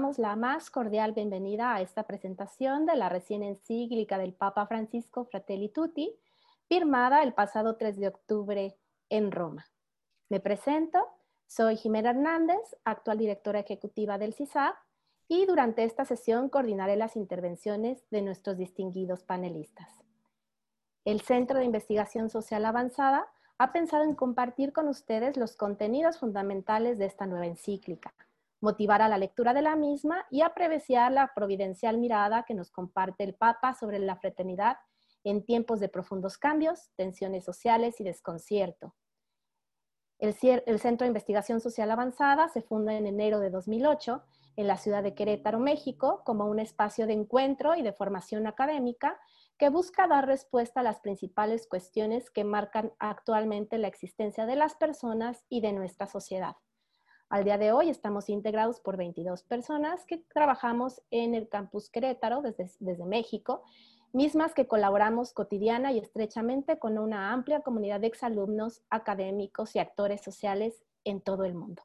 la más cordial bienvenida a esta presentación de la recién encíclica del Papa Francisco Fratelli Tutti, firmada el pasado 3 de octubre en Roma. Me presento, soy Jimena Hernández, actual directora ejecutiva del CISAP, y durante esta sesión coordinaré las intervenciones de nuestros distinguidos panelistas. El Centro de Investigación Social Avanzada ha pensado en compartir con ustedes los contenidos fundamentales de esta nueva encíclica, motivar a la lectura de la misma y apreciar la providencial mirada que nos comparte el Papa sobre la fraternidad en tiempos de profundos cambios, tensiones sociales y desconcierto. El, Centro de Investigación Social Avanzada se funda en enero de 2008 en la ciudad de Querétaro, México, como un espacio de encuentro y de formación académica que busca dar respuesta a las principales cuestiones que marcan actualmente la existencia de las personas y de nuestra sociedad. Al día de hoy estamos integrados por 22 personas que trabajamos en el campus Querétaro desde, México, mismas que colaboramos cotidiana y estrechamente con una amplia comunidad de exalumnos, académicos y actores sociales en todo el mundo.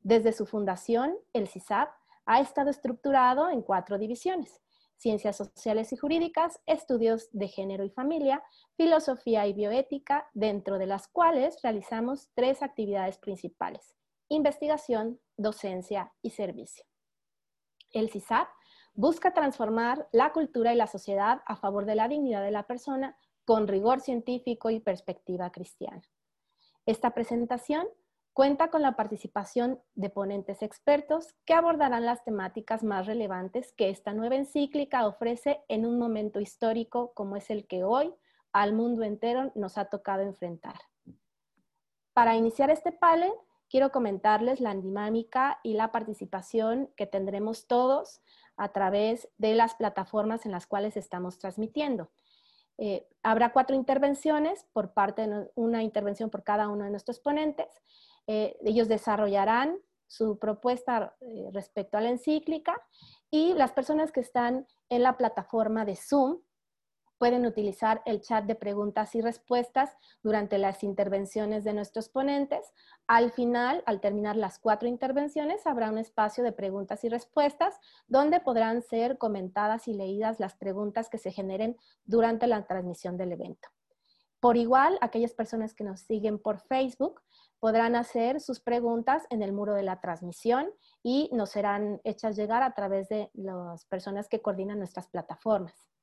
Desde su fundación, el CISAP ha estado estructurado en cuatro divisiones. Ciencias sociales y jurídicas, estudios de género y familia, filosofía y bioética, dentro de las cuales realizamos tres actividades principales investigación, docencia y servicio. El CISAP busca transformar la cultura y la sociedad a favor de la dignidad de la persona con rigor científico y perspectiva cristiana. Esta presentación cuenta con la participación de ponentes expertos que abordarán las temáticas más relevantes que esta nueva encíclica ofrece en un momento histórico como es el que hoy al mundo entero nos ha tocado enfrentar. Para iniciar este panel, quiero comentarles la dinámica y la participación que tendremos todos a través de las plataformas en las cuales estamos transmitiendo. Eh, habrá cuatro intervenciones por parte de una intervención por cada uno de nuestros ponentes. Eh, ellos desarrollarán su propuesta eh, respecto a la encíclica y las personas que están en la plataforma de Zoom pueden utilizar el chat de preguntas y respuestas durante las intervenciones de nuestros ponentes. Al final, al terminar las cuatro intervenciones, habrá un espacio de preguntas y respuestas donde podrán ser comentadas y leídas las preguntas que se generen durante la transmisión del evento. Por igual, aquellas personas que nos siguen por Facebook podrán hacer sus preguntas en el muro de la transmisión y nos serán hechas llegar a través de las personas que coordinan nuestras plataformas.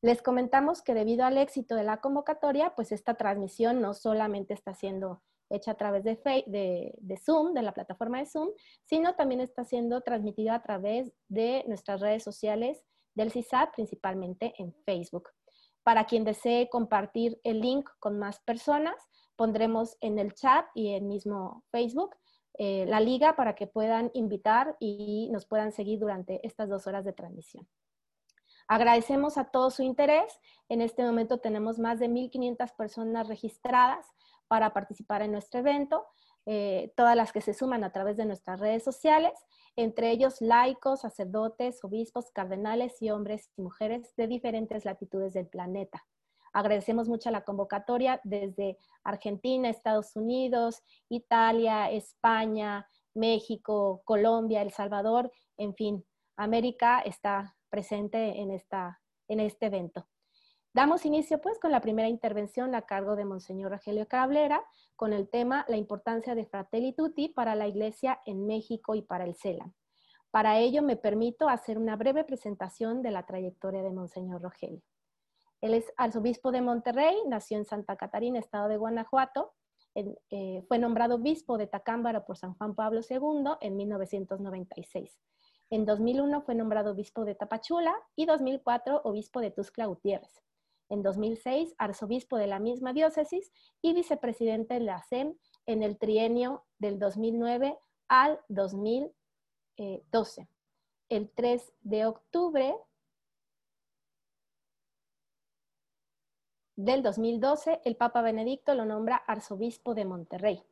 Les comentamos que debido al éxito de la convocatoria, pues esta transmisión no solamente está siendo hecha a través de, de, Zoom, de la plataforma de Zoom, sino también está siendo transmitida a través de nuestras redes sociales del CISAT, principalmente en Facebook. Para quien desee compartir el link con más personas, pondremos en el chat y en mismo Facebook eh, la liga para que puedan invitar y nos puedan seguir durante estas dos horas de transmisión. Agradecemos a todo su interés. En este momento tenemos más de 1.500 personas registradas para participar en nuestro evento, eh, todas las que se suman a través de nuestras redes sociales, entre ellos laicos, sacerdotes, obispos, cardenales y hombres y mujeres de diferentes latitudes del planeta. Agradecemos mucho la convocatoria desde Argentina, Estados Unidos, Italia, España, México, Colombia, El Salvador, en fin, América está presente en, esta, en este evento. Damos inicio pues con la primera intervención a cargo de Monseñor Rogelio Cabrera con el tema La importancia de Fratelli Tutti para la Iglesia en México y para el CELAM. Para ello me permito hacer una breve presentación de la trayectoria de Monseñor Rogelio. Él es arzobispo de Monterrey, nació en Santa Catarina, estado de Guanajuato. Eh, fue nombrado obispo de Tacámbaro por San Juan Pablo II en 1996. En 2001 fue nombrado obispo de Tapachula y 2004 obispo de Tuscla Gutiérrez. En 2006 arzobispo de la misma diócesis y vicepresidente de la SEM en el trienio del 2009 al 2012. El 3 de octubre del 2012, el Papa Benedicto lo nombra arzobispo de Monterrey.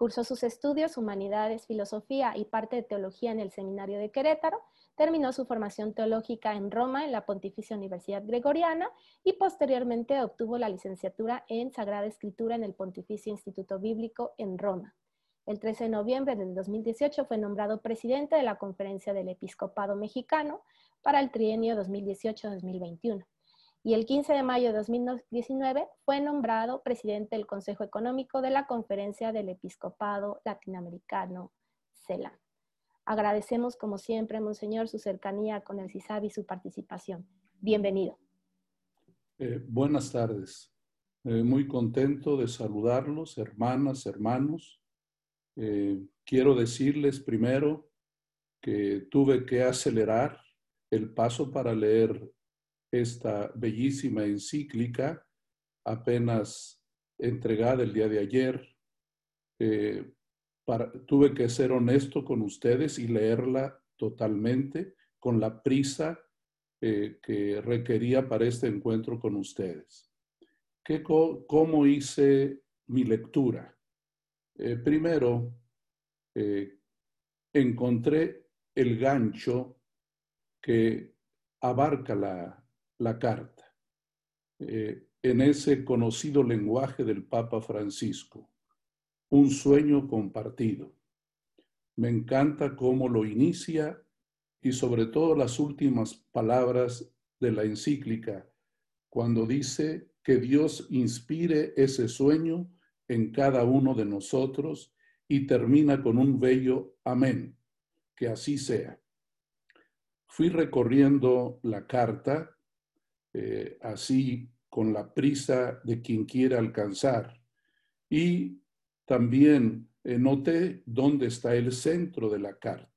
Cursó sus estudios, humanidades, filosofía y parte de teología en el Seminario de Querétaro. Terminó su formación teológica en Roma, en la Pontificia Universidad Gregoriana, y posteriormente obtuvo la licenciatura en Sagrada Escritura en el Pontificio Instituto Bíblico en Roma. El 13 de noviembre del 2018 fue nombrado presidente de la Conferencia del Episcopado Mexicano para el trienio 2018-2021. Y el 15 de mayo de 2019 fue nombrado presidente del Consejo Económico de la Conferencia del Episcopado Latinoamericano, CELAM. Agradecemos, como siempre, Monseñor, su cercanía con el CISAB y su participación. Bienvenido. Eh, buenas tardes. Eh, muy contento de saludarlos, hermanas, hermanos. Eh, quiero decirles primero que tuve que acelerar el paso para leer esta bellísima encíclica, apenas entregada el día de ayer. tuve que ser honesto con ustedes y leerla totalmente con la prisa que requería para este encuentro con ustedes. ¿Cómo hice mi lectura? Eh, primero, eh, encontré el gancho que abarca la, carta eh, en ese conocido lenguaje del Papa Francisco, un sueño compartido. Me encanta cómo lo inicia y sobre todo las últimas palabras de la encíclica, cuando dice que Dios inspire ese sueño en cada uno de nosotros y termina con un bello amén, que así sea. Fui recorriendo la carta, eh, así con la prisa de quien quiera alcanzar, y también eh, noté dónde está el centro de la carta.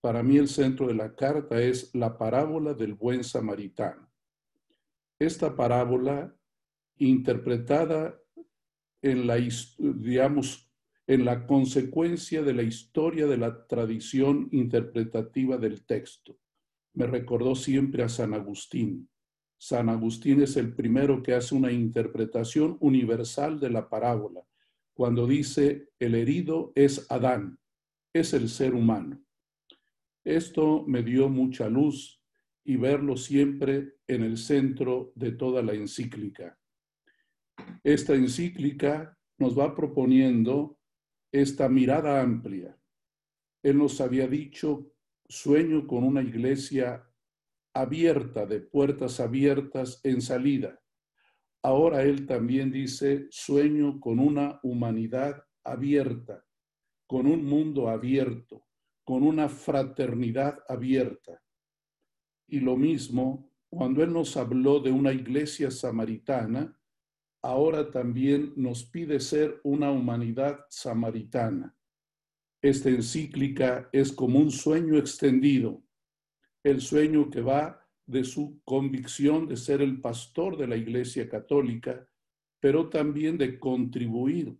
Para mí el centro de la carta es la parábola del buen samaritano esta parábola interpretada en la, digamos, en la consecuencia de la historia de la tradición interpretativa del texto. Me recordó siempre a San Agustín. San Agustín es el primero que hace una interpretación universal de la parábola, cuando dice, el herido es Adán, es el ser humano. Esto me dio mucha luz y verlo siempre en el centro de toda la encíclica. Esta encíclica nos va proponiendo esta mirada amplia. Él nos había dicho, sueño con una iglesia abierta, de puertas abiertas en salida. Ahora él también dice, sueño con una humanidad abierta, con un mundo abierto, con una fraternidad abierta. Y lo mismo, cuando Él nos habló de una iglesia samaritana, ahora también nos pide ser una humanidad samaritana. Esta encíclica es como un sueño extendido, el sueño que va de su convicción de ser el pastor de la Iglesia Católica, pero también de contribuir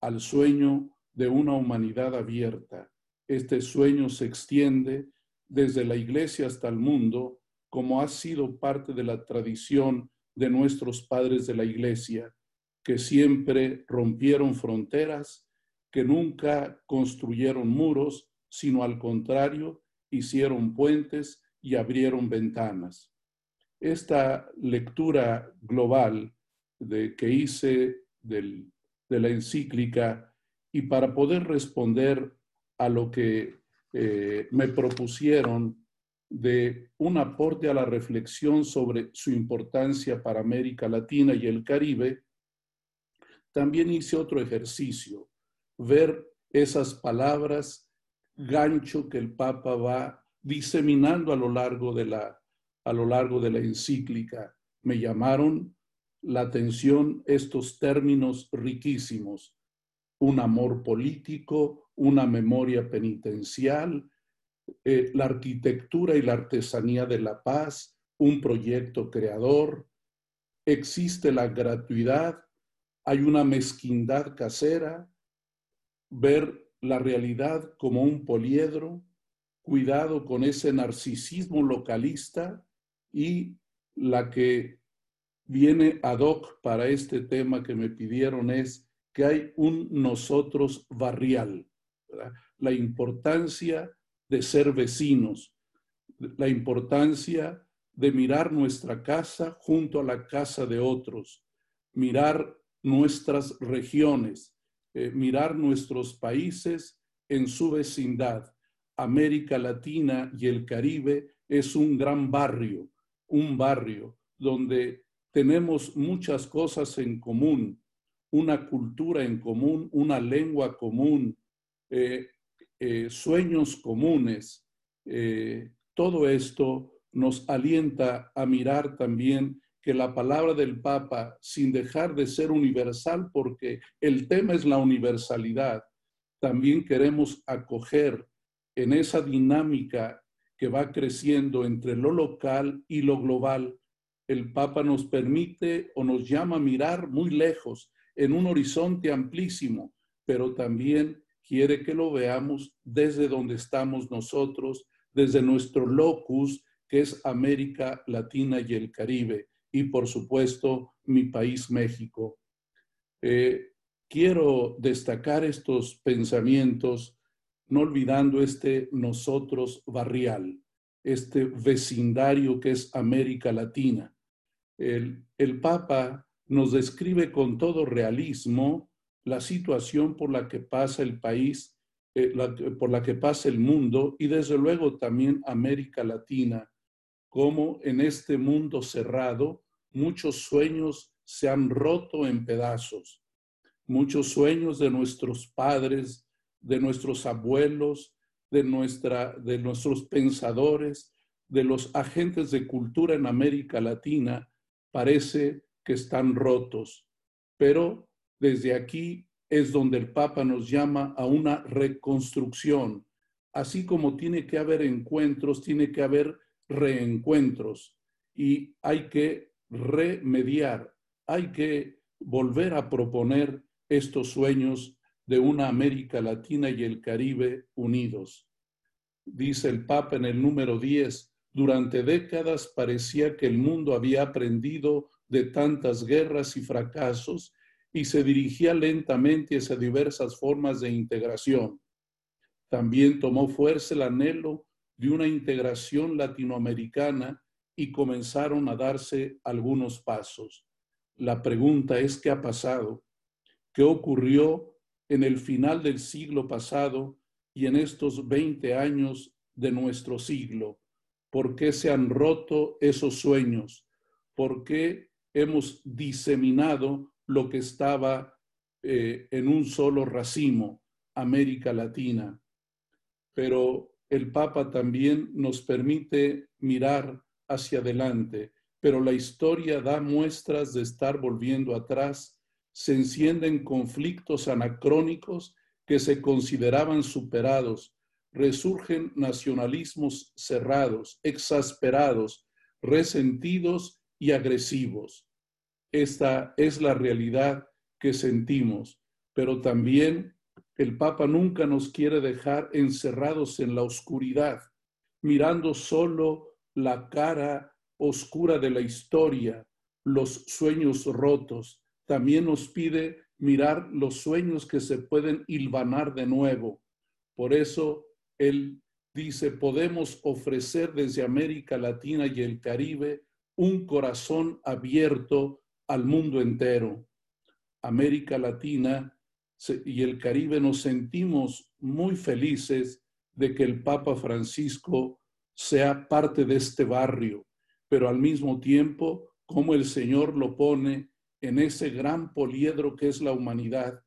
al sueño de una humanidad abierta. Este sueño se extiende desde la iglesia hasta el mundo, como ha sido parte de la tradición de nuestros padres de la iglesia, que siempre rompieron fronteras, que nunca construyeron muros, sino al contrario, hicieron puentes y abrieron ventanas. Esta lectura global de, que hice de la encíclica y para poder responder a lo que eh, me propusieron de un aporte a la reflexión sobre su importancia para América Latina y el Caribe, también hice otro ejercicio, ver esas palabras gancho que el Papa va diseminando a lo largo de la, a lo largo de la encíclica. Me llamaron la atención estos términos riquísimos, un amor político, una memoria penitencial, eh, la arquitectura y la artesanía de la paz, un proyecto creador, existe la gratuidad, hay una mezquindad casera, ver la realidad como un poliedro, cuidado con ese narcisismo localista y la que viene ad hoc para este tema que me pidieron es que hay un nosotros barrial la importancia de ser vecinos, la importancia de mirar nuestra casa junto a la casa de otros, mirar nuestras regiones, eh, mirar nuestros países en su vecindad. América Latina y el Caribe es un gran barrio, un barrio donde tenemos muchas cosas en común, una cultura en común, una lengua común, eh, eh, sueños comunes. todo esto nos alienta a mirar también que la palabra del Papa, sin dejar de ser universal, porque el tema es la universalidad, también queremos acoger en esa dinámica que va creciendo entre lo local y lo global. El Papa nos permite o nos llama a mirar muy lejos, en un horizonte amplísimo, pero también quiere que lo veamos desde donde estamos nosotros, desde nuestro locus, que es América Latina y el Caribe y por supuesto mi país México. Eh, quiero destacar estos pensamientos no olvidando este nosotros barrial, este vecindario que es América Latina. El, el Papa nos describe con todo realismo la situación por la que pasa el país, eh, por la que pasa el mundo y desde luego también América Latina, como en este mundo cerrado muchos sueños se han roto en pedazos, muchos sueños de nuestros padres, de nuestros abuelos, de, nuestra, de nuestros pensadores, de los agentes de cultura en América Latina, parece que están rotos. Pero desde aquí es donde el Papa nos llama a una reconstrucción. Así como tiene que haber encuentros, tiene que haber reencuentros y hay que remediar, hay que volver a proponer estos sueños de una América Latina y el Caribe unidos. Dice el Papa en el número 10, durante décadas parecía que el mundo había aprendido de tantas guerras y fracasos y se dirigía lentamente hacia diversas formas de integración. También tomó fuerza el anhelo de una integración latinoamericana y comenzaron a darse algunos pasos. La pregunta es, ¿qué ha pasado? ¿Qué ocurrió en el final del siglo pasado y en estos 20 años de nuestro siglo? ¿Por qué se han roto esos sueños? ¿Por qué hemos diseminado lo que estaba eh, en un solo racimo, América Latina? Pero el Papa también nos permite mirar hacia adelante, pero la historia da muestras de estar volviendo atrás, se encienden conflictos anacrónicos que se consideraban superados, resurgen nacionalismos cerrados, exasperados, resentidos y agresivos. Esta es la realidad que sentimos, pero también el Papa nunca nos quiere dejar encerrados en la oscuridad, mirando solo la cara oscura de la historia, los sueños rotos. También nos pide mirar los sueños que se pueden hilvanar de nuevo. Por eso él dice, podemos ofrecer desde América Latina y el Caribe un corazón abierto al mundo entero. América Latina y el Caribe nos sentimos muy felices de que el Papa Francisco sea parte de este barrio, pero al mismo tiempo, como el Señor lo pone en ese gran poliedro que es la humanidad,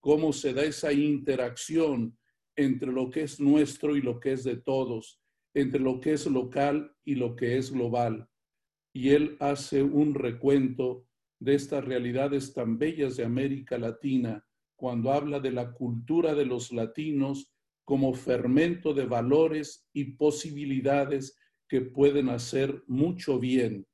cómo se da esa interacción entre lo que es nuestro y lo que es de todos, entre lo que es local y lo que es global. Y él hace un recuento de estas realidades tan bellas de América Latina cuando habla de la cultura de los latinos como fermento de valores y posibilidades que pueden hacer mucho bien.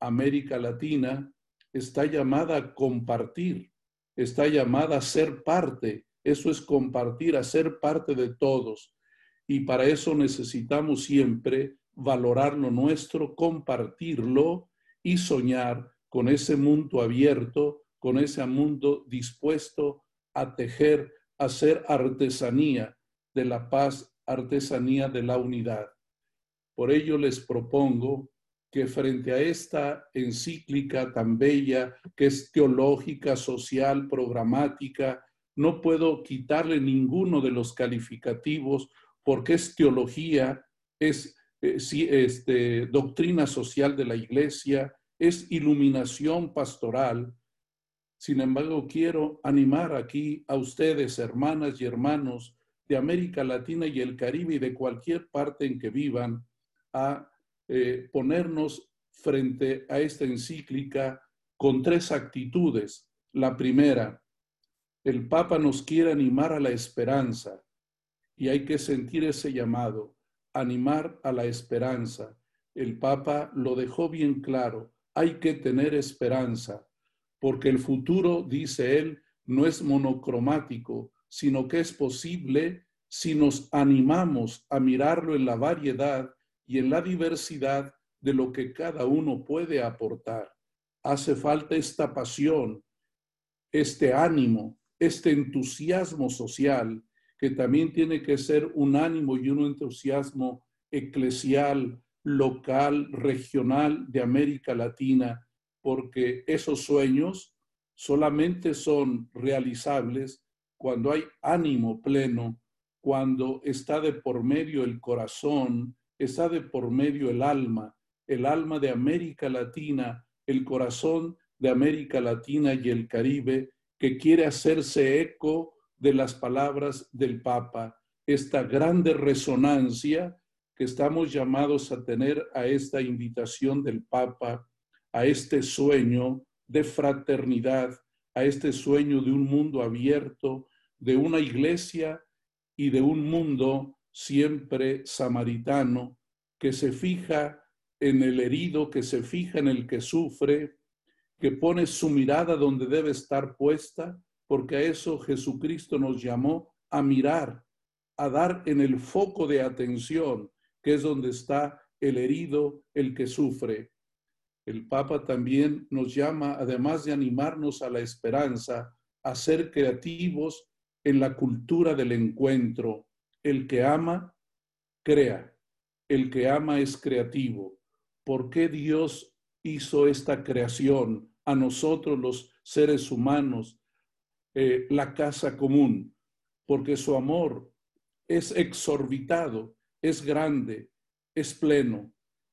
América Latina está llamada a compartir, está llamada a ser parte. Eso es compartir, a ser parte de todos. Y para eso necesitamos siempre valorar lo nuestro, compartirlo y soñar con ese mundo abierto, con ese mundo dispuesto a tejer, a hacer artesanía, de la paz, artesanía de la unidad. Por ello les propongo que frente a esta encíclica tan bella, que es teológica, social, programática, no puedo quitarle ninguno de los calificativos porque es teología, es eh, este, doctrina social de la iglesia, es iluminación pastoral. Sin embargo, quiero animar aquí a ustedes, hermanas y hermanos de América Latina y el Caribe y de cualquier parte en que vivan, a eh, ponernos frente a esta encíclica con tres actitudes. La primera, el Papa nos quiere animar a la esperanza y hay que sentir ese llamado, animar a la esperanza. El Papa lo dejó bien claro, hay que tener esperanza, porque el futuro, dice él, no es monocromático, sino que es posible si nos animamos a mirarlo en la variedad y en la diversidad de lo que cada uno puede aportar. Hace falta esta pasión, este ánimo, este entusiasmo social, que también tiene que ser un ánimo y un entusiasmo eclesial, local, regional de América Latina, porque esos sueños solamente son realizables cuando hay ánimo pleno, cuando está de por medio el corazón, está de por medio el alma, el alma de América Latina, el corazón de América Latina y el Caribe, que quiere hacerse eco de las palabras del Papa, esta grande resonancia que estamos llamados a tener a esta invitación del Papa, a este sueño de fraternidad, a este sueño de un mundo abierto, de una iglesia y de un mundo siempre samaritano que se fija en el herido, que se fija en el que sufre, que pone su mirada donde debe estar puesta, porque a eso Jesucristo nos llamó a mirar, a dar en el foco de atención, que es donde está el herido, el que sufre. El Papa también nos llama, además de animarnos a la esperanza, a ser creativos en la cultura del encuentro. El que ama, crea. El que ama es creativo. ¿Por qué Dios hizo esta creación a nosotros los seres humanos, eh, la casa común? Porque su amor es exorbitado, es grande, es pleno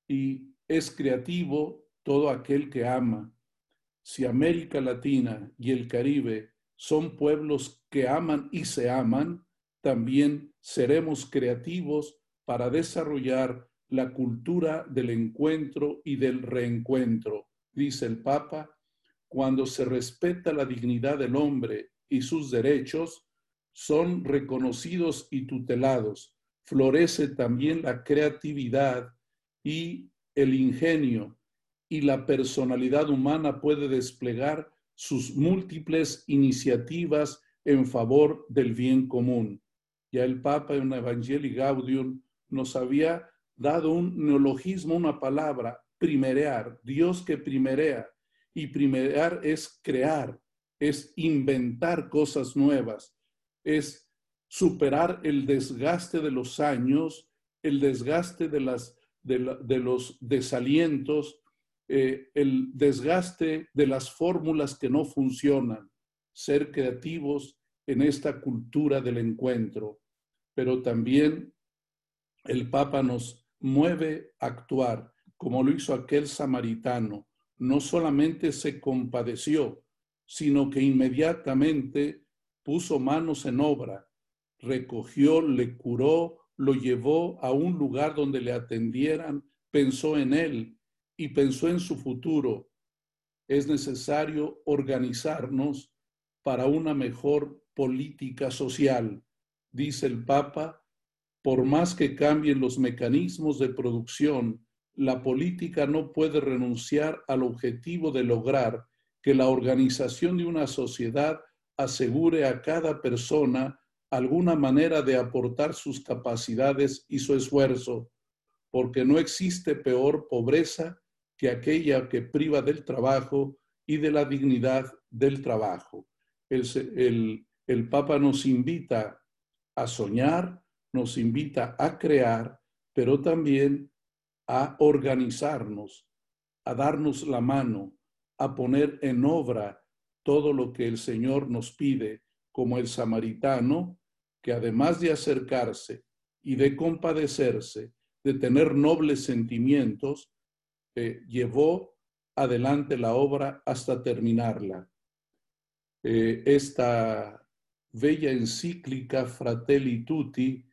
y es creativo todo aquel que ama. Si América Latina y el Caribe son pueblos que aman y se aman, también seremos creativos para desarrollar la cultura del encuentro y del reencuentro. Dice el Papa, cuando se respeta la dignidad del hombre y sus derechos, son reconocidos y tutelados. Florece también la creatividad y el ingenio y la personalidad humana puede desplegar sus múltiples iniciativas en favor del bien común. Ya el Papa en Evangelii Gaudium nos había dado un neologismo, una palabra, primerear, Dios que primerea. Y primerear es crear, es inventar cosas nuevas, es superar el desgaste de los años, el desgaste de, los desalientos, eh, el desgaste de las fórmulas que no funcionan, ser creativos en esta cultura del encuentro. Pero también el Papa nos mueve a actuar, como lo hizo aquel samaritano. No solamente se compadeció, sino que inmediatamente puso manos en obra, recogió, le curó, lo llevó a un lugar donde le atendieran, pensó en él y pensó en su futuro. Es necesario organizarnos para una mejor política social. Dice el Papa, por más que cambien los mecanismos de producción, la política no puede renunciar al objetivo de lograr que la organización de una sociedad asegure a cada persona alguna manera de aportar sus capacidades y su esfuerzo, porque no existe peor pobreza que aquella que priva del trabajo y de la dignidad del trabajo. El, el, Papa nos invita a soñar, nos invita a crear, pero también a organizarnos, a darnos la mano, a poner en obra todo lo que el Señor nos pide, como el samaritano, que además de acercarse y de compadecerse, de tener nobles sentimientos, eh, llevó adelante la obra hasta terminarla. Eh, esta bella encíclica Fratelli Tutti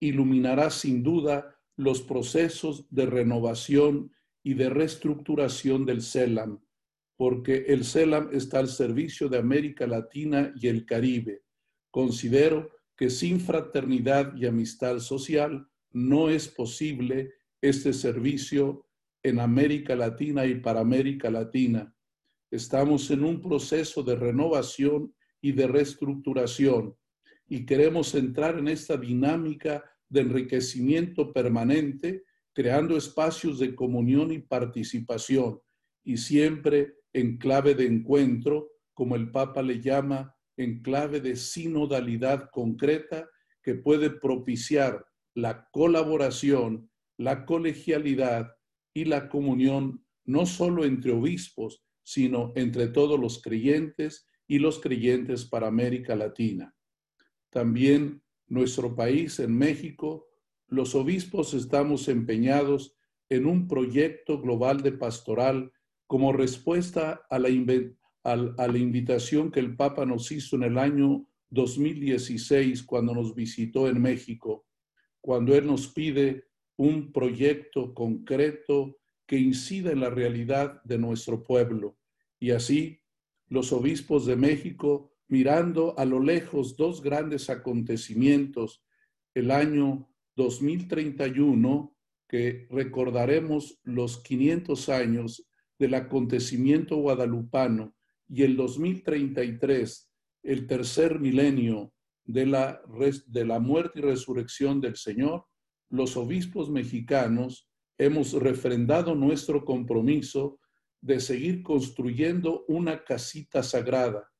iluminará sin duda los procesos de renovación y de reestructuración del CELAM, porque el CELAM está al servicio de América Latina y el Caribe. Considero que sin fraternidad y amistad social no es posible este servicio en América Latina y para América Latina. Estamos en un proceso de renovación y de reestructuración. Y queremos entrar en esta dinámica de enriquecimiento permanente, creando espacios de comunión y participación y siempre en clave de encuentro, como el Papa le llama, en clave de sinodalidad concreta que puede propiciar la colaboración, la colegialidad y la comunión no solo entre obispos, sino entre todos los creyentes y los creyentes para América Latina. También nuestro país, en México, los obispos estamos empeñados en un proyecto global de pastoral como respuesta a la, invitación que el Papa nos hizo en el año 2016 cuando nos visitó en México, cuando Él nos pide un proyecto concreto que incida en la realidad de nuestro pueblo. Y así, los obispos de México, mirando a lo lejos dos grandes acontecimientos, el año 2031, que recordaremos los 500 años del acontecimiento guadalupano y el 2033, el tercer milenio de la, de la muerte y resurrección del Señor, los obispos mexicanos hemos refrendado nuestro compromiso de seguir construyendo una casita sagrada,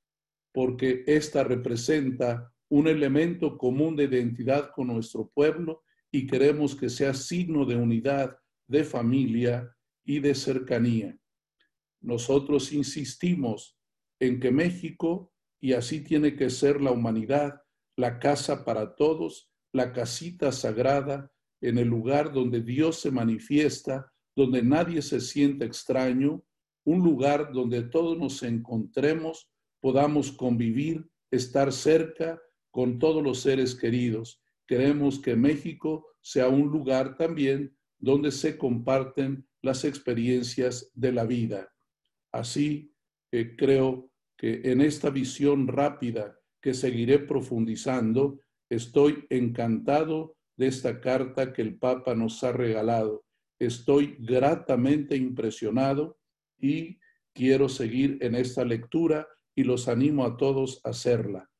porque esta representa un elemento común de identidad con nuestro pueblo y queremos que sea signo de unidad, de familia y de cercanía. Nosotros insistimos en que México, y así tiene que ser la humanidad, la casa para todos, la casita sagrada, en el lugar donde Dios se manifiesta, donde nadie se siente extraño, un lugar donde todos nos encontremos, podamos convivir, estar cerca con todos los seres queridos. Queremos que México sea un lugar también donde se comparten las experiencias de la vida. Así eh, creo que en esta visión rápida que seguiré profundizando, estoy encantado de esta carta que el Papa nos ha regalado. Estoy gratamente impresionado y quiero seguir en esta lectura y los animo a todos a hacerla.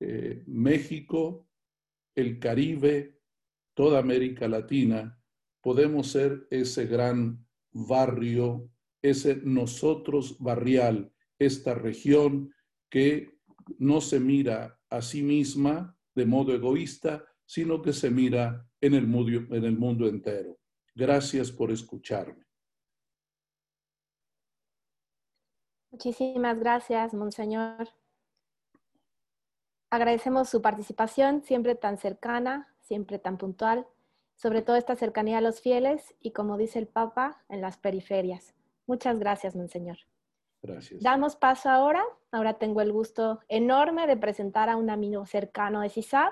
Eh, México, el Caribe, toda América Latina, podemos ser ese gran barrio ese nosotros barrial, esta región que no se mira a sí misma de modo egoísta, sino que se mira en el mundo, en el mundo entero. Gracias por escucharme. Muchísimas gracias, Monseñor. Agradecemos su participación, siempre tan cercana, siempre tan puntual, sobre todo esta cercanía a los fieles y, como dice el Papa, en las periferias. Muchas gracias, Monseñor. Gracias. Damos paso ahora. Ahora tengo el gusto enorme de presentar a un amigo cercano de CISAB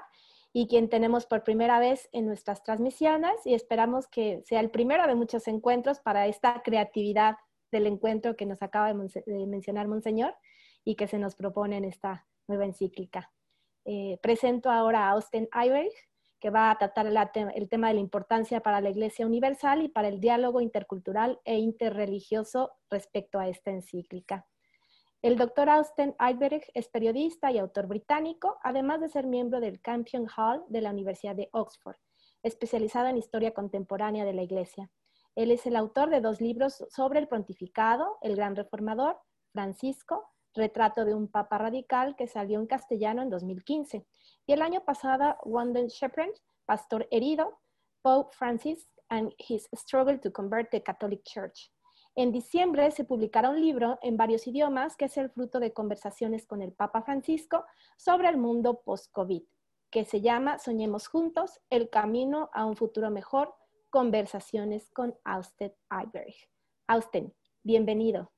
y quien tenemos por primera vez en nuestras transmisiones y esperamos que sea el primero de muchos encuentros para esta creatividad del encuentro que nos acaba de, mencionar Monseñor y que se nos propone en esta nueva encíclica. Eh, presento ahora a Austin Iverich, que va a tratar el, tema de la importancia para la Iglesia Universal y para el diálogo intercultural e interreligioso respecto a esta encíclica. El doctor Austin Eiberg es periodista y autor británico, además de ser miembro del Campion Hall de la Universidad de Oxford, especializado en historia contemporánea de la Iglesia. Él es el autor de dos libros sobre el pontificado, El Gran Reformador, Francisco, Retrato de un Papa Radical, que salió en castellano en 2015 y el año pasado, Wanden Shepherd, pastor herido, Pope Francis and his struggle to convert the Catholic Church. En diciembre se publicará un libro en varios idiomas que es el fruto de conversaciones con el Papa Francisco sobre el mundo post-COVID, que se llama Soñemos Juntos, el camino a un futuro mejor, conversaciones con Austin Eiberg. Austin, bienvenido.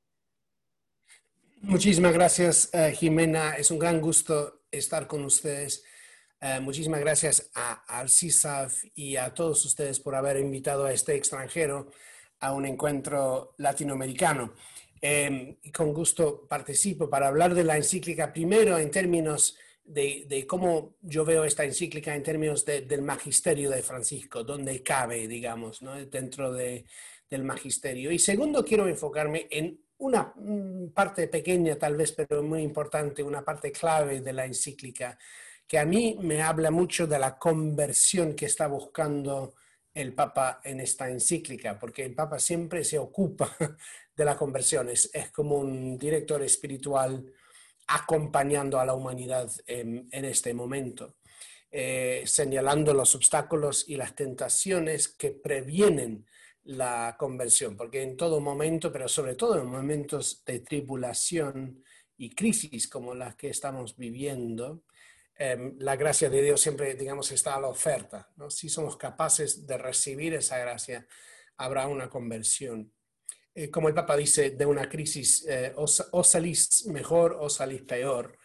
Muchísimas gracias, eh, Jimena. Es un gran gusto estar con ustedes. Eh, muchísimas gracias a, al CISAF y a todos ustedes por haber invitado a este extranjero a un encuentro latinoamericano. Eh, con gusto participo para hablar de la encíclica primero en términos de, cómo yo veo esta encíclica en términos del magisterio de Francisco, donde cabe, digamos, ¿no? dentro de, del magisterio. Y segundo, quiero enfocarme en una parte pequeña tal vez, pero muy importante, una parte clave de la encíclica, que a mí me habla mucho de la conversión que está buscando el Papa en esta encíclica, porque el Papa siempre se ocupa de la conversión, es, como un director espiritual acompañando a la humanidad en, este momento, eh, señalando los obstáculos y las tentaciones que previenen la conversión, porque en todo momento, pero sobre todo en momentos de tribulación y crisis como las que estamos viviendo, em, la gracia de Dios siempre, digamos, está a la oferta. Si somos capaces de recibir esa gracia, habrá una conversión. Eh, como el Papa dice, de una crisis, eh, o, salís mejor o salís peor,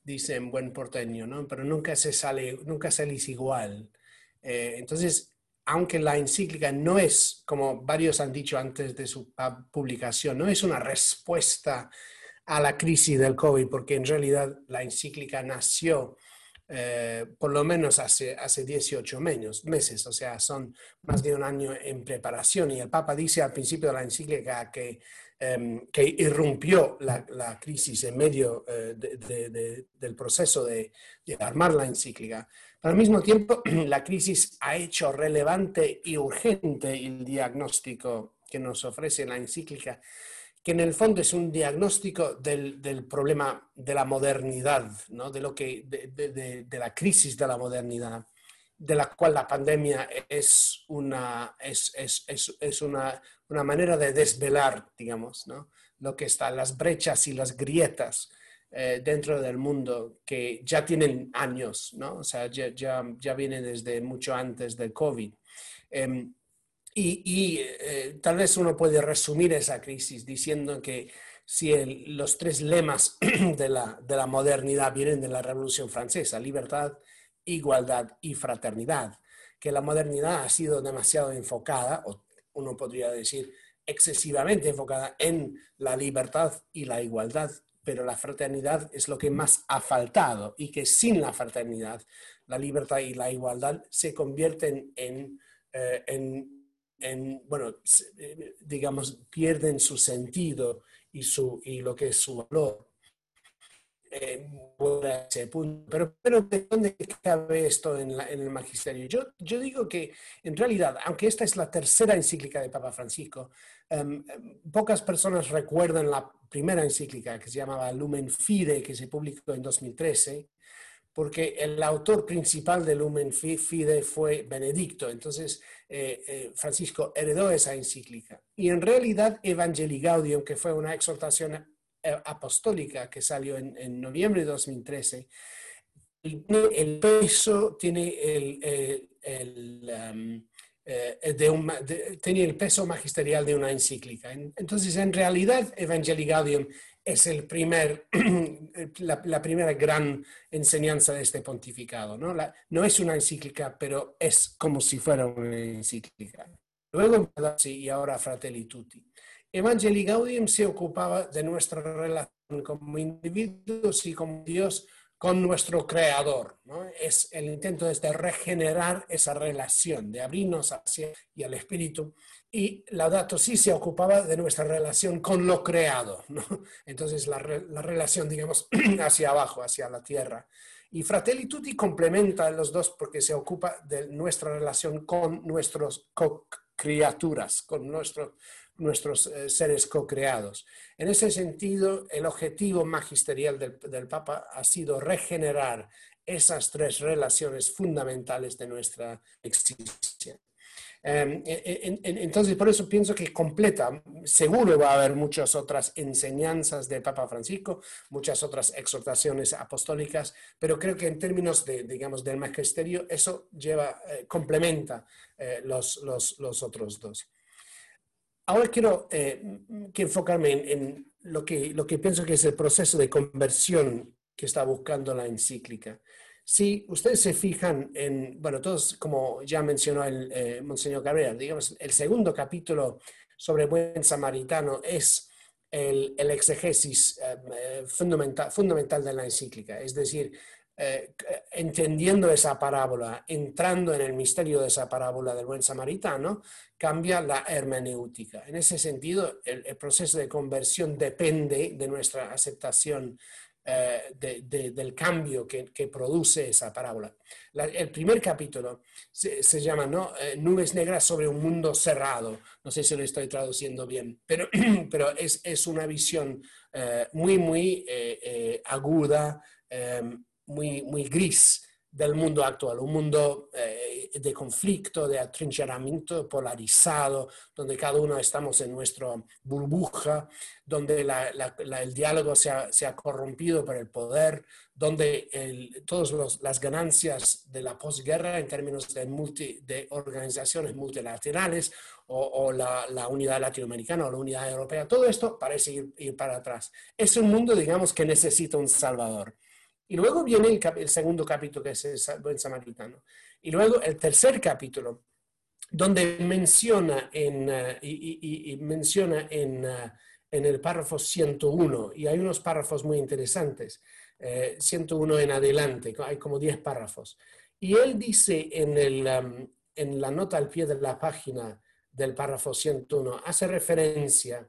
dice en buen porteño, ¿no? pero nunca, se sale, nunca salís igual. Eh, entonces, aunque la encíclica no es, como varios han dicho antes de su publicación, no es una respuesta a la crisis del COVID, porque en realidad la encíclica nació eh, por lo menos hace, hace 18 meses, o sea, son más de un año en preparación. Y el Papa dice al principio de la encíclica que, em, que irrumpió la, crisis en medio eh, del proceso de, armar la encíclica. Pero al mismo tiempo, la crisis ha hecho relevante y urgente el diagnóstico que nos ofrece la encíclica, que en el fondo es un diagnóstico del, del problema de la modernidad, ¿no? de, lo que, de, de, la crisis de la modernidad, de la cual la pandemia es una, es, es, es, es una, una, manera de desvelar, digamos, ¿no? lo que está, las brechas y las grietas eh, dentro del mundo que ya tienen años, ¿no? O sea, ya, ya, ya viene desde mucho antes del COVID. Em, y, eh, tal vez uno puede resumir esa crisis diciendo que si los tres lemas de la, de la modernidad vienen de la Revolución Francesa, libertad, igualdad y fraternidad, que la modernidad ha sido demasiado enfocada, o uno podría decir excesivamente enfocada en la libertad y la igualdad pero la fraternidad es lo que más ha faltado y que sin la fraternidad, la libertad y la igualdad se convierten en, eh, en, bueno, eh, digamos, pierden su sentido y, su, y lo que es su valor. Eh, pero, pero ¿de dónde cabe esto en, en el magisterio? Yo, yo, digo que en realidad, aunque esta es la tercera encíclica de Papa Francisco, em, em, pocas personas recuerdan la primera encíclica que se llamaba Lumen Fide, que se publicó en 2013, porque el autor principal de Lumen Fide fue Benedicto. Entonces, eh, eh, Francisco heredó esa encíclica. Y en realidad, Evangelii Gaudium, que fue una exhortación eh, apostólica que salió en, noviembre de 2013, el peso, tiene el, el, um, eh, de tenía el peso magisterial de una encíclica. Entonces, en realidad, Evangelii Gaudium es el primer, la, primera gran enseñanza de este pontificado. ¿no? no es una encíclica, pero es como si fuera una encíclica. Luego, y ahora Fratelli Tutti. Evangelii Gaudium se ocupaba de nuestra relación como individuos y como Dios con nuestro creador. Es el intento de regenerar esa relación, de abrirnos hacia y al espíritu. Y Laudato sí se ocupaba de nuestra relación con lo creado. Entonces la, la, relación, digamos, hacia abajo, hacia la tierra. Y Fratelli Tutti complementa los dos porque se ocupa de nuestra relación con nuestras criaturas, con nuestro, nuestros eh, seres co-creados. En ese sentido, el objetivo magisterial del, Papa ha sido regenerar esas tres relaciones fundamentales de nuestra existencia. Em, entonces, por eso pienso que completa. Seguro va a haber muchas otras enseñanzas del Papa Francisco, muchas otras exhortaciones apostólicas, pero creo que en términos de, digamos, del magisterio, eso lleva, eh, complementa eh, los, otros dos. Ahora quiero eh, que enfocarme en, lo, que, pienso que es el proceso de conversión que está buscando la encíclica. Si ustedes se fijan en, bueno, todos, como ya mencionó el eh, Monseñor Cabrera, digamos, el segundo capítulo sobre buen samaritano es el, el exegesis eh, fundamental de la encíclica, es decir, entendiendo esa parábola, entrando en el misterio de esa parábola del buen samaritano, cambia la hermenéutica. En ese sentido, el, el proceso de conversión depende de nuestra aceptación eh, del cambio que, produce esa parábola. el primer capítulo se, llama ¿no? Eh, Nubes negras sobre un mundo cerrado. No sé si lo estoy traduciendo bien, pero, pero es, es una visión eh, muy, muy aguda, muy, muy gris del mundo actual, un mundo eh, de conflicto, de atrincheramiento polarizado, donde cada uno estamos en nuestra burbuja, donde el diálogo se ha, corrompido por el poder, donde todas las ganancias de la posguerra en términos de, multi, de organizaciones multilaterales o, la, unidad latinoamericana o la unidad europea, todo esto parece ir, ir para atrás. Es un mundo, digamos, que necesita un salvador. Y luego viene el, segundo capítulo, que es el buen samaritano. Y luego el tercer capítulo, donde menciona en, eh, y, menciona en, eh, en, el párrafo 101, y hay unos párrafos muy interesantes, 101 eh, en adelante, hay como 10 párrafos. Y él dice en, el, um, en la nota al pie de la página del párrafo 101, hace referencia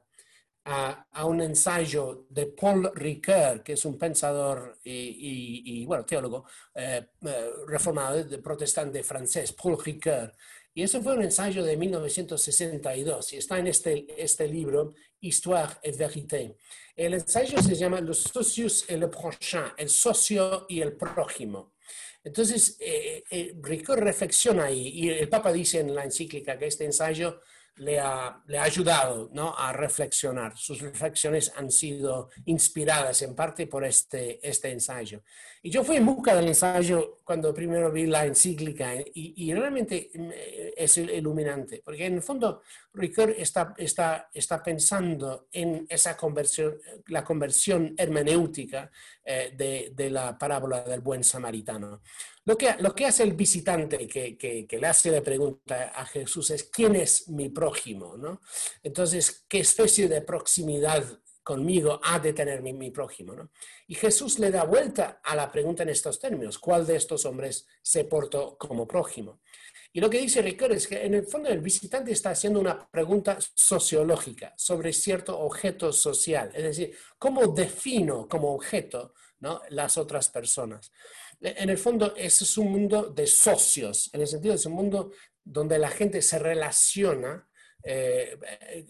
a, un ensayo de Paul Ricoeur, que es un pensador y, bueno, teólogo eh, eh, reformado, de protestante francés, Paul Ricoeur. Y eso fue un ensayo de 1962 y está en este, este libro, Histoire et Vérité. El ensayo se llama Le socius et le prochain, el socio y el prójimo. Entonces, eh, eh Ricoeur reflexiona ahí y el Papa dice en la encíclica que este ensayo le ha, le ha ayudado ¿no? a reflexionar. Sus reflexiones han sido inspiradas en parte por este, este ensayo. Y yo fui en busca del ensayo cuando primero vi la encíclica y, y realmente eh, es iluminante, porque en el fondo Ricoeur está, está, está pensando en esa conversión, la conversión hermenéutica eh, de, de la parábola del buen samaritano. Lo que, lo que hace el visitante que, que, le hace la pregunta a Jesús es, ¿quién es mi prójimo? ¿no? Entonces, ¿qué especie de proximidad conmigo ha de tener mi, mi prójimo? ¿no? Y Jesús le da vuelta a la pregunta en estos términos, ¿cuál de estos hombres se portó como prójimo? Y lo que dice Ricardo es que en el fondo el visitante está haciendo una pregunta sociológica sobre cierto objeto social, es decir, ¿cómo defino como objeto ¿no? las otras personas? En el fondo, ese es un mundo de socios, en el sentido de es un mundo donde la gente se relaciona eh,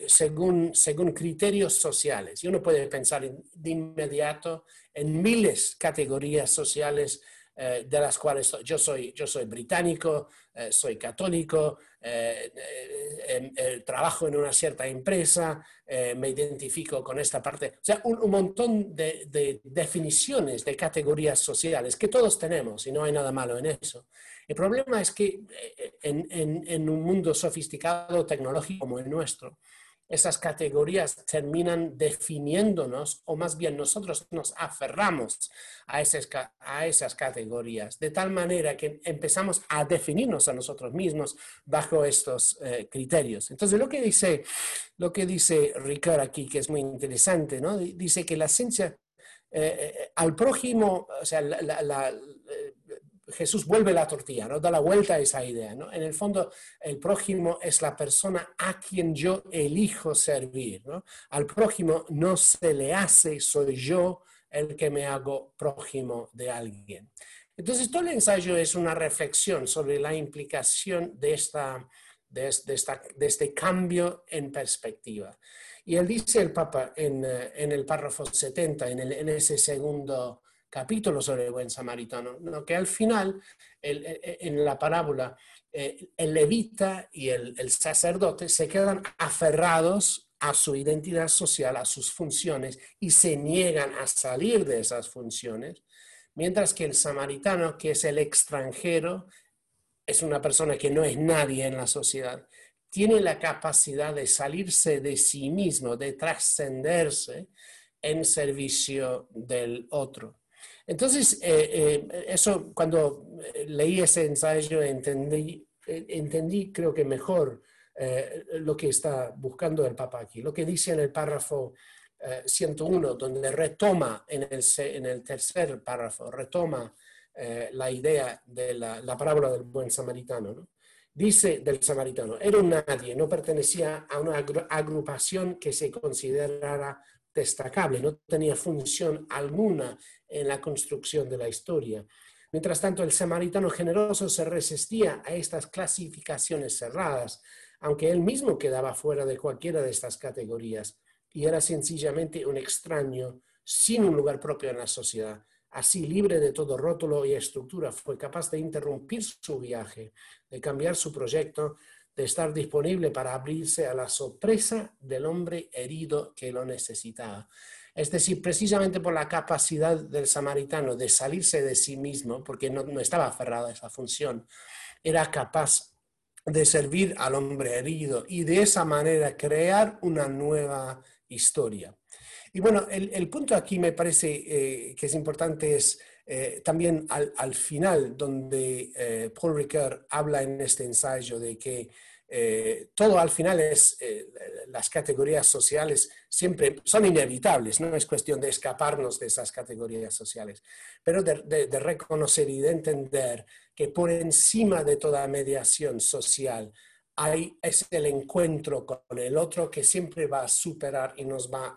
según, según criterios sociales. Y uno puede pensar de inmediato en miles de categorías sociales eh, de las cuales yo soy, yo soy británico, eh, soy católico, eh, em, trabajo en una cierta empresa, me identifico con esta parte. O sea, un, montón de, definiciones de categorías sociales que todos tenemos y no hay nada malo en eso. El problema es que en, en un mundo sofisticado, tecnológico como el nuestro, esas categorías terminan definiéndonos, o más bien nosotros nos aferramos a esas, a esas categorías, de tal manera que empezamos a definirnos a nosotros mismos bajo estos eh, criterios. Entonces, lo que dice, lo que dice Ricard aquí, que es muy interesante, ¿no? dice que la ciencia eh, eh, al prójimo, o sea, la, Jesús vuelve la tortilla, ¿no? Da la vuelta a esa idea, ¿no? En el fondo, el prójimo es la persona a quien yo elijo servir, ¿no? Al prójimo no se le hace, soy yo el que me hago prójimo de alguien. Entonces, todo el ensayo es una reflexión sobre la implicación de, esta, de, esta, de este cambio en perspectiva. Y él dice el Papa en, eh, en el párrafo 70, en, el, en ese segundo capítulo sobre el buen samaritano, ¿no? que al final, en la parábola, eh, el levita y el, el, sacerdote se quedan aferrados a su identidad social, a sus funciones, y se niegan a salir de esas funciones, mientras que el samaritano, que es el extranjero, es una persona que no es nadie en la sociedad, tiene la capacidad de salirse de sí mismo, de trascenderse en servicio del otro. Entonces, eh, eh, eso cuando leí ese ensayo entendí, eh, entendí creo que mejor lo que está buscando el Papa aquí. Lo que dice en el párrafo 101, donde retoma en el, en el tercer párrafo, retoma la idea de la, la, parábola del buen samaritano. Dice del samaritano, era un nadie, no pertenecía a una agrupación que se considerara destacable, no tenía función alguna en la construcción de la historia. Mientras tanto, el samaritano generoso se resistía a estas clasificaciones cerradas, aunque él mismo quedaba fuera de cualquiera de estas categorías y era sencillamente un extraño sin un lugar propio en la sociedad. Así, libre de todo rótulo y estructura, fue capaz de interrumpir su viaje, de cambiar su proyecto, de estar disponible para abrirse a la sorpresa del hombre herido que lo necesitaba. Es decir, precisamente por la capacidad del samaritano de salirse de sí mismo, porque no, estaba aferrado a esa función, era capaz de servir al hombre herido y de esa manera crear una nueva historia. Y bueno, el, punto aquí me parece eh, que es importante es eh, también al, final, donde eh, Paul Ricard habla en este ensayo de que eh, todo al final es, las categorías sociales siempre son inevitables, no es cuestión de escaparnos de esas categorías sociales, pero de, reconocer y de entender que por encima de toda mediación social hay, es el encuentro con el otro que siempre va a superar y nos va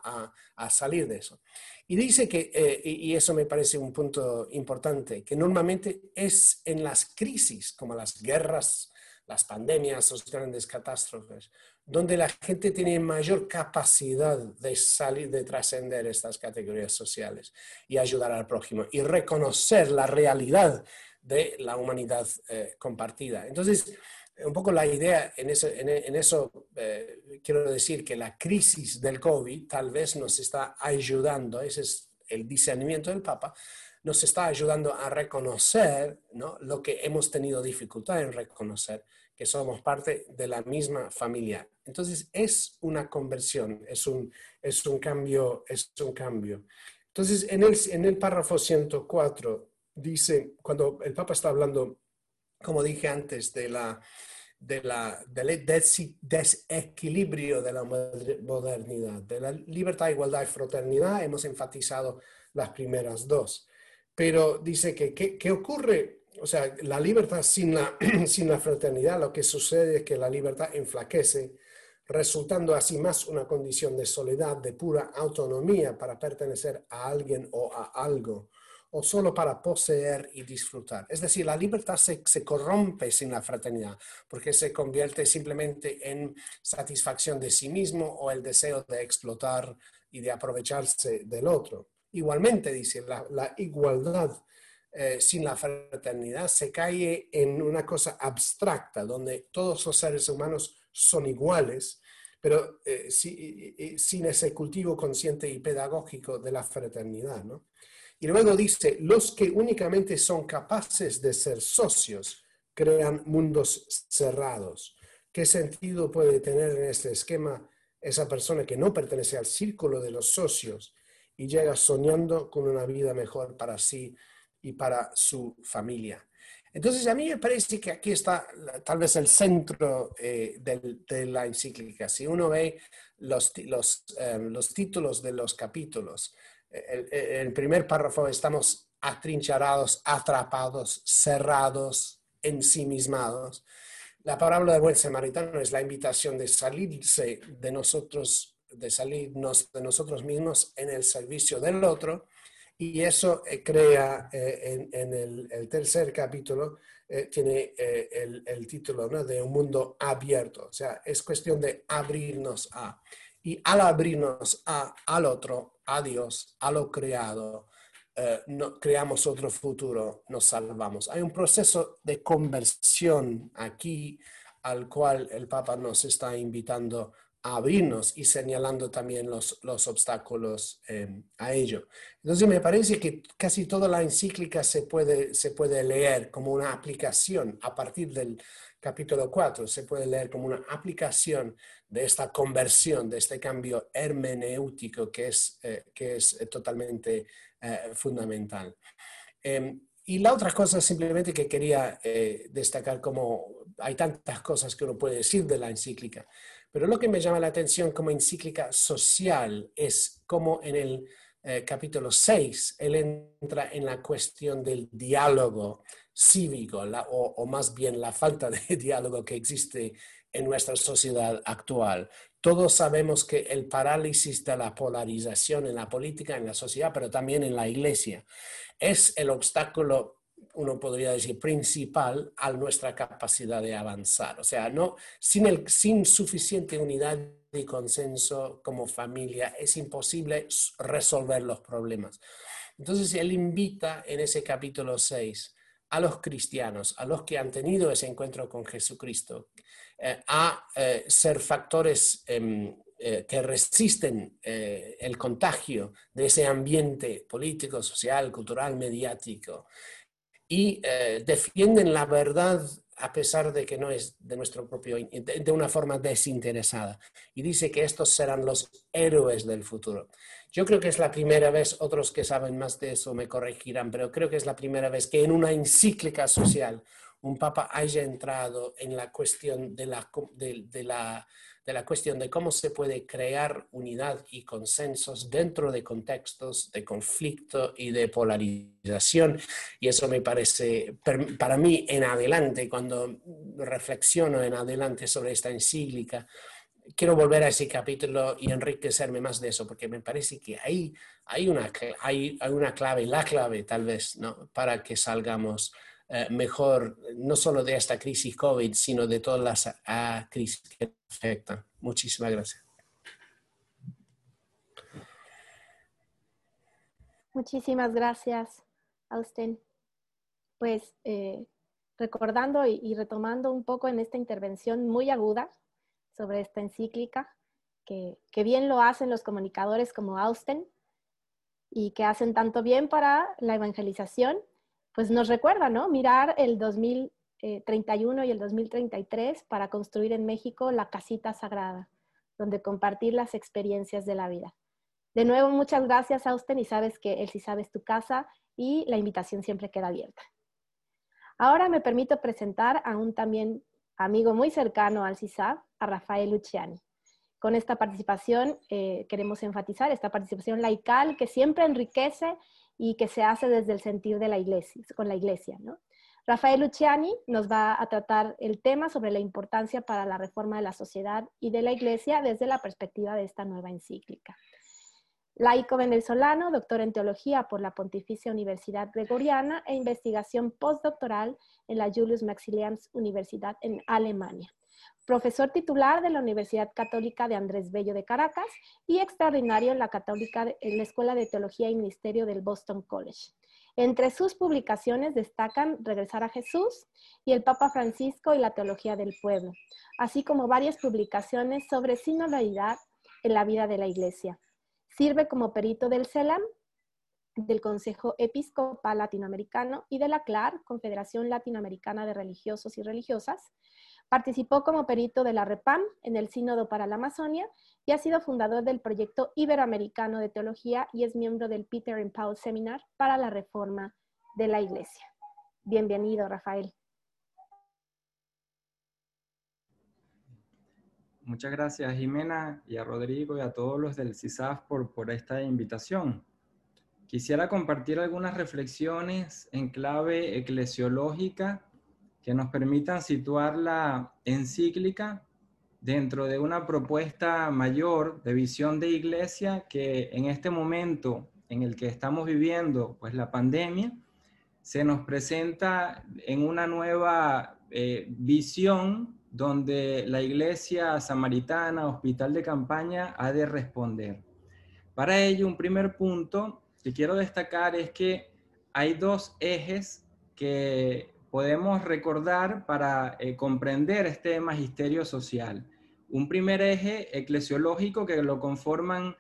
a salir de eso. Y dice que, eh, y eso me parece un punto importante, que normalmente es en las crisis, como las guerras, las pandemias, las grandes catástrofes, donde la gente tiene mayor capacidad de salir, de trascender estas categorías sociales y ayudar al prójimo y reconocer la realidad de la humanidad eh, compartida. Entonces, un poco la idea en eso, eh, quiero decir que la crisis del COVID tal vez nos está ayudando, ese es el discernimiento del Papa, nos está ayudando a reconocer ¿no? lo que hemos tenido dificultad en reconocer, que somos parte de la misma familia. Entonces es una conversión, es un, es un cambio, es un cambio. Entonces en el, en el párrafo 104 dice, cuando el Papa está hablando como dije antes, de la, de la, del desequilibrio de la modernidad. De la libertad, igualdad y fraternidad hemos enfatizado las primeras dos. Pero dice que, ¿qué ocurre? O sea, la libertad sin la, sin la fraternidad, lo que sucede es que la libertad enflaquece, resultando así más una condición de soledad, de pura autonomía para pertenecer a alguien o a algo o solo para poseer y disfrutar. Es decir, la libertad se, corrompe sin la fraternidad, porque se convierte simplemente en satisfacción de sí mismo o el deseo de explotar y de aprovecharse del otro. Igualmente, dice, la, igualdad eh, sin la fraternidad se cae en una cosa abstracta, donde todos los seres humanos son iguales, pero eh, sin ese cultivo consciente y pedagógico de la fraternidad. ¿no? Y luego dice, los que únicamente son capaces de ser socios crean mundos cerrados. ¿Qué sentido puede tener en este esquema esa persona que no pertenece al círculo de los socios y llega soñando con una vida mejor para sí y para su familia? Entonces, a mí me parece que aquí está tal vez el centro eh, de la encíclica. Si uno ve los, los, eh, los títulos de los capítulos, el, el primer párrafo estamos atrincherados, atrapados, cerrados, ensimismados. La parábola del buen samaritano es la invitación de salirse de nosotros, de salirnos de nosotros mismos en el servicio del otro. Y eso eh, crea eh, en, el, tercer capítulo, eh, tiene el, el, título ¿no? de un mundo abierto. O sea, es cuestión de abrirnos a. Y al abrirnos a, al otro, a Dios, a lo creado, eh, no, creamos otro futuro, nos salvamos. Hay un proceso de conversión aquí al cual el Papa nos está invitando a abrirnos y señalando también los, los obstáculos eh, a ello. Entonces me parece que casi toda la encíclica se puede, se puede leer como una aplicación a partir del capítulo 4, se puede leer como una aplicación de esta conversión, de este cambio hermenéutico que es, eh, que es totalmente eh, fundamental. Em, y la otra cosa simplemente que quería eh, destacar, como hay tantas cosas que uno puede decir de la encíclica, pero lo que me llama la atención como encíclica social es como en el eh, capítulo 6 él entra en la cuestión del diálogo cívico, o, más bien la falta de diálogo que existe en nuestra sociedad actual. Todos sabemos que el parálisis de la polarización en la política, en la sociedad, pero también en la iglesia, es el obstáculo, uno podría decir, principal a nuestra capacidad de avanzar. O sea, no, sin, el, sin suficiente unidad y consenso como familia es imposible resolver los problemas. Entonces, él invita en ese capítulo 6 a los cristianos, a los que han tenido ese encuentro con Jesucristo, a eh, ser factores em, eh, que resisten el contagio de ese ambiente político, social, cultural, mediático y defienden la verdad a pesar de que no es de nuestro propio, de, una forma desinteresada. Y dice que estos serán los héroes del futuro. Yo creo que es la primera vez, otros que saben más de eso me corregirán, pero creo que es la primera vez que en una encíclica social un papa haya entrado en la cuestión de la, de, la, de la cuestión de cómo se puede crear unidad y consensos dentro de contextos de conflicto y de polarización. Y eso me parece, para mí, en adelante, cuando reflexiono en adelante sobre esta encíclica, quiero volver a ese capítulo y enriquecerme más de eso, porque me parece que ahí hay una, hay, una clave, la clave tal vez, ¿no? para que salgamos eh, mejor, no solo de esta crisis COVID, sino de todas las ah, crisis que afectan. Muchísimas gracias. Muchísimas gracias, Austin. Pues eh, recordando y, retomando un poco en esta intervención muy aguda sobre esta encíclica, que, que bien lo hacen los comunicadores como Austin y que hacen tanto bien para la evangelización pues nos recuerda, ¿no? Mirar el 2031 y el 2033 para construir en México la casita sagrada, donde compartir las experiencias de la vida. De nuevo, muchas gracias, Austen, y sabes que el Si Sabes tu casa y la invitación siempre queda abierta. Ahora me permito presentar a un también amigo muy cercano al CISAB, a Rafael Luciani. Con esta participación eh, queremos enfatizar esta participación laical que siempre enriquece y que se hace desde el sentir de la iglesia, con la iglesia. ¿no? Rafael Luciani nos va a tratar el tema sobre la importancia para la reforma de la sociedad y de la iglesia desde la perspectiva de esta nueva encíclica. Laico venezolano, doctor en teología por la Pontificia Universidad Gregoriana e investigación postdoctoral en la Julius Maximilians Universidad en Alemania profesor titular de la Universidad Católica de Andrés Bello de Caracas y extraordinario en la, Católica, en la Escuela de Teología y Ministerio del Boston College. Entre sus publicaciones destacan Regresar a Jesús y El Papa Francisco y la Teología del Pueblo, así como varias publicaciones sobre sinodalidad en la vida de la Iglesia. Sirve como perito del CELAM, del Consejo Episcopal Latinoamericano y de la CLAR, Confederación Latinoamericana de Religiosos y Religiosas, Participó como perito de la REPAM en el Sínodo para la Amazonia y ha sido fundador del proyecto Iberoamericano de Teología y es miembro del Peter and Paul Seminar para la Reforma de la Iglesia. Bienvenido, Rafael. Muchas gracias, Jimena, y a Rodrigo y a todos los del CISAF por, por esta invitación. Quisiera compartir algunas reflexiones en clave eclesiológica que nos permitan situar la encíclica dentro de una propuesta mayor de visión de iglesia que en este momento en el que estamos viviendo, pues la pandemia, se nos presenta en una nueva eh, visión donde la iglesia samaritana, hospital de campaña, ha de responder. Para ello, un primer punto que quiero destacar es que hay dos ejes que podemos recordar para eh, comprender este magisterio social. Un primer eje eclesiológico que lo conforman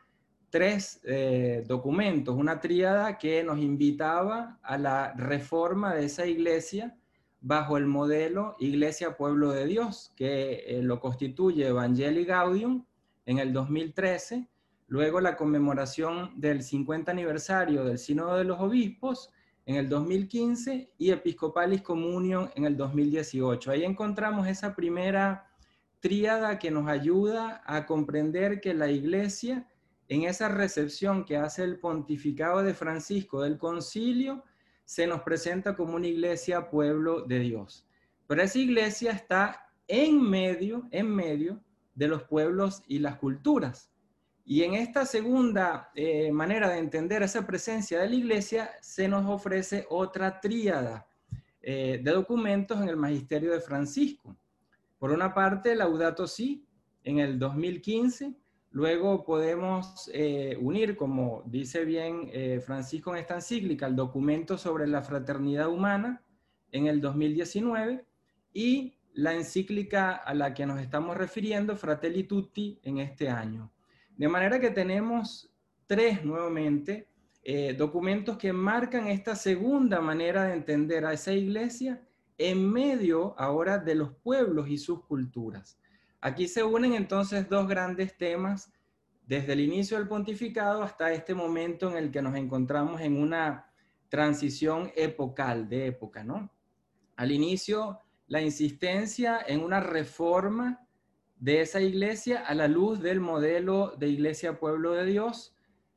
tres eh, documentos, una tríada que nos invitaba a la reforma de esa iglesia bajo el modelo Iglesia Pueblo de Dios, que eh, lo constituye Evangelii Gaudium en el 2013, luego la conmemoración del 50 aniversario del Sínodo de los Obispos en el 2015 y Episcopalis Communion en el 2018. Ahí encontramos esa primera tríada que nos ayuda a comprender que la iglesia, en esa recepción que hace el pontificado de Francisco del concilio, se nos presenta como una iglesia pueblo de Dios. Pero esa iglesia está en medio, en medio de los pueblos y las culturas. Y en esta segunda eh, manera de entender esa presencia de la iglesia, se nos ofrece otra tríada eh, de documentos en el magisterio de Francisco. Por una parte, Laudato Si, en el 2015, luego podemos eh, unir, como dice bien Francisco en esta encíclica, el documento sobre la fraternidad humana en el 2019 y la encíclica a la que nos estamos refiriendo, Fratelli Tutti, en este año. De manera que tenemos tres nuevamente eh, documentos que marcan esta segunda manera de entender a esa iglesia en medio ahora de los pueblos y sus culturas. Aquí se unen entonces dos grandes temas desde el inicio del pontificado hasta este momento en el que nos encontramos en una transición epocal, de época, ¿no? Al inicio, la insistencia en una reforma de esa iglesia a la luz del modelo de iglesia pueblo de Dios.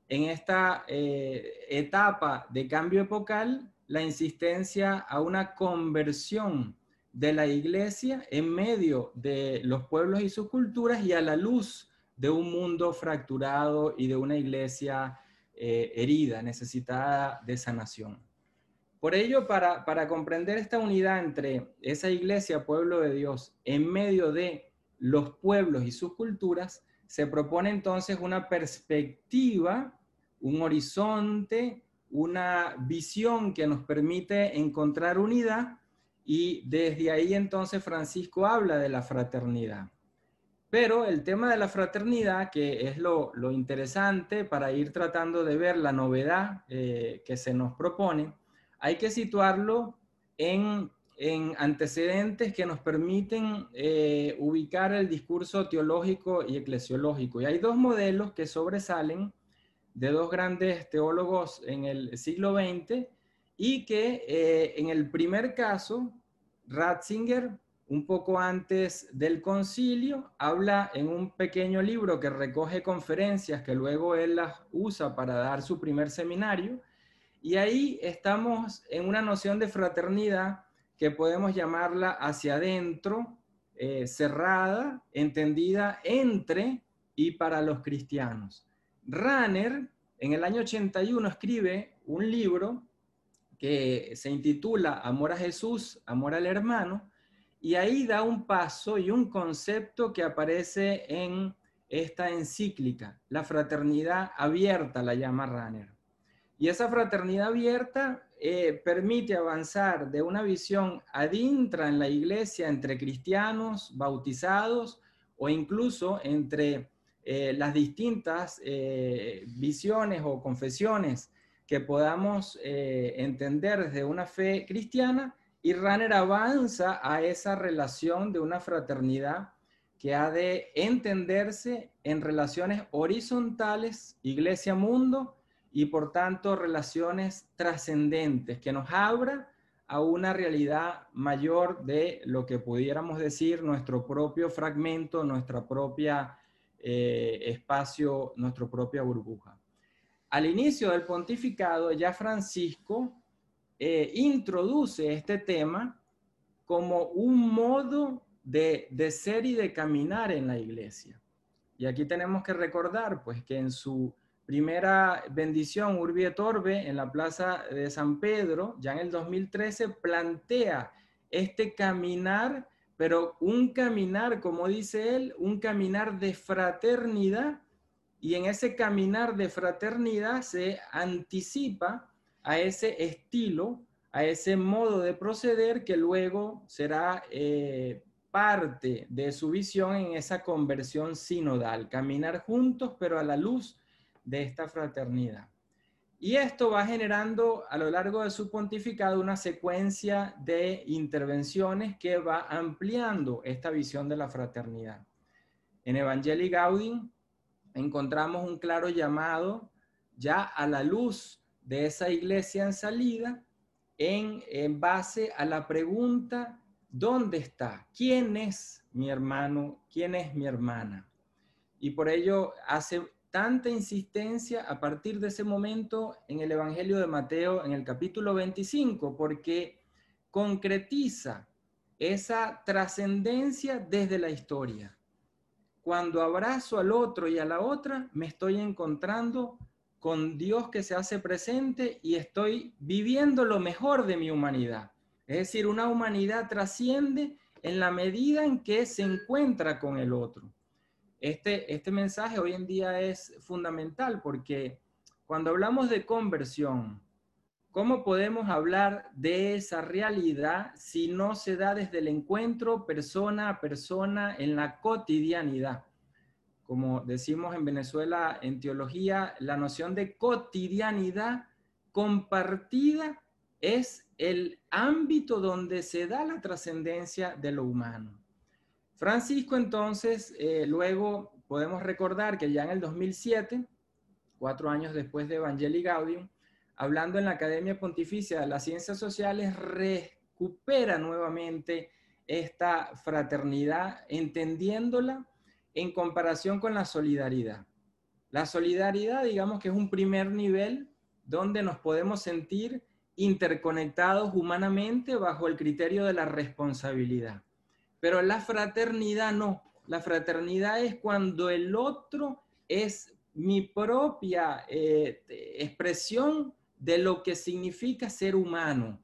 En esta eh, etapa de cambio epocal, la insistencia a una conversión de la iglesia en medio de los pueblos y sus culturas y a la luz de un mundo fracturado y de una iglesia eh, herida, necesitada de sanación. Por ello, para, para comprender esta unidad entre esa iglesia, pueblo de Dios, en medio de los pueblos y sus culturas, se propone entonces una perspectiva, un horizonte, una visión que nos permite encontrar unidad y desde ahí entonces Francisco habla de la fraternidad. Pero el tema de la fraternidad, que es lo, interesante para ir tratando de ver la novedad eh, que se nos propone, hay que situarlo en en antecedentes que nos permiten eh, ubicar el discurso teológico y eclesiológico. Y hay dos modelos que sobresalen de dos grandes teólogos en el siglo XX y que eh, en el primer caso, Ratzinger, un poco antes del concilio, habla en un pequeño libro que recoge conferencias que luego él las usa para dar su primer seminario. Y ahí estamos en una noción de fraternidad que podemos llamarla hacia adentro, eh, cerrada, entendida entre y para los cristianos. Ranner en el año 81 escribe un libro que se intitula Amor a Jesús, Amor al Hermano, y ahí da un paso y un concepto que aparece en esta encíclica, la fraternidad abierta, la llama Ranner. Y esa fraternidad abierta eh, permite avanzar de una visión adintra en la iglesia entre cristianos, bautizados o incluso entre eh, las distintas eh, visiones o confesiones que podamos entender desde una fe cristiana y Ranner avanza a esa relación de una fraternidad que ha de entenderse en relaciones horizontales, iglesia-mundo, y por tanto relaciones trascendentes que nos abra a una realidad mayor de lo que pudiéramos decir nuestro propio fragmento, nuestra propia eh, espacio, nuestra propia burbuja. Al inicio del pontificado, ya Francisco eh, introduce este tema como un modo de, de ser y de caminar en la iglesia. Y aquí tenemos que recordar, pues, que en su primera bendición Urbi et en la Plaza de San Pedro, ya en el 2013, plantea este caminar, pero un caminar, como dice él, un caminar de fraternidad y en ese caminar de fraternidad se anticipa a ese estilo, a ese modo de proceder que luego será eh, parte de su visión en esa conversión sinodal, caminar juntos pero a la luz de esta fraternidad. Y esto va generando a lo largo de su pontificado una secuencia de intervenciones que va ampliando esta visión de la fraternidad. En Evangelii Gaudium encontramos un claro llamado ya a la luz de esa iglesia en salida en, en base a la pregunta, ¿dónde está? ¿Quién es mi hermano? ¿Quién es mi hermana? Y por ello hace tanta insistencia a partir de ese momento en el Evangelio de Mateo en el capítulo 25, porque concretiza esa trascendencia desde la historia. Cuando abrazo al otro y a la otra, me estoy encontrando con Dios que se hace presente y estoy viviendo lo mejor de mi humanidad. Es decir, una humanidad trasciende en la medida en que se encuentra con el otro. Este, este mensaje hoy en día es fundamental porque cuando hablamos de conversión, ¿cómo podemos hablar de esa realidad si no se da desde el encuentro persona a persona en la cotidianidad? Como decimos en Venezuela en teología, la noción de cotidianidad compartida es el ámbito donde se da la trascendencia de lo humano. Francisco entonces, eh, luego podemos recordar que ya en el 2007, cuatro años después de Evangelii Gaudium, hablando en la Academia Pontificia de las Ciencias Sociales, recupera nuevamente esta fraternidad, entendiéndola en comparación con la solidaridad. La solidaridad, digamos que es un primer nivel donde nos podemos sentir interconectados humanamente bajo el criterio de la responsabilidad. Pero la fraternidad no. La fraternidad es cuando el otro es mi propia eh, expresión de lo que significa ser humano.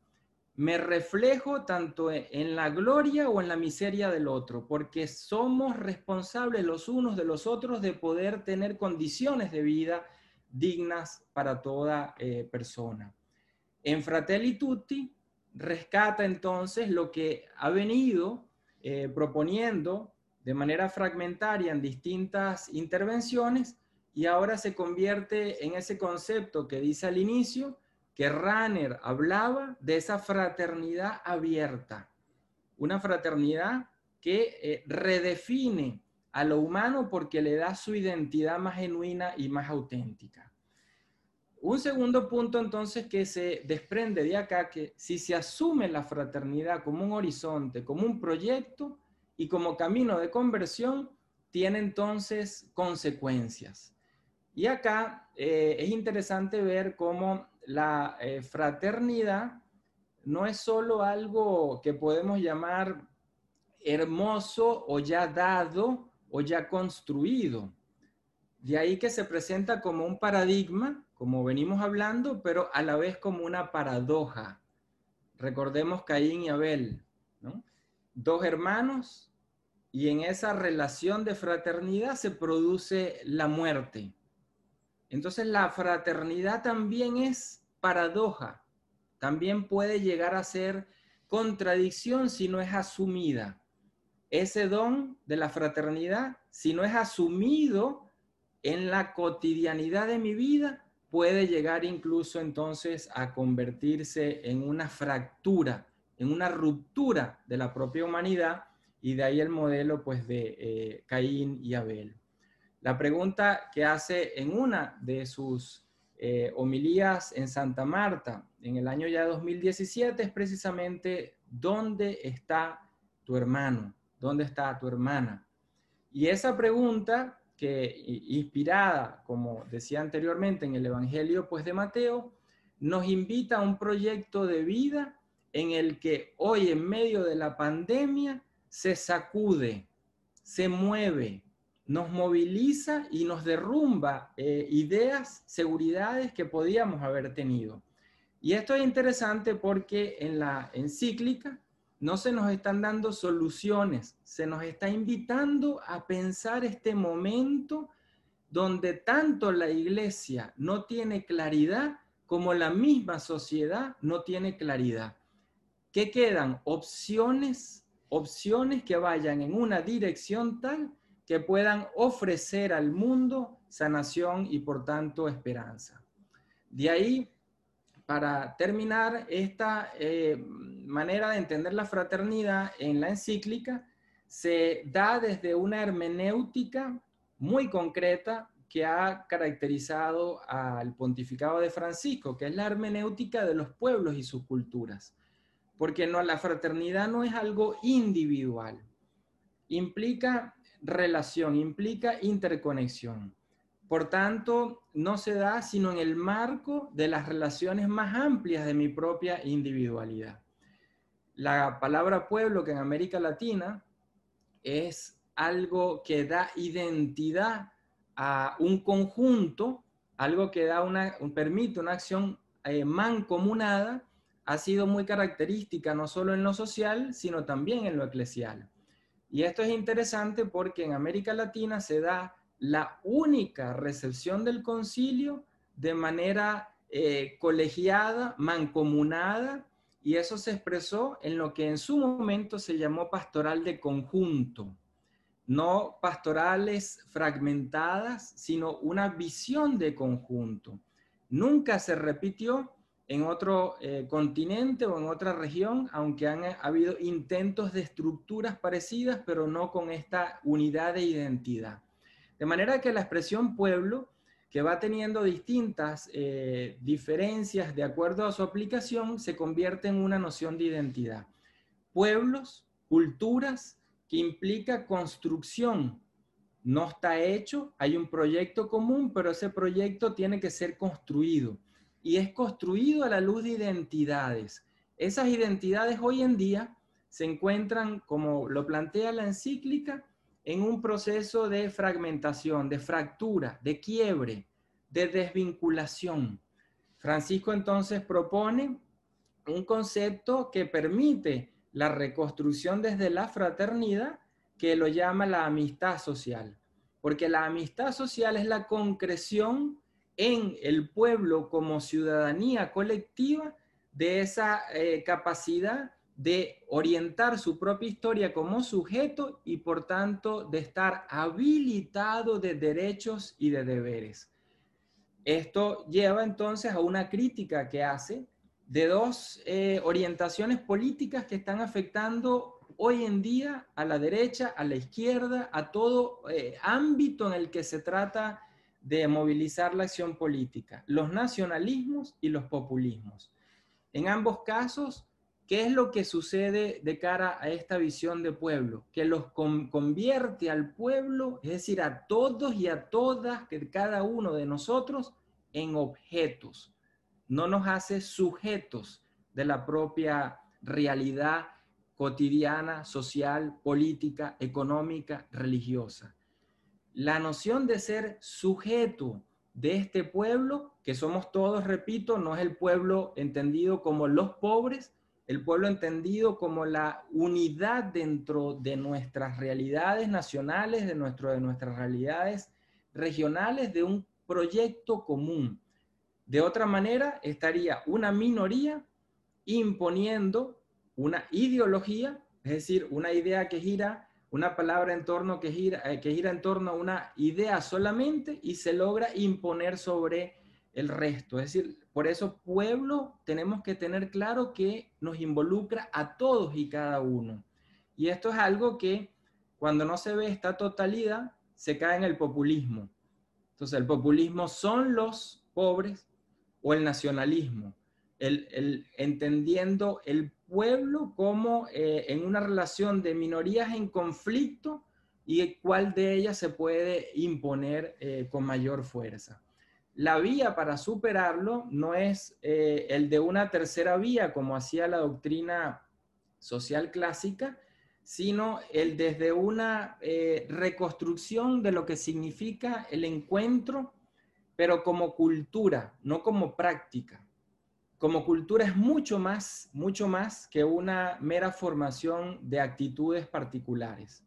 Me reflejo tanto en la gloria o en la miseria del otro, porque somos responsables los unos de los otros de poder tener condiciones de vida dignas para toda eh, persona. En Fratelli Tutti rescata entonces lo que ha venido eh, proponiendo de manera fragmentaria en distintas intervenciones y ahora se convierte en ese concepto que dice al inicio que Ranner hablaba de esa fraternidad abierta, una fraternidad que eh, redefine a lo humano porque le da su identidad más genuina y más auténtica. Un segundo punto entonces que se desprende de acá, que si se asume la fraternidad como un horizonte, como un proyecto y como camino de conversión, tiene entonces consecuencias. Y acá eh, es interesante ver cómo la eh, fraternidad no es solo algo que podemos llamar hermoso o ya dado o ya construido. De ahí que se presenta como un paradigma como venimos hablando, pero a la vez como una paradoja. Recordemos Caín y Abel, Dos hermanos y en esa relación de fraternidad se produce la muerte. Entonces la fraternidad también es paradoja, también puede llegar a ser contradicción si no es asumida. Ese don de la fraternidad, si no es asumido en la cotidianidad de mi vida, puede llegar incluso entonces a convertirse en una fractura, en una ruptura de la propia humanidad y de ahí el modelo pues de eh, Caín y Abel. La pregunta que hace en una de sus eh, homilías en Santa Marta en el año ya 2017 es precisamente ¿dónde está tu hermano? ¿Dónde está tu hermana? Y esa pregunta que inspirada, como decía anteriormente en el Evangelio pues de Mateo, nos invita a un proyecto de vida en el que hoy en medio de la pandemia se sacude, se mueve, nos moviliza y nos derrumba eh, ideas, seguridades que podíamos haber tenido. Y esto es interesante porque en la encíclica no se nos están dando soluciones, se nos está invitando a pensar este momento donde tanto la iglesia no tiene claridad como la misma sociedad no tiene claridad. ¿Qué quedan? Opciones, opciones que vayan en una dirección tal que puedan ofrecer al mundo sanación y por tanto esperanza. De ahí, para terminar esta eh, manera de entender la fraternidad en la encíclica, se da desde una hermenéutica muy concreta que ha caracterizado al pontificado de Francisco, que es la hermenéutica de los pueblos y sus culturas. Porque no, la fraternidad no es algo individual, implica relación, implica interconexión. Por tanto, no se da sino en el marco de las relaciones más amplias de mi propia individualidad. La palabra pueblo que en América Latina es algo que da identidad a un conjunto, algo que da una, permite una acción eh, mancomunada, ha sido muy característica no solo en lo social, sino también en lo eclesial. Y esto es interesante porque en América Latina se da la única recepción del concilio de manera eh, colegiada, mancomunada, y eso se expresó en lo que en su momento se llamó pastoral de conjunto no pastorales fragmentadas, sino una visión de conjunto. Nunca se repitió en otro eh, continente o en otra región, aunque han habido intentos de estructuras parecidas, pero no con esta unidad de identidad. De manera que la expresión pueblo, que va teniendo distintas eh, diferencias de acuerdo a su aplicación, se convierte en una noción de identidad. Pueblos, culturas, que implica construcción. No está hecho, hay un proyecto común, pero ese proyecto tiene que ser construido. Y es construido a la luz de identidades. Esas identidades hoy en día se encuentran, como lo plantea la encíclica, en un proceso de fragmentación, de fractura, de quiebre, de desvinculación. Francisco entonces propone un concepto que permite la reconstrucción desde la fraternidad, que lo llama la amistad social. Porque la amistad social es la concreción en el pueblo como ciudadanía colectiva de esa eh, capacidad de orientar su propia historia como sujeto y por tanto de estar habilitado de derechos y de deberes. Esto lleva entonces a una crítica que hace de dos eh, orientaciones políticas que están afectando hoy en día a la derecha, a la izquierda, a todo eh, ámbito en el que se trata de movilizar la acción política, los nacionalismos y los populismos. En ambos casos, ¿qué es lo que sucede de cara a esta visión de pueblo? Que los convierte al pueblo, es decir, a todos y a todas, que cada uno de nosotros, en objetos no nos hace sujetos de la propia realidad cotidiana, social, política, económica, religiosa. La noción de ser sujeto de este pueblo, que somos todos, repito, no es el pueblo entendido como los pobres, el pueblo entendido como la unidad dentro de nuestras realidades nacionales, de, nuestro, de nuestras realidades regionales, de un proyecto común. De otra manera, estaría una minoría imponiendo una ideología, es decir, una idea que gira, una palabra en torno que gira, eh, que gira en torno a una idea solamente y se logra imponer sobre el resto. Es decir, por eso pueblo tenemos que tener claro que nos involucra a todos y cada uno. Y esto es algo que cuando no se ve esta totalidad, se cae en el populismo. Entonces, el populismo son los pobres, o el nacionalismo, el, entendiendo el pueblo como eh, en una relación de minorías en conflicto y cuál de ellas se puede imponer eh, con mayor fuerza. La vía para superarlo no es eh, el de una tercera vía, como hacía la doctrina social clásica, sino el desde una reconstrucción de lo que significa el encuentro pero como cultura, no como práctica. Como cultura es mucho más, mucho más que una mera formación de actitudes particulares.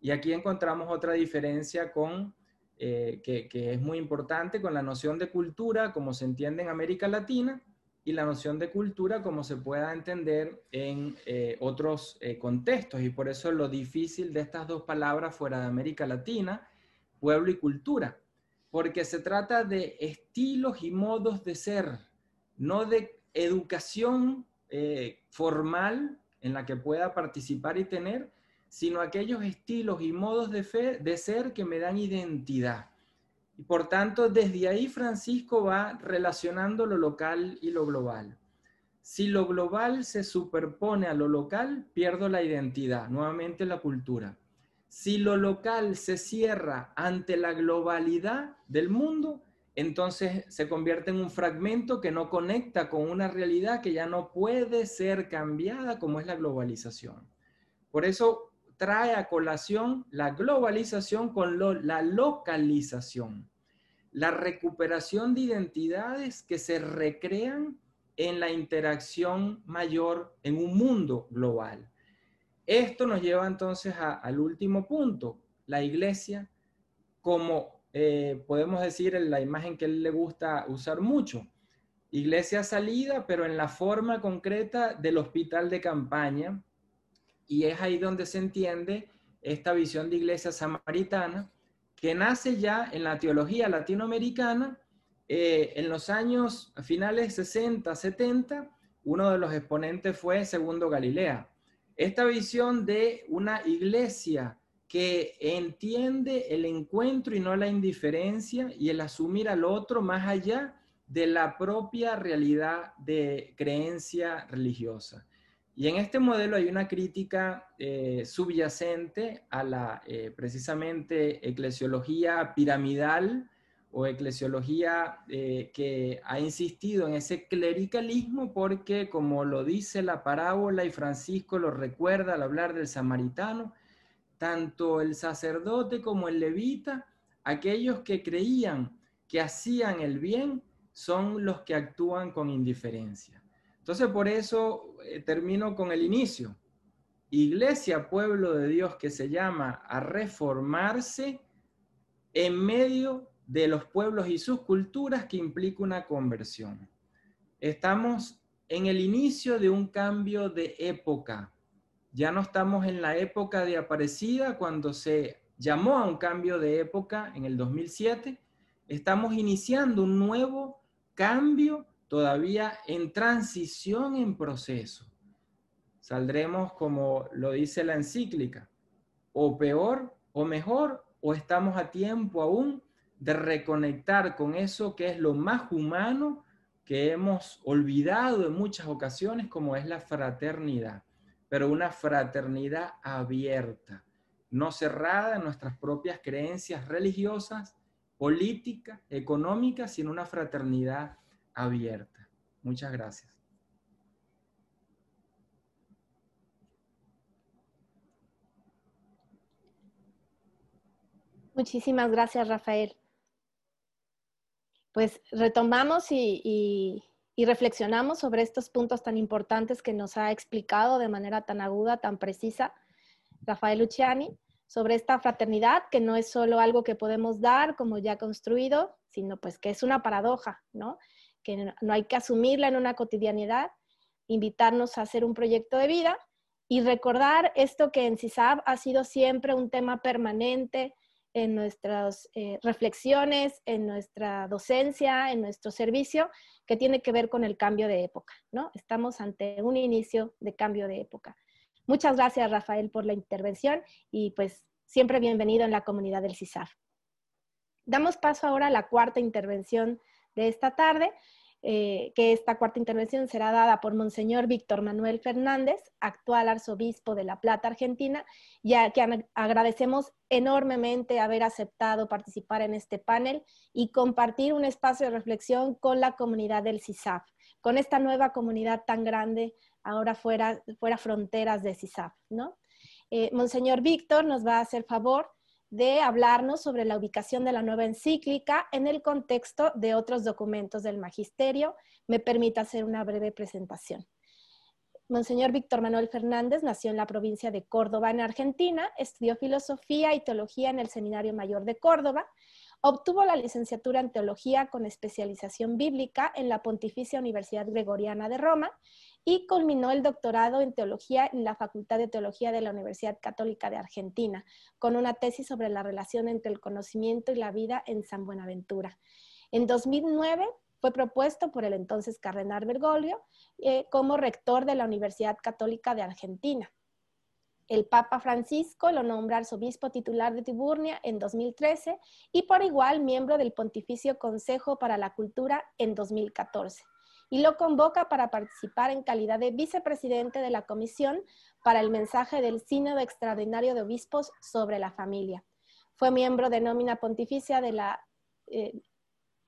Y aquí encontramos otra diferencia con eh, que, es muy importante con la noción de cultura como se entiende en América Latina y la noción de cultura como se pueda entender en eh, otros eh, contextos. Y por eso lo difícil de estas dos palabras fuera de América Latina, pueblo y cultura, porque se trata de estilos y modos de ser, no de educación formal en la que pueda participar y tener, sino aquellos estilos y modos de, fe, de ser que me dan identidad. Y por tanto, desde ahí Francisco va relacionando lo local y lo global. Si lo global se superpone a lo local, pierdo la identidad, nuevamente la cultura. Si lo local se cierra ante la globalidad del mundo, entonces se convierte en un fragmento que no conecta con una realidad que ya no puede ser cambiada como es la globalización. Por eso trae a colación la globalización con la localización, la recuperación de identidades que se recrean en la interacción mayor en un mundo global. Esto nos lleva entonces al último punto, la iglesia como eh, podemos decir en la imagen que él le gusta usar mucho, iglesia salida, pero en la forma concreta del hospital de campaña, y es ahí donde se entiende esta visión de iglesia samaritana, que nace ya en la teología latinoamericana eh, en los años finales 60, 70. Uno de los exponentes fue Segundo Galilea. Esta visión de una iglesia que entiende el encuentro y no la indiferencia y el asumir al otro más allá de la propia realidad de creencia religiosa. Y en este modelo hay una crítica eh, subyacente a la eh, precisamente eclesiología piramidal o eclesiología eh, que ha insistido en ese clericalismo porque, como lo dice la parábola y Francisco lo recuerda al hablar del samaritano, tanto el sacerdote como el levita, aquellos que creían que hacían el bien, son los que actúan con indiferencia. Entonces, por eso eh, termino con el inicio. Iglesia, pueblo de Dios que se llama a reformarse en medio de los pueblos y sus culturas que implica una conversión. Estamos en el inicio de un cambio de época. Ya no estamos en la época de Aparecida cuando se llamó a un cambio de época en el 2007. Estamos iniciando un nuevo cambio todavía en transición, en proceso. Saldremos como lo dice la encíclica, o peor o mejor, o estamos a tiempo aún de reconectar con eso que es lo más humano que hemos olvidado en muchas ocasiones, como es la fraternidad, pero una fraternidad abierta, no cerrada en nuestras propias creencias religiosas, políticas, económicas, sino una fraternidad abierta. Muchas gracias. Muchísimas gracias, Rafael. Pues retomamos y, reflexionamos sobre estos puntos tan importantes que nos ha explicado de manera tan aguda, tan precisa Rafael Luciani, sobre esta fraternidad que no es solo algo que podemos dar como ya construido, sino pues que es una paradoja, ¿no? Que no hay que asumirla en una cotidianidad, invitarnos a hacer un proyecto de vida y recordar esto que en CISAB ha sido siempre un tema permanente en nuestras eh, reflexiones, en nuestra docencia, en nuestro servicio, que tiene que ver con el cambio de época, ¿no? Estamos ante un inicio de cambio de época. Muchas gracias, Rafael, por la intervención y pues siempre bienvenido en la comunidad del CISAB. Damos paso ahora a la cuarta intervención de esta tarde, eh, que esta cuarta intervención será dada por Monseñor Víctor Manuel Fernández, actual arzobispo de La Plata, Argentina, ya que agradecemos enormemente haber aceptado participar en este panel y compartir un espacio de reflexión con la comunidad del CISAF, con esta nueva comunidad tan grande ahora fuera, fuera fronteras de CISAF. ¿no? Eh, Monseñor Víctor nos va a hacer favor de hablarnos sobre la ubicación de la nueva encíclica en el contexto de otros documentos del magisterio. Me permite hacer una breve presentación. Monseñor Víctor Manuel Fernández nació en la provincia de Córdoba, en Argentina, estudió filosofía y teología en el Seminario Mayor de Córdoba, Obtuvo la licenciatura en teología con especialización bíblica en la Pontificia Universidad Gregoriana de Roma y culminó el doctorado en teología en la Facultad de Teología de la Universidad Católica de Argentina, con una tesis sobre la relación entre el conocimiento y la vida en San Buenaventura. En 2009 fue propuesto por el entonces cardenal Bergoglio eh, como rector de la Universidad Católica de Argentina. El Papa Francisco lo nombra arzobispo titular de Tiburnia en 2013 y por igual miembro del Pontificio Consejo para la Cultura en 2014 y lo convoca para participar en calidad de vicepresidente de la Comisión para el mensaje del Sínodo Extraordinario de Obispos sobre la Familia. Fue miembro de nómina pontificia de la eh,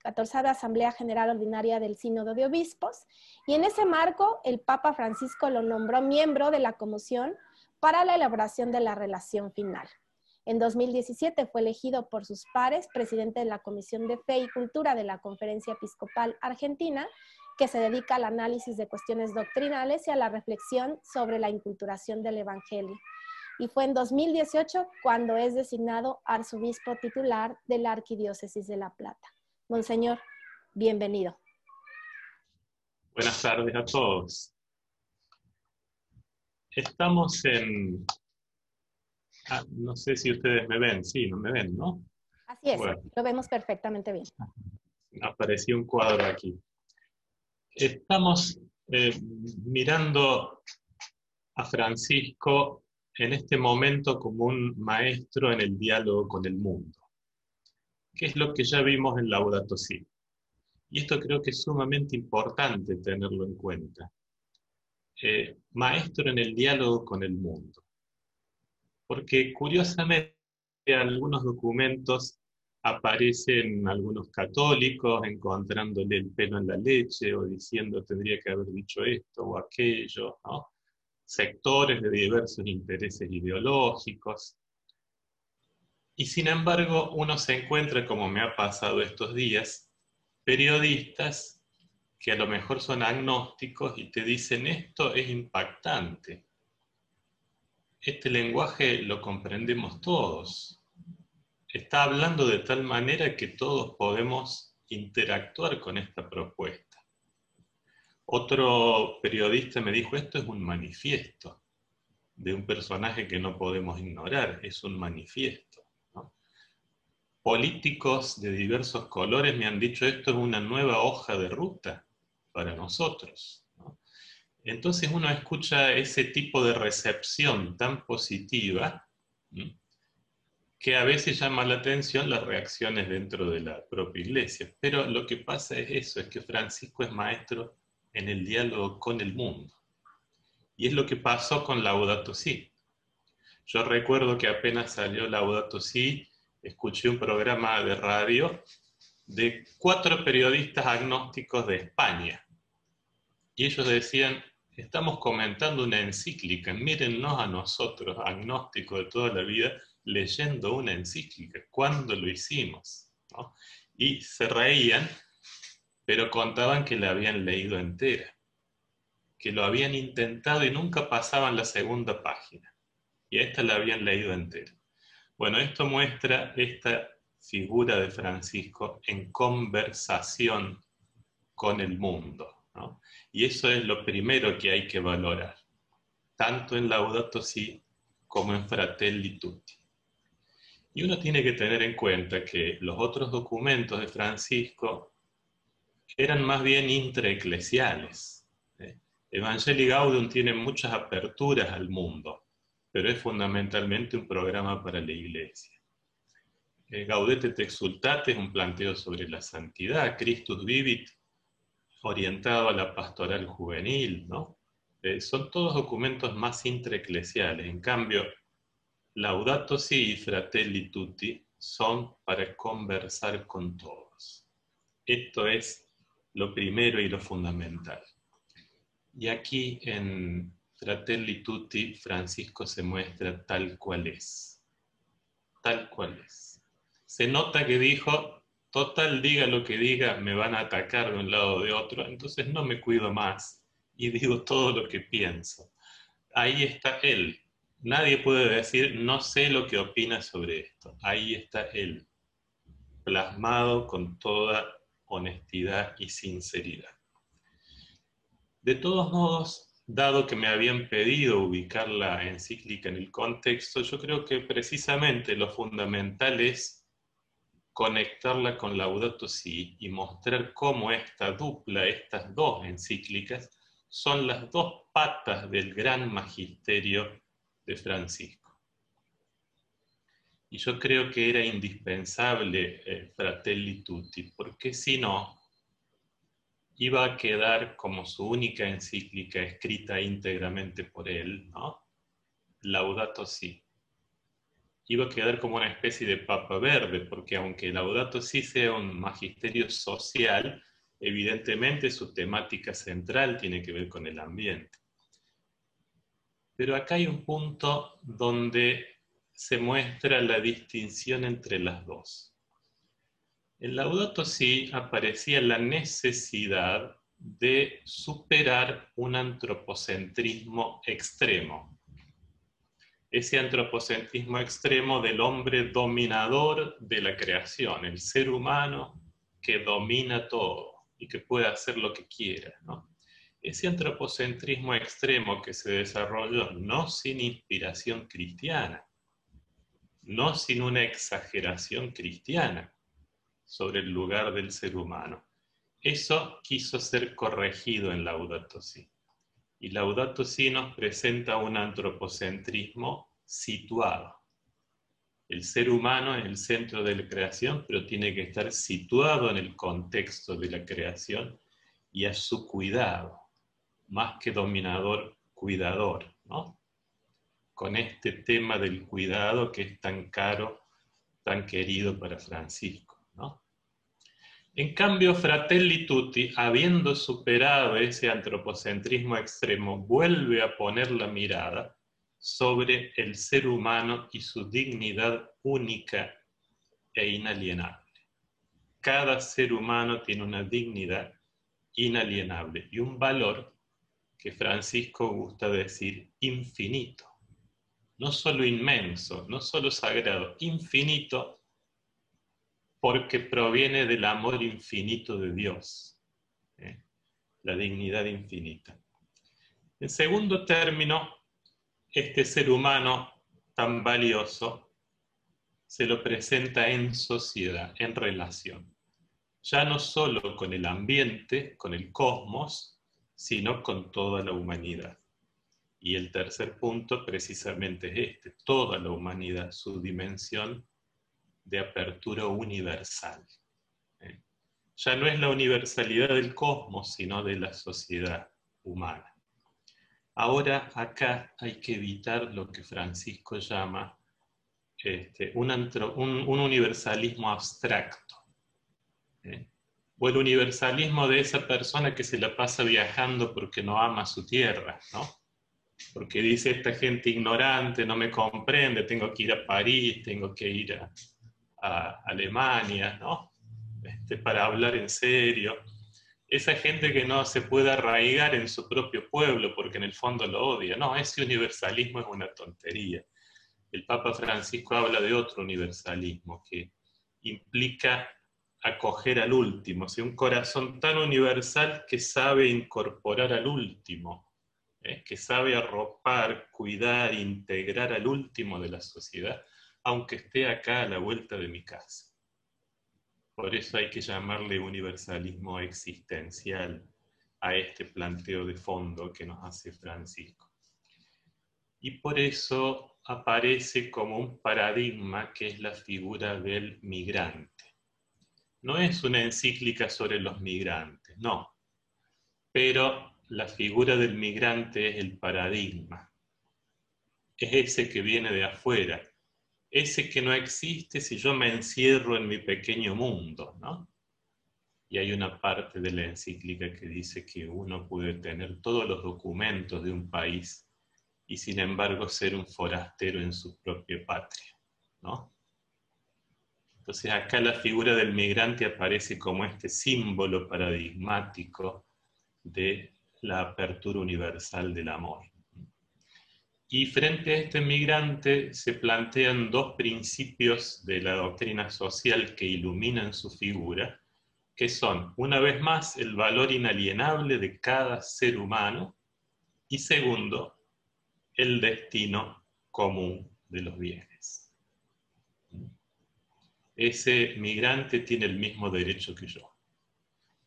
14 Asamblea General Ordinaria del Sínodo de Obispos y en ese marco el Papa Francisco lo nombró miembro de la Comisión para la elaboración de la relación final. En 2017 fue elegido por sus pares presidente de la Comisión de Fe y Cultura de la Conferencia Episcopal Argentina que se dedica al análisis de cuestiones doctrinales y a la reflexión sobre la inculturación del Evangelio. Y fue en 2018 cuando es designado arzobispo titular de la Arquidiócesis de La Plata. Monseñor, bienvenido. Buenas tardes a todos. Estamos en... Ah, no sé si ustedes me ven, sí, no me ven, ¿no? Así es, lo vemos perfectamente bien. Apareció un cuadro aquí. Estamos eh, mirando a Francisco en este momento como un maestro en el diálogo con el mundo, que es lo que ya vimos en Laudato Si. Y esto creo que es sumamente importante tenerlo en cuenta. Eh, maestro en el diálogo con el mundo. Porque curiosamente algunos documentos aparecen algunos católicos encontrándole el pelo en la leche o diciendo tendría que haber dicho esto o aquello, sectores de diversos intereses ideológicos. Y sin embargo, uno se encuentra, como me ha pasado estos días, periodistas que a lo mejor son agnósticos y te dicen esto es impactante. Este lenguaje lo comprendemos todos está hablando de tal manera que todos podemos interactuar con esta propuesta. Otro periodista me dijo, esto es un manifiesto de un personaje que no podemos ignorar, es un manifiesto. Políticos de diversos colores me han dicho, esto es una nueva hoja de ruta para nosotros. Entonces uno escucha ese tipo de recepción tan positiva que a veces llama la atención las reacciones dentro de la propia iglesia. Pero lo que pasa es eso, es que Francisco es maestro en el diálogo con el mundo. Y es lo que pasó con Laudato Si. Yo recuerdo que apenas salió Laudato Si, escuché un programa de radio de cuatro periodistas agnósticos de España. Y ellos decían, estamos comentando una encíclica, mírennos a nosotros, agnósticos de toda la vida, leyendo una encíclica. ¿Cuándo lo hicimos? Y se reían, pero contaban que la habían leído entera, que lo habían intentado y nunca pasaban la segunda página. Y esta la habían leído entera. Bueno, esto muestra esta figura de Francisco en conversación con el mundo. Y eso es lo primero que hay que valorar, tanto en Laudato Si como en Fratelli Tutti. Y uno tiene que tener en cuenta que los otros documentos de Francisco eran más bien intraeclesiales. ¿eh? Evangelii Gaudium tiene muchas aperturas al mundo, pero es fundamentalmente un programa para la iglesia. Eh, Gaudete te exultate es un planteo sobre la santidad, Christus Vivit, orientado a la pastoral juvenil, ¿no? Eh, son todos documentos más intraeclesiales. En cambio, Laudato si y Fratelli Tutti son para conversar con todos. Esto es lo primero y lo fundamental. Y aquí en Fratelli Tutti Francisco se muestra tal cual es. Tal cual es. Se nota que dijo, total diga lo que diga, me van a atacar de un lado o de otro, entonces no me cuido más y digo todo lo que pienso. Ahí está él, Nadie puede decir, no sé lo que opina sobre esto. Ahí está él. plasmado con toda honestidad y sinceridad. De todos modos, dado que me habían pedido ubicar la encíclica en el contexto, yo creo que precisamente lo fundamental es conectarla con Laudato Si y mostrar cómo esta dupla, estas dos encíclicas, son las dos patas del gran magisterio Francisco. Y yo creo que era indispensable eh, Fratelli Tutti, porque si no, iba a quedar como su única encíclica escrita íntegramente por él, ¿no? Laudato Si. Iba a quedar como una especie de papa verde, porque aunque Laudato Si sea un magisterio social, evidentemente su temática central tiene que ver con el ambiente. Pero acá hay un punto donde se muestra la distinción entre las dos. En Laudato Si aparecía la necesidad de superar un antropocentrismo extremo. Ese antropocentrismo extremo del hombre dominador de la creación, el ser humano que domina todo y que puede hacer lo que quiera. Ese antropocentrismo extremo que se desarrolló no sin inspiración cristiana, no sin una exageración cristiana, sobre el lugar del ser humano. Eso quiso ser corregido en Laudato Si. Y Laudato Si nos presenta un antropocentrismo situado. El ser humano es el centro de la creación, pero tiene que estar situado en el contexto de la creación y a su cuidado, más que dominador, cuidador, ¿no? Con este tema del cuidado que es tan caro, tan querido para Francisco. En cambio, Fratelli Tutti, habiendo superado ese antropocentrismo extremo, vuelve a poner la mirada sobre el ser humano y su dignidad única e inalienable. Cada ser humano tiene una dignidad inalienable y un valor que Francisco gusta decir infinito. No solo inmenso, no solo sagrado, infinito porque proviene del amor infinito de Dios, ¿eh? la dignidad infinita. En segundo término, este ser humano tan valioso se lo presenta en sociedad, en relación, ya no solo con el ambiente, con el cosmos, sino con toda la humanidad. Y el tercer punto precisamente es este, toda la humanidad, su dimensión de apertura universal. ¿eh? Ya no es la universalidad del cosmos, sino de la sociedad humana. Ahora acá hay que evitar lo que Francisco llama este, un, universalismo abstracto. ¿eh? O el universalismo de esa persona que se la pasa viajando porque no ama su tierra, ¿no? Porque dice esta gente ignorante, no me comprende, tengo que ir a París, tengo que ir a, Alemania, ¿no? Este, para hablar en serio. Esa gente que no se puede arraigar en su propio pueblo porque en el fondo lo odia. No, ese universalismo es una tontería. El Papa Francisco habla de otro universalismo que implica acoger al último, un corazón tan universal que sabe incorporar al último, ¿eh? que sabe arropar, cuidar, integrar al último de la sociedad aunque esté acá a la vuelta de mi casa. Por eso hay que llamarle universalismo existencial a este planteo de fondo que nos hace Francisco. Y por eso aparece como un paradigma que es la figura del migrante. No es una encíclica sobre los migrantes, no, pero la figura del migrante es el paradigma. Es ese que viene de afuera, ese que no existe si yo me encierro en mi pequeño mundo, ¿no? Y hay una parte de la encíclica que dice que uno puede tener todos los documentos de un país y sin embargo ser un forastero en su propia patria, ¿no? Entonces acá la figura del migrante aparece como este símbolo paradigmático de la apertura universal del amor. Y frente a este migrante se plantean dos principios de la doctrina social que iluminan su figura, que son, una vez más, el valor inalienable de cada ser humano y segundo, el destino común de los bienes. Ese migrante tiene el mismo derecho que yo.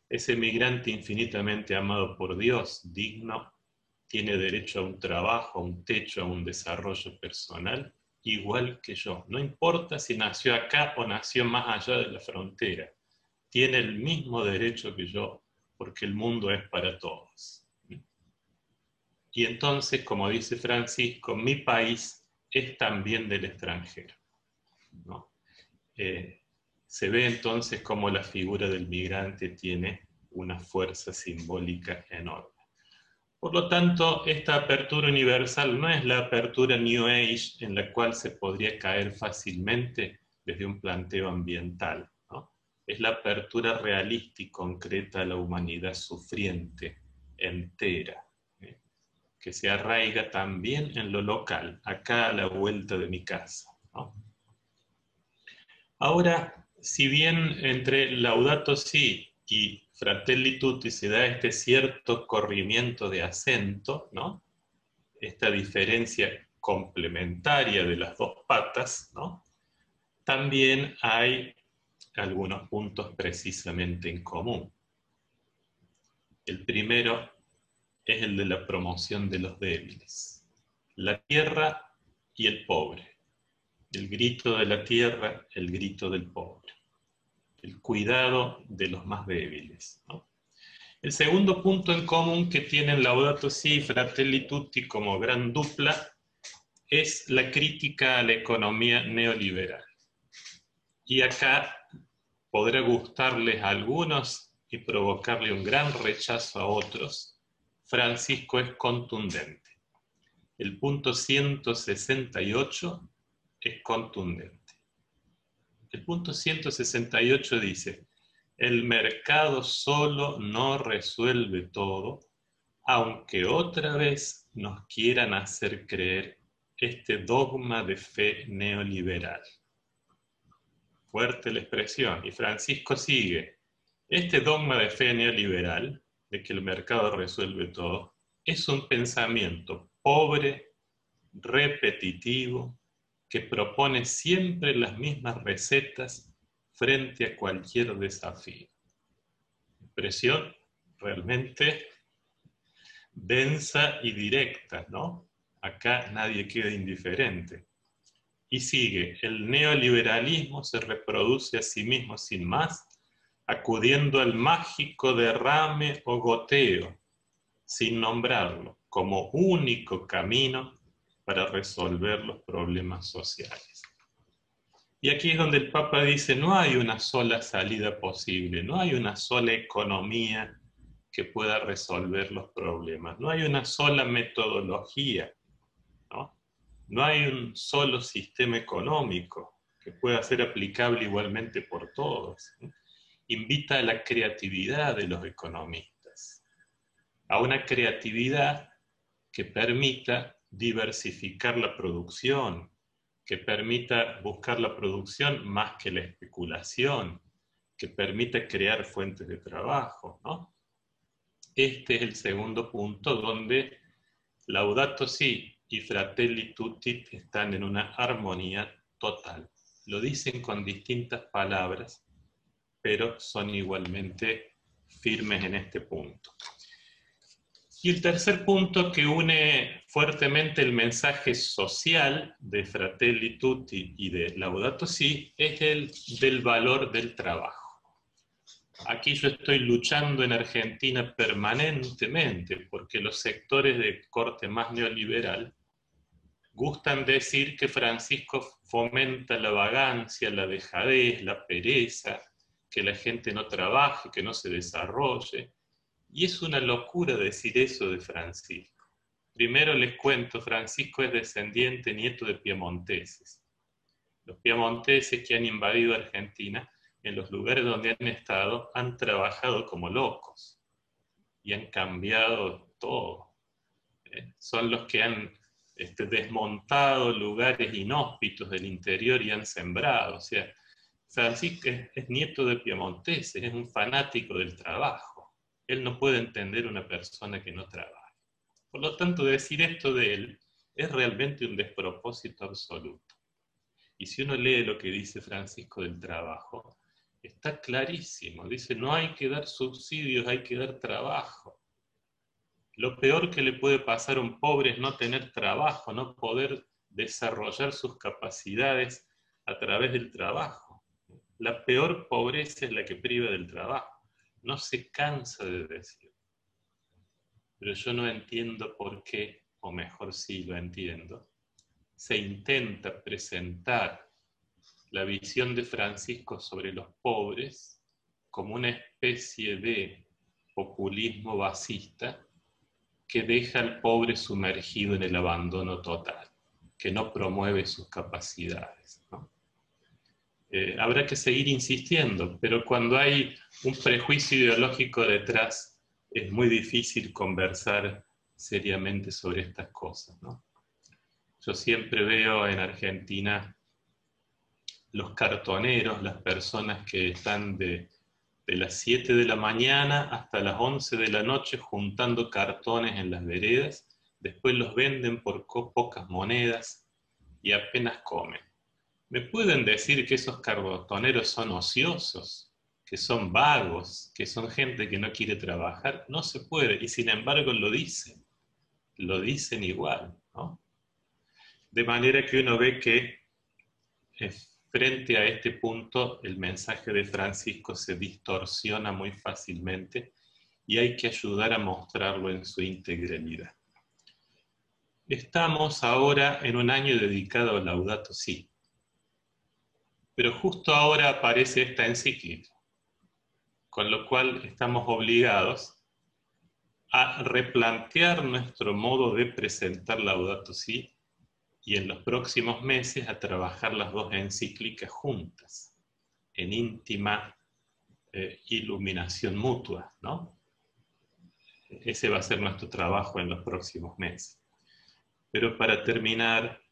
Ese migrante infinitamente amado por Dios, digno tiene derecho a un trabajo, a un techo, a un desarrollo personal, igual que yo. No importa si nació acá o nació más allá de la frontera. Tiene el mismo derecho que yo, porque el mundo es para todos. Y entonces, como dice Francisco, mi país es también del extranjero. Eh, se ve entonces como la figura del migrante tiene una fuerza simbólica enorme. Por lo tanto, esta apertura universal no es la apertura New Age en la cual se podría caer fácilmente desde un planteo ambiental. Es la apertura realista y concreta a la humanidad sufriente, entera, ¿eh? que se arraiga también en lo local, acá a la vuelta de mi casa. Ahora, si bien entre Laudato Si y Fratelli Tutti se da este cierto corrimiento de acento, ¿no? Esta diferencia complementaria de las dos patas, ¿no? También hay algunos puntos precisamente en común. El primero es el de la promoción de los débiles, la tierra y el pobre, el grito de la tierra, el grito del pobre el cuidado de los más débiles. El segundo punto en común que tienen Laudato Si y Fratelli Tutti como gran dupla es la crítica a la economía neoliberal. Y acá podrá gustarles a algunos y provocarle un gran rechazo a otros. Francisco es contundente. El punto 168 es contundente. El punto 168 dice, el mercado solo no resuelve todo, aunque otra vez nos quieran hacer creer este dogma de fe neoliberal. Fuerte la expresión. Y Francisco sigue, este dogma de fe neoliberal, de que el mercado resuelve todo, es un pensamiento pobre, repetitivo, que propone siempre las mismas recetas frente a cualquier desafío. Impresión realmente densa y directa, ¿no? Acá nadie queda indiferente. Y sigue, el neoliberalismo se reproduce a sí mismo sin más, acudiendo al mágico derrame o goteo, sin nombrarlo, como único camino para resolver los problemas sociales. Y aquí es donde el Papa dice, no hay una sola salida posible, no hay una sola economía que pueda resolver los problemas, no hay una sola metodología, no, no hay un solo sistema económico que pueda ser aplicable igualmente por todos. Invita a la creatividad de los economistas, a una creatividad que permita diversificar la producción, que permita buscar la producción más que la especulación, que permita crear fuentes de trabajo. Este es el segundo punto donde Laudato Si y Fratelli Tutti están en una armonía total. Lo dicen con distintas palabras, pero son igualmente firmes en este punto. Y el tercer punto que une fuertemente el mensaje social de Fratelli Tutti y de Laudato Si es el del valor del trabajo. Aquí yo estoy luchando en Argentina permanentemente porque los sectores de corte más neoliberal gustan decir que Francisco fomenta la vagancia, la dejadez, la pereza, que la gente no trabaje, que no se desarrolle. Y es una locura decir eso de Francisco. Primero les cuento, Francisco es descendiente, nieto de piemonteses. Los piemonteses que han invadido Argentina, en los lugares donde han estado, han trabajado como locos y han cambiado todo. Eh, son los que han este, desmontado lugares inhóspitos del interior y han sembrado. O sea, Francisco es, nieto de piemonteses, es un fanático del trabajo. Él no puede entender una persona que no trabaja. Por lo tanto, decir esto de él es realmente un despropósito absoluto. Y si uno lee lo que dice Francisco del trabajo, está clarísimo. Dice, no hay que dar subsidios, hay que dar trabajo. Lo peor que le puede pasar a un pobre es no tener trabajo, no poder desarrollar sus capacidades a través del trabajo. La peor pobreza es la que priva del trabajo. No se cansa de decir. Pero yo no entiendo por qué, o mejor sí lo entiendo, se intenta presentar la visión de Francisco sobre los pobres como una especie de populismo basista que deja al pobre sumergido en el abandono total, que no promueve sus capacidades. Eh, habrá que seguir insistiendo, pero cuando hay un prejuicio ideológico detrás, es muy difícil conversar seriamente sobre estas cosas. Yo siempre veo en Argentina los cartoneros, las personas que están de de las 7 de la mañana hasta las 11 de la noche juntando cartones en las veredas, después los venden por pocas monedas y apenas comen. ¿Me pueden decir que esos cartoneros son ociosos, que son vagos, que son gente que no quiere trabajar? No se puede, y sin embargo lo dicen, lo dicen igual, ¿no? De manera que uno ve que es frente a este punto el mensaje de Francisco se distorsiona muy fácilmente y hay que ayudar a mostrarlo en su integralidad. Estamos ahora en un año dedicado a Laudato Si, pero justo ahora aparece esta encíclica, con lo cual estamos obligados a replantear nuestro modo de presentar Laudato Si y en los próximos meses a trabajar las dos encíclicas juntas, en íntima eh, iluminación mutua, ¿no? Ese va a ser nuestro trabajo en los próximos meses. Pero para terminar,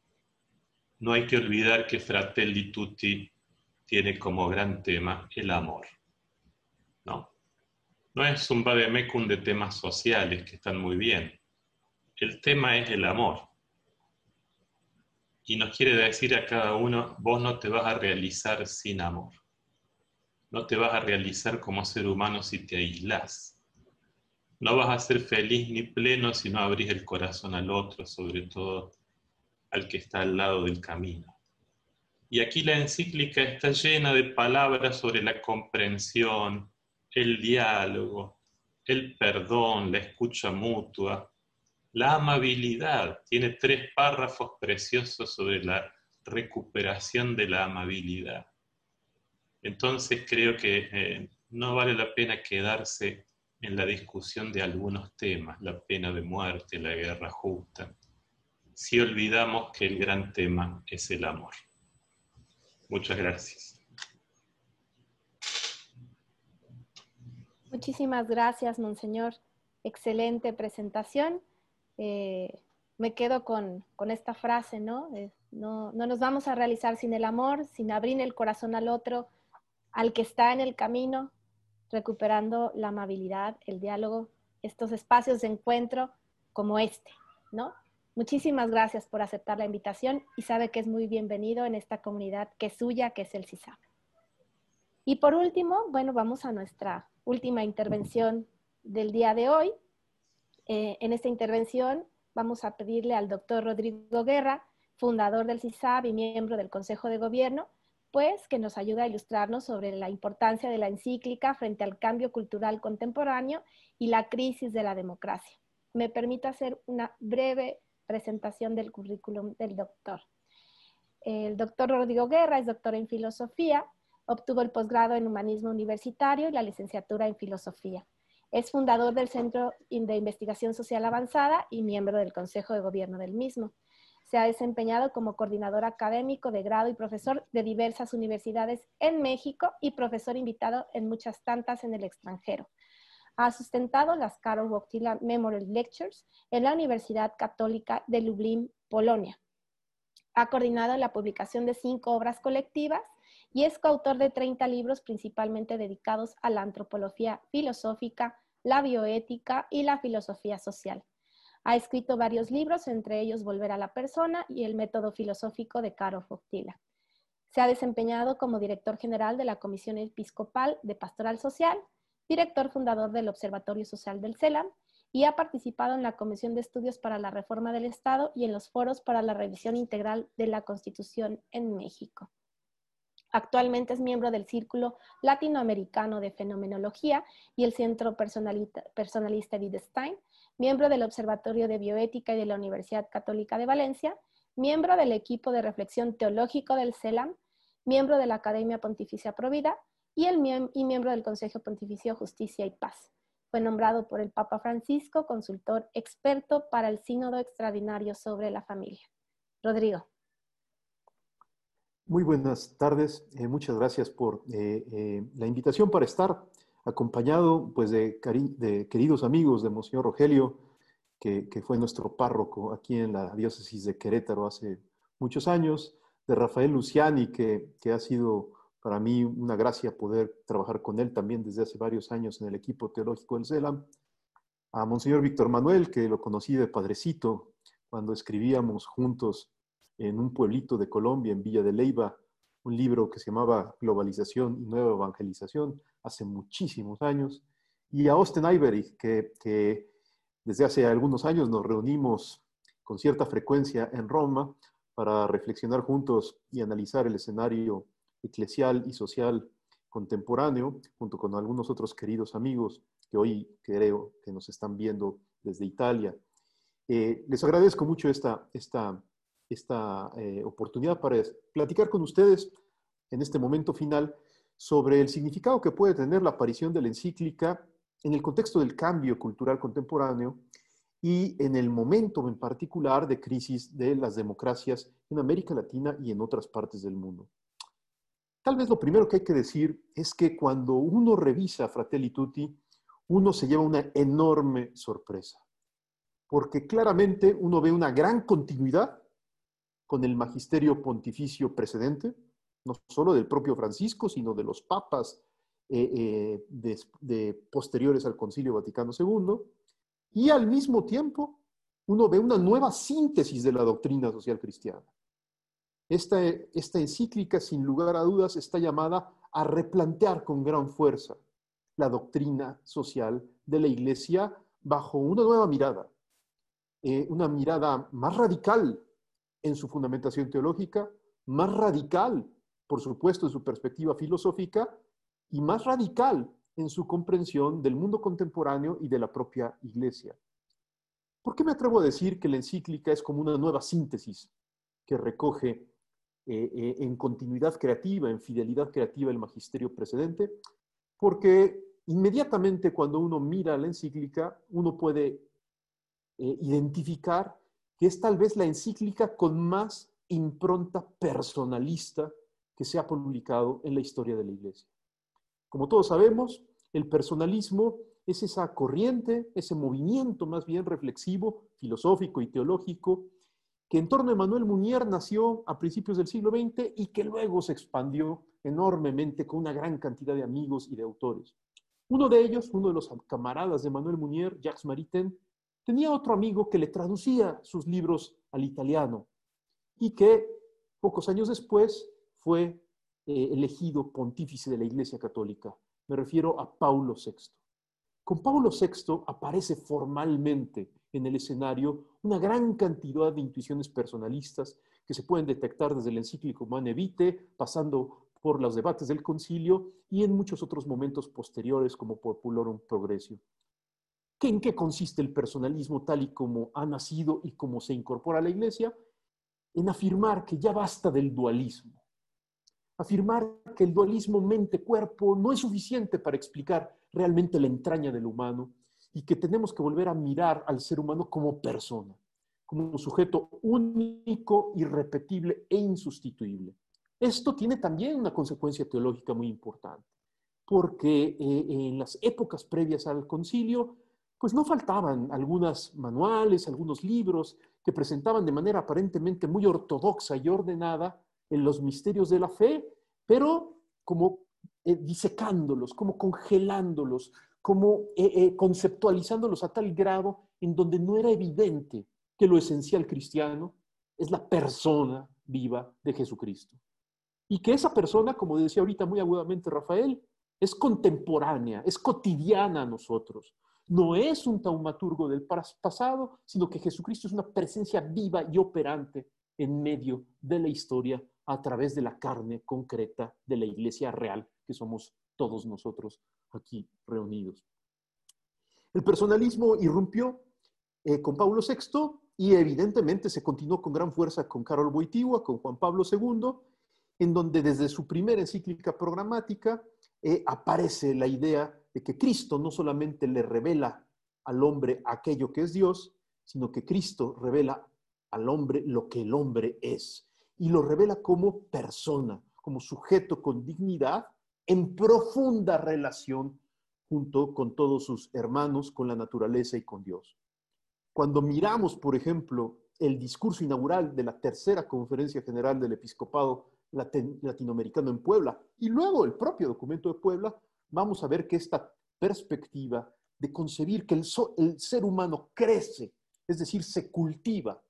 no hay que olvidar que Fratelli Tutti tiene como gran tema el amor, ¿no? No es un vademecum de temas sociales que están muy bien. El tema es el amor y nos quiere decir a cada uno, vos no te vas a realizar sin amor. No te vas a realizar como ser humano si te aislás. No vas a ser feliz ni pleno si no abrís el corazón al otro, sobre todo al que está al lado del camino. Y aquí la encíclica está llena de palabras sobre la comprensión, el diálogo, el perdón, la escucha mutua, la amabilidad tiene tres párrafos preciosos sobre la recuperación de la amabilidad. Entonces creo que eh, no vale la pena quedarse en la discusión de algunos temas, la pena de muerte, la guerra justa, si olvidamos que el gran tema es el amor. Muchas gracias. Muchísimas gracias, Monseñor. Excelente presentación. Eh, me quedo con, esta frase, ¿no? ¿no? ¿no? nos vamos a realizar sin el amor, sin abrir el corazón al otro, al que está en el camino, recuperando la amabilidad, el diálogo, estos espacios de encuentro como este, ¿no? Muchísimas gracias por aceptar la invitación y sabe que es muy bienvenido en esta comunidad que es suya, que es el CISAP. Y por último, bueno, vamos a nuestra última intervención del día de hoy, eh, en esta intervención vamos a pedirle al doctor Rodrigo Guerra, fundador del CISAB y miembro del Consejo de Gobierno, pues que nos ayude a ilustrarnos sobre la importancia de la encíclica frente al cambio cultural contemporáneo y la crisis de la democracia. Me permito hacer una breve presentación del currículum del doctor. El doctor Rodrigo Guerra es doctor en filosofía, obtuvo el posgrado en humanismo universitario y la licenciatura en filosofía. Es fundador del Centro de Investigación Social Avanzada y miembro del Consejo de Gobierno del mismo. Se ha desempeñado como coordinador académico de grado y profesor de diversas universidades en México y profesor invitado en muchas tantas en el extranjero. Ha sustentado las Karol Wojtyla Memorial Lectures en la Universidad Católica de Lublin, Polonia. Ha coordinado la publicación de cinco obras colectivas y es coautor de 30 libros principalmente dedicados a la antropología filosófica, la bioética y la filosofía social. Ha escrito varios libros, entre ellos Volver a la persona y El método filosófico de Caro Foctila. Se ha desempeñado como director general de la Comisión Episcopal de Pastoral Social, director fundador del Observatorio Social del CELAM y ha participado en la Comisión de Estudios para la Reforma del Estado y en los foros para la revisión integral de la Constitución en México. Actualmente es miembro del Círculo Latinoamericano de Fenomenología y el Centro Personalista, Personalista Stein, miembro del Observatorio de Bioética y de la Universidad Católica de Valencia, miembro del equipo de reflexión teológico del CELAM, miembro de la Academia Pontificia Provida y, el, miembro del Consejo Pontificio Justicia y Paz. Fue nombrado por el Papa Francisco consultor experto para el Sínodo Extraordinario sobre la Familia. Rodrigo. Muy buenas tardes. Eh, muchas gracias por eh, eh, la invitación para estar acompañado pues, de, queridos amigos de Monseñor Rogelio, que, fue nuestro párroco aquí en la diócesis de Querétaro hace muchos años, de Rafael Luciani, que ha sido para mí una gracia poder trabajar con él también desde hace varios años en el equipo teológico del CELAM, a Monseñor Víctor Manuel, que lo conocí de padrecito cuando escribíamos juntos en un pueblito de Colombia, en Villa de Leiva, un libro que se llamaba Globalización y Nueva Evangelización, hace muchísimos años, y a Austin Ivory, que, que desde hace algunos años nos reunimos con cierta frecuencia en Roma para reflexionar juntos y analizar el escenario eclesial y social contemporáneo, junto con algunos otros queridos amigos que hoy creo que nos están viendo desde Italia. Eh, les agradezco mucho esta, esta esta eh, oportunidad para platicar con ustedes en este momento final sobre el significado que puede tener la aparición de la encíclica en el contexto del cambio cultural contemporáneo y en el momento en particular de crisis de las democracias en América Latina y en otras partes del mundo. Tal vez lo primero que hay que decir es que cuando uno revisa Fratelli Tutti, uno se lleva una enorme sorpresa, porque claramente uno ve una gran continuidad con el magisterio pontificio precedente, no solo del propio Francisco, sino de los papas eh, eh, posteriores al Concilio Vaticano II, y al mismo tiempo uno ve una nueva síntesis de la doctrina social cristiana. Esta, encíclica, sin lugar a dudas, está llamada a replantear con gran fuerza la doctrina social de la Iglesia bajo una nueva mirada, eh, una mirada más radical en su fundamentación teológica, más radical, por supuesto, en su perspectiva filosófica, y más radical en su comprensión del mundo contemporáneo y de la propia Iglesia. ¿Por qué me atrevo a decir que la encíclica es como una nueva síntesis que recoge eh, eh, en continuidad creativa, en fidelidad creativa el magisterio precedente? Porque inmediatamente cuando uno mira la encíclica, uno puede eh, identificar que es tal vez la encíclica con más impronta personalista que se ha publicado en la historia de la Iglesia. Como todos sabemos, el personalismo es esa corriente, ese movimiento más bien reflexivo, filosófico y teológico, que en torno a Manuel Munier nació a principios del siglo XX y que luego se expandió enormemente con una gran cantidad de amigos y de autores. Uno de ellos, uno de los camaradas de Manuel Munier, Jacques Maritain, tenía otro amigo que le traducía sus libros al italiano y que pocos años después fue eh, elegido pontífice de la Iglesia Católica. Me refiero a Paulo VI. Con Paulo VI aparece formalmente en el escenario una gran cantidad de intuiciones personalistas que se pueden detectar desde el encíclico Mane Vitae, pasando por los debates del concilio y en muchos otros momentos posteriores como Populorum Progressio. ¿En qué consiste el personalismo tal y como ha nacido y como se incorpora a la Iglesia? En afirmar que ya basta del dualismo. Afirmar que el dualismo mente-cuerpo no es suficiente para explicar realmente la entraña del humano y que tenemos que volver a mirar al ser humano como persona, como un sujeto único, irrepetible e insustituible. Esto tiene también una consecuencia teológica muy importante. porque eh, en las épocas previas al concilio, pues no faltaban algunos manuales, algunos libros que presentaban de manera aparentemente muy ortodoxa y ordenada en los misterios de la fe, pero como eh, disecándolos, como congelándolos, como eh, conceptualizándolos a tal grado en donde no era evidente que lo esencial cristiano es la persona viva de Jesucristo. Y que esa persona, como decía ahorita muy agudamente Rafael, es contemporánea, es cotidiana a nosotros. No es un taumaturgo del pasado, sino que Jesucristo es una presencia viva y operante en medio de la historia a través de la carne concreta de la iglesia real que somos todos nosotros aquí reunidos. El personalismo irrumpió eh, con Pablo VI y evidentemente se continuó con gran fuerza con Carol Wojtyła, con Juan Pablo II, en donde desde su primera encíclica programática eh, aparece la idea de que Cristo no solamente le revela al hombre aquello que es Dios, sino que Cristo revela al hombre lo que el hombre es y lo revela como persona, como sujeto con dignidad en profunda relación junto con todos sus hermanos, con la naturaleza y con Dios. Cuando miramos, por ejemplo, el discurso inaugural de la tercera conferencia general del episcopado latinoamericano en Puebla y luego el propio documento de Puebla, vamos a ver que esta perspectiva de concebir que el, ser humano crece, es decir, se cultiva,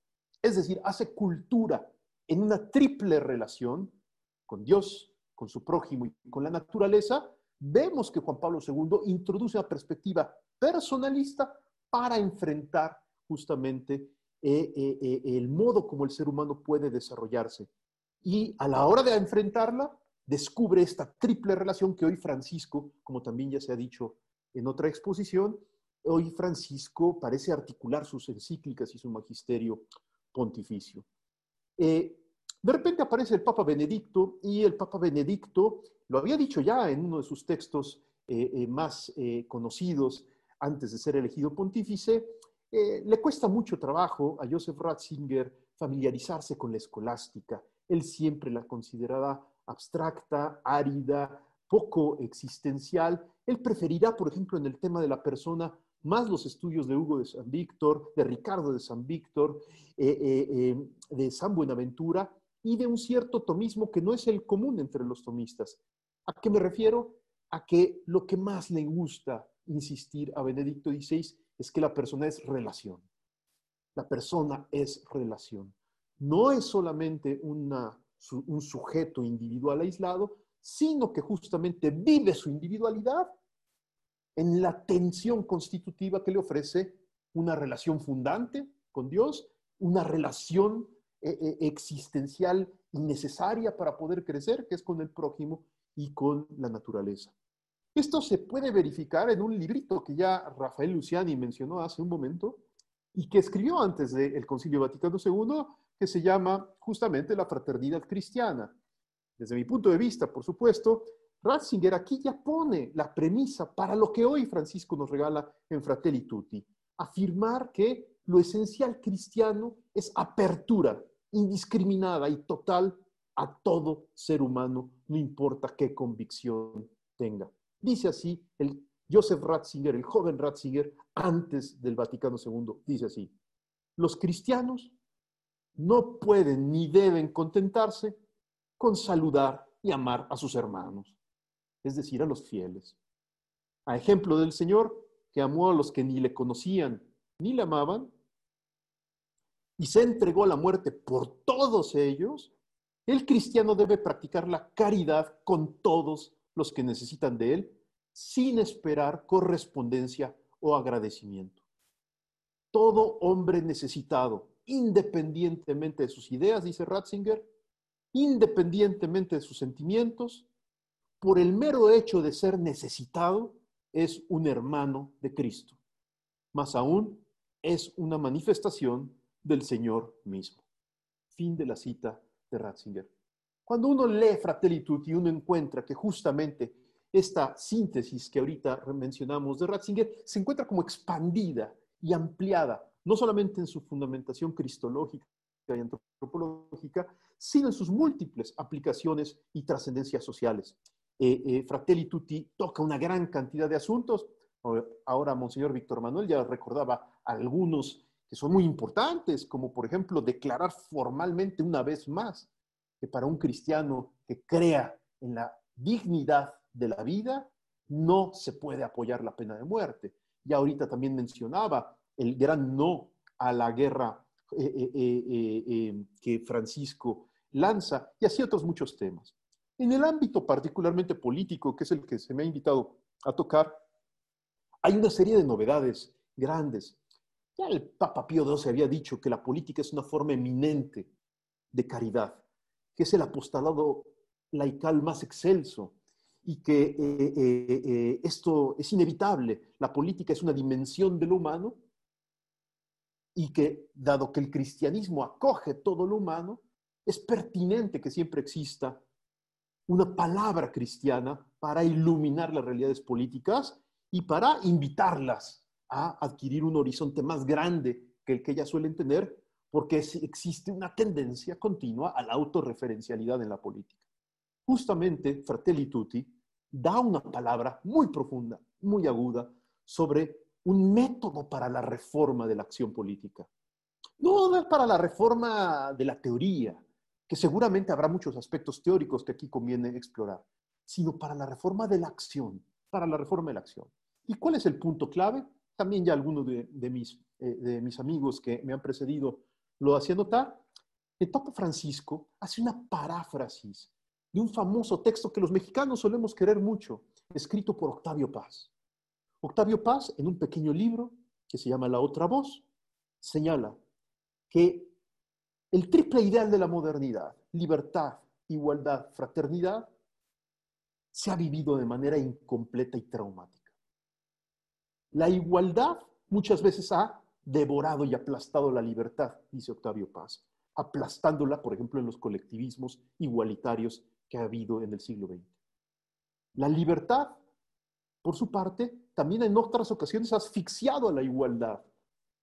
es decir, hace cultura en una triple relación con Dios, con su prójimo y con la naturaleza, vemos que Juan Pablo II introduce una perspectiva personalista para enfrentar justamente eh, eh, eh, el modo como el ser humano puede desarrollarse y a la hora de enfrentarla, descubre esta triple relación que hoy Francisco, como también ya se ha dicho en otra exposición, hoy Francisco parece articular sus encíclicas y su magisterio pontificio. De repente aparece el Papa Benedicto y el Papa Benedicto lo había dicho ya en uno de sus textos eh, eh, más conocidos antes de ser elegido pontífice, le cuesta mucho trabajo a Joseph Ratzinger familiarizarse con la escolástica él siempre la consideraba abstracta, árida, poco existencial. Él preferirá, por ejemplo, en el tema de la persona, más los estudios de Hugo de San Víctor, de Ricardo de San Víctor, eh, eh, eh, de San Buenaventura y de un cierto tomismo que no es el común entre los tomistas. ¿A qué me refiero? A que lo que más le gusta insistir a Benedicto XVI es que la persona es relación. La persona es relación no es solamente un sujeto individual aislado, sino que justamente vive su individualidad en la tensión constitutiva que le ofrece una relación fundante con Dios, una relación eh, existencial necesaria para poder crecer, que es con el prójimo y con la naturaleza. Esto se puede verificar en un librito que ya Rafael Luciani mencionó hace un momento y que escribió antes del Concilio Vaticano II, que se llama justamente la fraternidad cristiana. Desde mi punto de vista, por supuesto, Ratzinger aquí ya pone la premisa para lo que hoy Francisco nos regala en Fratelli Tutti, afirmar que lo esencial cristiano es apertura indiscriminada y total a todo ser humano, no importa qué convicción tenga. Dice así el Joseph Ratzinger, el joven Ratzinger, antes del Vaticano II, dice así, los cristianos no pueden ni deben contentarse con saludar y amar a sus hermanos, es decir, a los fieles. A ejemplo del Señor, que amó a los que ni le conocían ni le amaban, y se entregó a la muerte por todos ellos, el cristiano debe practicar la caridad con todos los que necesitan de él, sin esperar correspondencia o agradecimiento. Todo hombre necesitado independientemente de sus ideas, dice Ratzinger, independientemente de sus sentimientos, por el mero hecho de ser necesitado, es un hermano de Cristo. Más aún, es una manifestación del Señor mismo. Fin de la cita de Ratzinger. Cuando uno lee Fratelli Tutti, uno encuentra que justamente esta síntesis que ahorita mencionamos de Ratzinger se encuentra como expandida y ampliada no solamente en su fundamentación cristológica y antropológica, sino en sus múltiples aplicaciones y trascendencias sociales. eh, eh, Fratelli Tutti toca una gran cantidad de asuntos. Ahora, Monseñor Víctor Manuel ya recordaba algunos que son muy importantes, como por ejemplo declarar formalmente una vez más que para un cristiano que crea en la dignidad de la vida, no se puede apoyar la pena de muerte. Y ahorita también mencionaba el gran no a la guerra eh, eh, eh, que Francisco lanza y así otros muchos temas. En el ámbito particularmente político, que es el que se me ha invitado a tocar, hay una serie de novedades grandes. Ya el Papa Pío XII había dicho que la política es una forma eminente de caridad, que es el apostolado laical más excelso y que esto es inevitable. La política es una dimensión de lo humano y que, dado que el cristianismo acoge todo lo humano, es pertinente que siempre exista una palabra cristiana para iluminar las realidades políticas y para invitarlas a adquirir un horizonte más grande que el que ellas suelen tener, porque existe una tendencia continua a la autorreferencialidad en la política. Justamente Fratelli Tutti da una palabra muy profunda, muy aguda, sobre un método para la reforma de la acción política. No, es para la reforma de la teoría, que seguramente habrá muchos aspectos teóricos que aquí conviene explorar, sino para la reforma de la acción, para la reforma de la acción. ¿Y cuál es el punto clave? También ya algunos de, mis, eh, mis amigos que me han precedido lo hacían notar. El Papa Francisco hace una paráfrasis de un famoso texto que los mexicanos solemos querer mucho, escrito por Octavio Paz. Octavio Paz, en un pequeño libro que se llama La otra voz, señala que el triple ideal de la modernidad, libertad, igualdad, fraternidad, se ha vivido de manera incompleta y traumática. La igualdad muchas veces ha devorado y aplastado la libertad, dice Octavio Paz, aplastándola, por ejemplo, en los colectivismos igualitarios que ha habido en el siglo XX. La libertad, por su parte, también en otras ocasiones ha asfixiado a la igualdad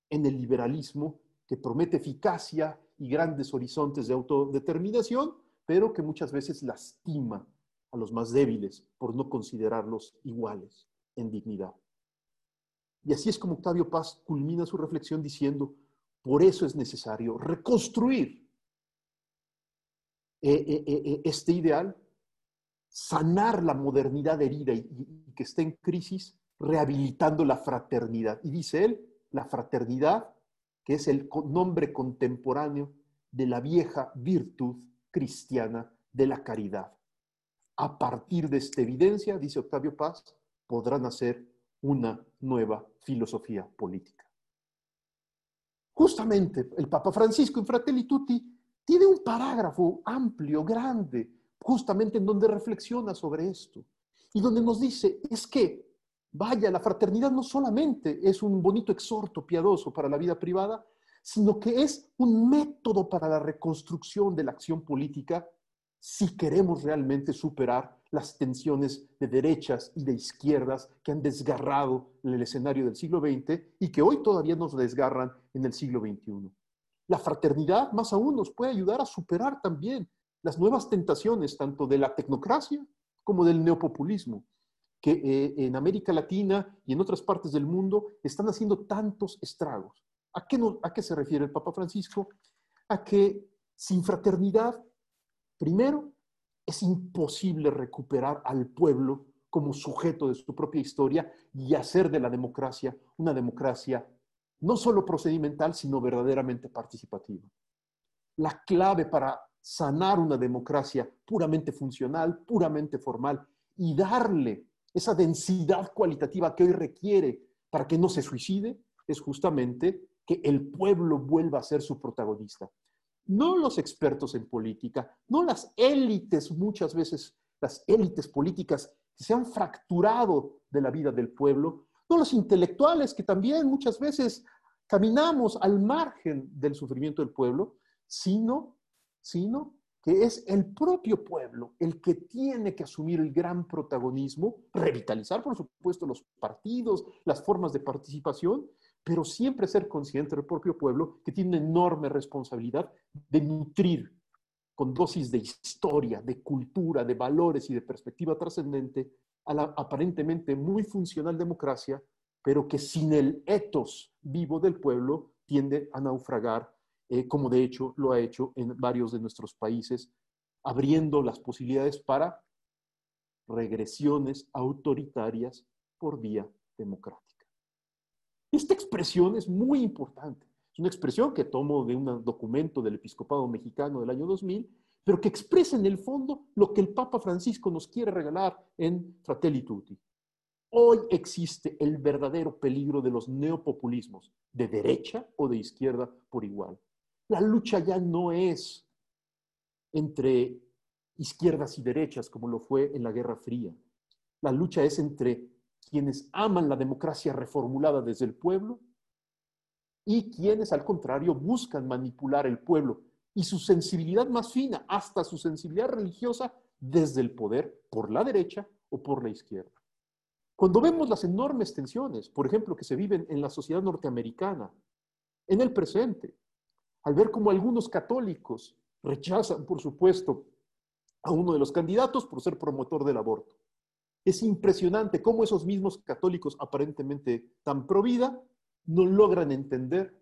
en el liberalismo que promete eficacia y grandes horizontes de autodeterminación, pero que muchas veces lastima a los más débiles por no considerarlos iguales en dignidad. Y así es como Octavio Paz culmina su reflexión diciendo, por eso es necesario reconstruir eh, eh, eh, este ideal, sanar la modernidad herida y que está en crisis rehabilitando la fraternidad. Y dice él, la fraternidad, que es el nombre contemporáneo de la vieja virtud cristiana de la caridad. A partir de esta evidencia, dice Octavio Paz, podrán hacer una nueva filosofía política. Justamente el Papa Francisco en Fratelli Tutti tiene un parágrafo amplio, grande, justamente en donde reflexiona sobre esto y donde nos dice, es que Vaya, la fraternidad no solamente es un bonito exhorto piadoso para la vida privada, sino que es un método para la reconstrucción de la acción política si queremos realmente superar las tensiones de derechas y de izquierdas que han desgarrado el escenario del siglo XX y que hoy todavía nos desgarran en el siglo XXI. La fraternidad, más aún, nos puede ayudar a superar también las nuevas tentaciones tanto de la tecnocracia como del neopopulismo que eh, en América Latina y en otras partes del mundo están haciendo tantos estragos. ¿A qué, ¿A qué se refiere el Papa Francisco? A que sin fraternidad, primero, es imposible recuperar al pueblo como sujeto de su propia historia y hacer de la democracia una democracia no solo procedimental, sino verdaderamente participativa. La clave para sanar una democracia puramente funcional, puramente formal y darle esa densidad cualitativa que hoy requiere para que no se suicide, es justamente que el pueblo vuelva a ser su protagonista. No los expertos en política, no las élites, muchas veces las élites políticas que se han fracturado de la vida del pueblo, no los intelectuales que también muchas veces caminamos al margen del sufrimiento del pueblo, sino, sino que es el propio pueblo el que tiene que asumir el gran protagonismo, revitalizar, por supuesto, los partidos, las formas de participación, pero siempre ser consciente del propio pueblo que tiene una enorme responsabilidad de nutrir con dosis de historia, de cultura, de valores y de perspectiva trascendente, a la aparentemente muy funcional democracia, pero que sin el etos vivo del pueblo tiende a naufragar, eh, como de hecho lo ha hecho en varios de nuestros países, abriendo las posibilidades para regresiones autoritarias por vía democrática. Esta expresión es muy importante. Es una expresión que tomo de un documento del Episcopado Mexicano del año 2000, pero que expresa en el fondo lo que el Papa Francisco nos quiere regalar en Fratelli Tutti. Hoy existe el verdadero peligro de los neopopulismos, de derecha o de izquierda por igual. La lucha ya no es entre izquierdas y derechas como lo fue en la Guerra Fría. La lucha es entre quienes aman la democracia reformulada desde el pueblo y quienes, al contrario, buscan manipular el pueblo y su sensibilidad más fina, hasta su sensibilidad religiosa, desde el poder por la derecha o por la izquierda. Cuando vemos las enormes tensiones, por ejemplo, que se viven en la sociedad norteamericana, en el presente, al ver cómo algunos católicos rechazan, por supuesto, a uno de los candidatos por ser promotor del aborto. Es impresionante cómo esos mismos católicos aparentemente tan pro vida no logran entender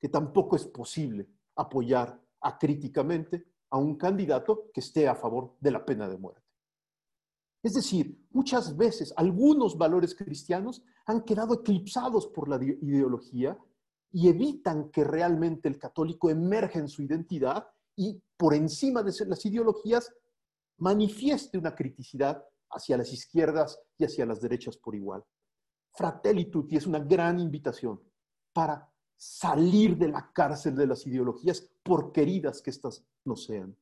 que tampoco es posible apoyar acríticamente a un candidato que esté a favor de la pena de muerte. Es decir, muchas veces algunos valores cristianos han quedado eclipsados por la ideología y evitan que realmente el católico emerja en su identidad y por encima de las ideologías manifieste una criticidad hacia las izquierdas y hacia las derechas por igual. Fratelli Tutti es una gran invitación para salir de la cárcel de las ideologías, por queridas que éstas no sean,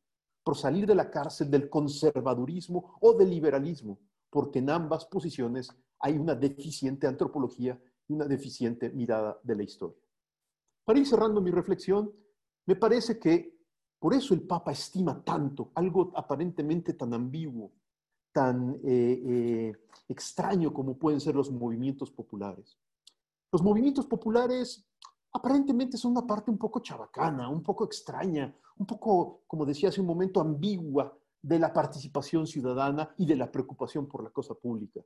por salir de la cárcel del conservadurismo o del liberalismo, porque en ambas posiciones hay una deficiente antropología y una deficiente mirada de la historia. Para ir cerrando mi reflexión, me parece que por eso el Papa estima tanto algo aparentemente tan ambiguo, tan eh, eh, extraño como pueden ser los movimientos populares. Los movimientos populares aparentemente son una parte un poco chabacana, un poco extraña, un poco, como decía hace un momento, ambigua de la participación ciudadana y de la preocupación por la cosa pública.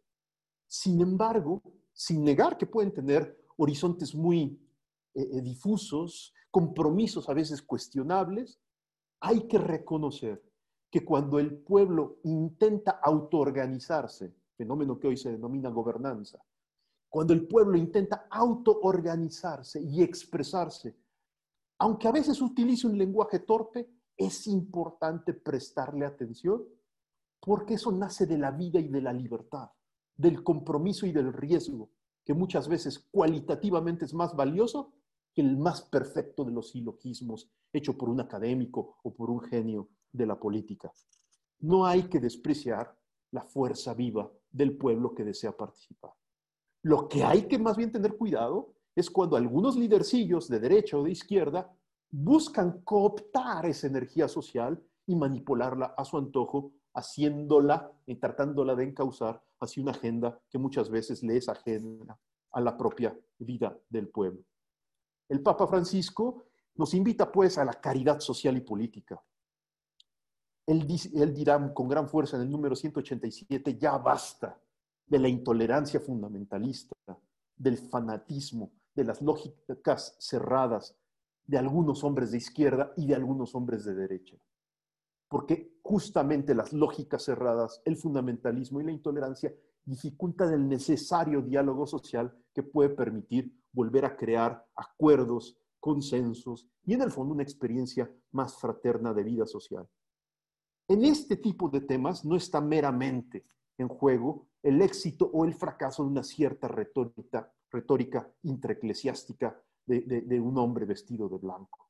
Sin embargo, sin negar que pueden tener horizontes muy eh, difusos, compromisos a veces cuestionables, hay que reconocer que cuando el pueblo intenta autoorganizarse, fenómeno que hoy se denomina gobernanza, cuando el pueblo intenta autoorganizarse y expresarse, aunque a veces utilice un lenguaje torpe, es importante prestarle atención porque eso nace de la vida y de la libertad, del compromiso y del riesgo, que muchas veces cualitativamente es más valioso el más perfecto de los silogismos hecho por un académico o por un genio de la política. No hay que despreciar la fuerza viva del pueblo que desea participar. Lo que hay que más bien tener cuidado es cuando algunos lidercillos de derecha o de izquierda buscan cooptar esa energía social y manipularla a su antojo, haciéndola y tratándola de encauzar hacia una agenda que muchas veces le es ajena a la propia vida del pueblo. El Papa Francisco nos invita pues a la caridad social y política. Él, dirá con gran fuerza en el número 187, ya basta de la intolerancia fundamentalista, del fanatismo, de las lógicas cerradas de algunos hombres de izquierda y de algunos hombres de derecha. Porque justamente las lógicas cerradas, el fundamentalismo y la intolerancia dificultan el necesario diálogo social que puede permitir volver a crear acuerdos, consensos y en el fondo una experiencia más fraterna de vida social. En este tipo de temas no está meramente en juego el éxito o el fracaso de una cierta retórica, retórica intraeclesiástica de, de un hombre vestido de blanco.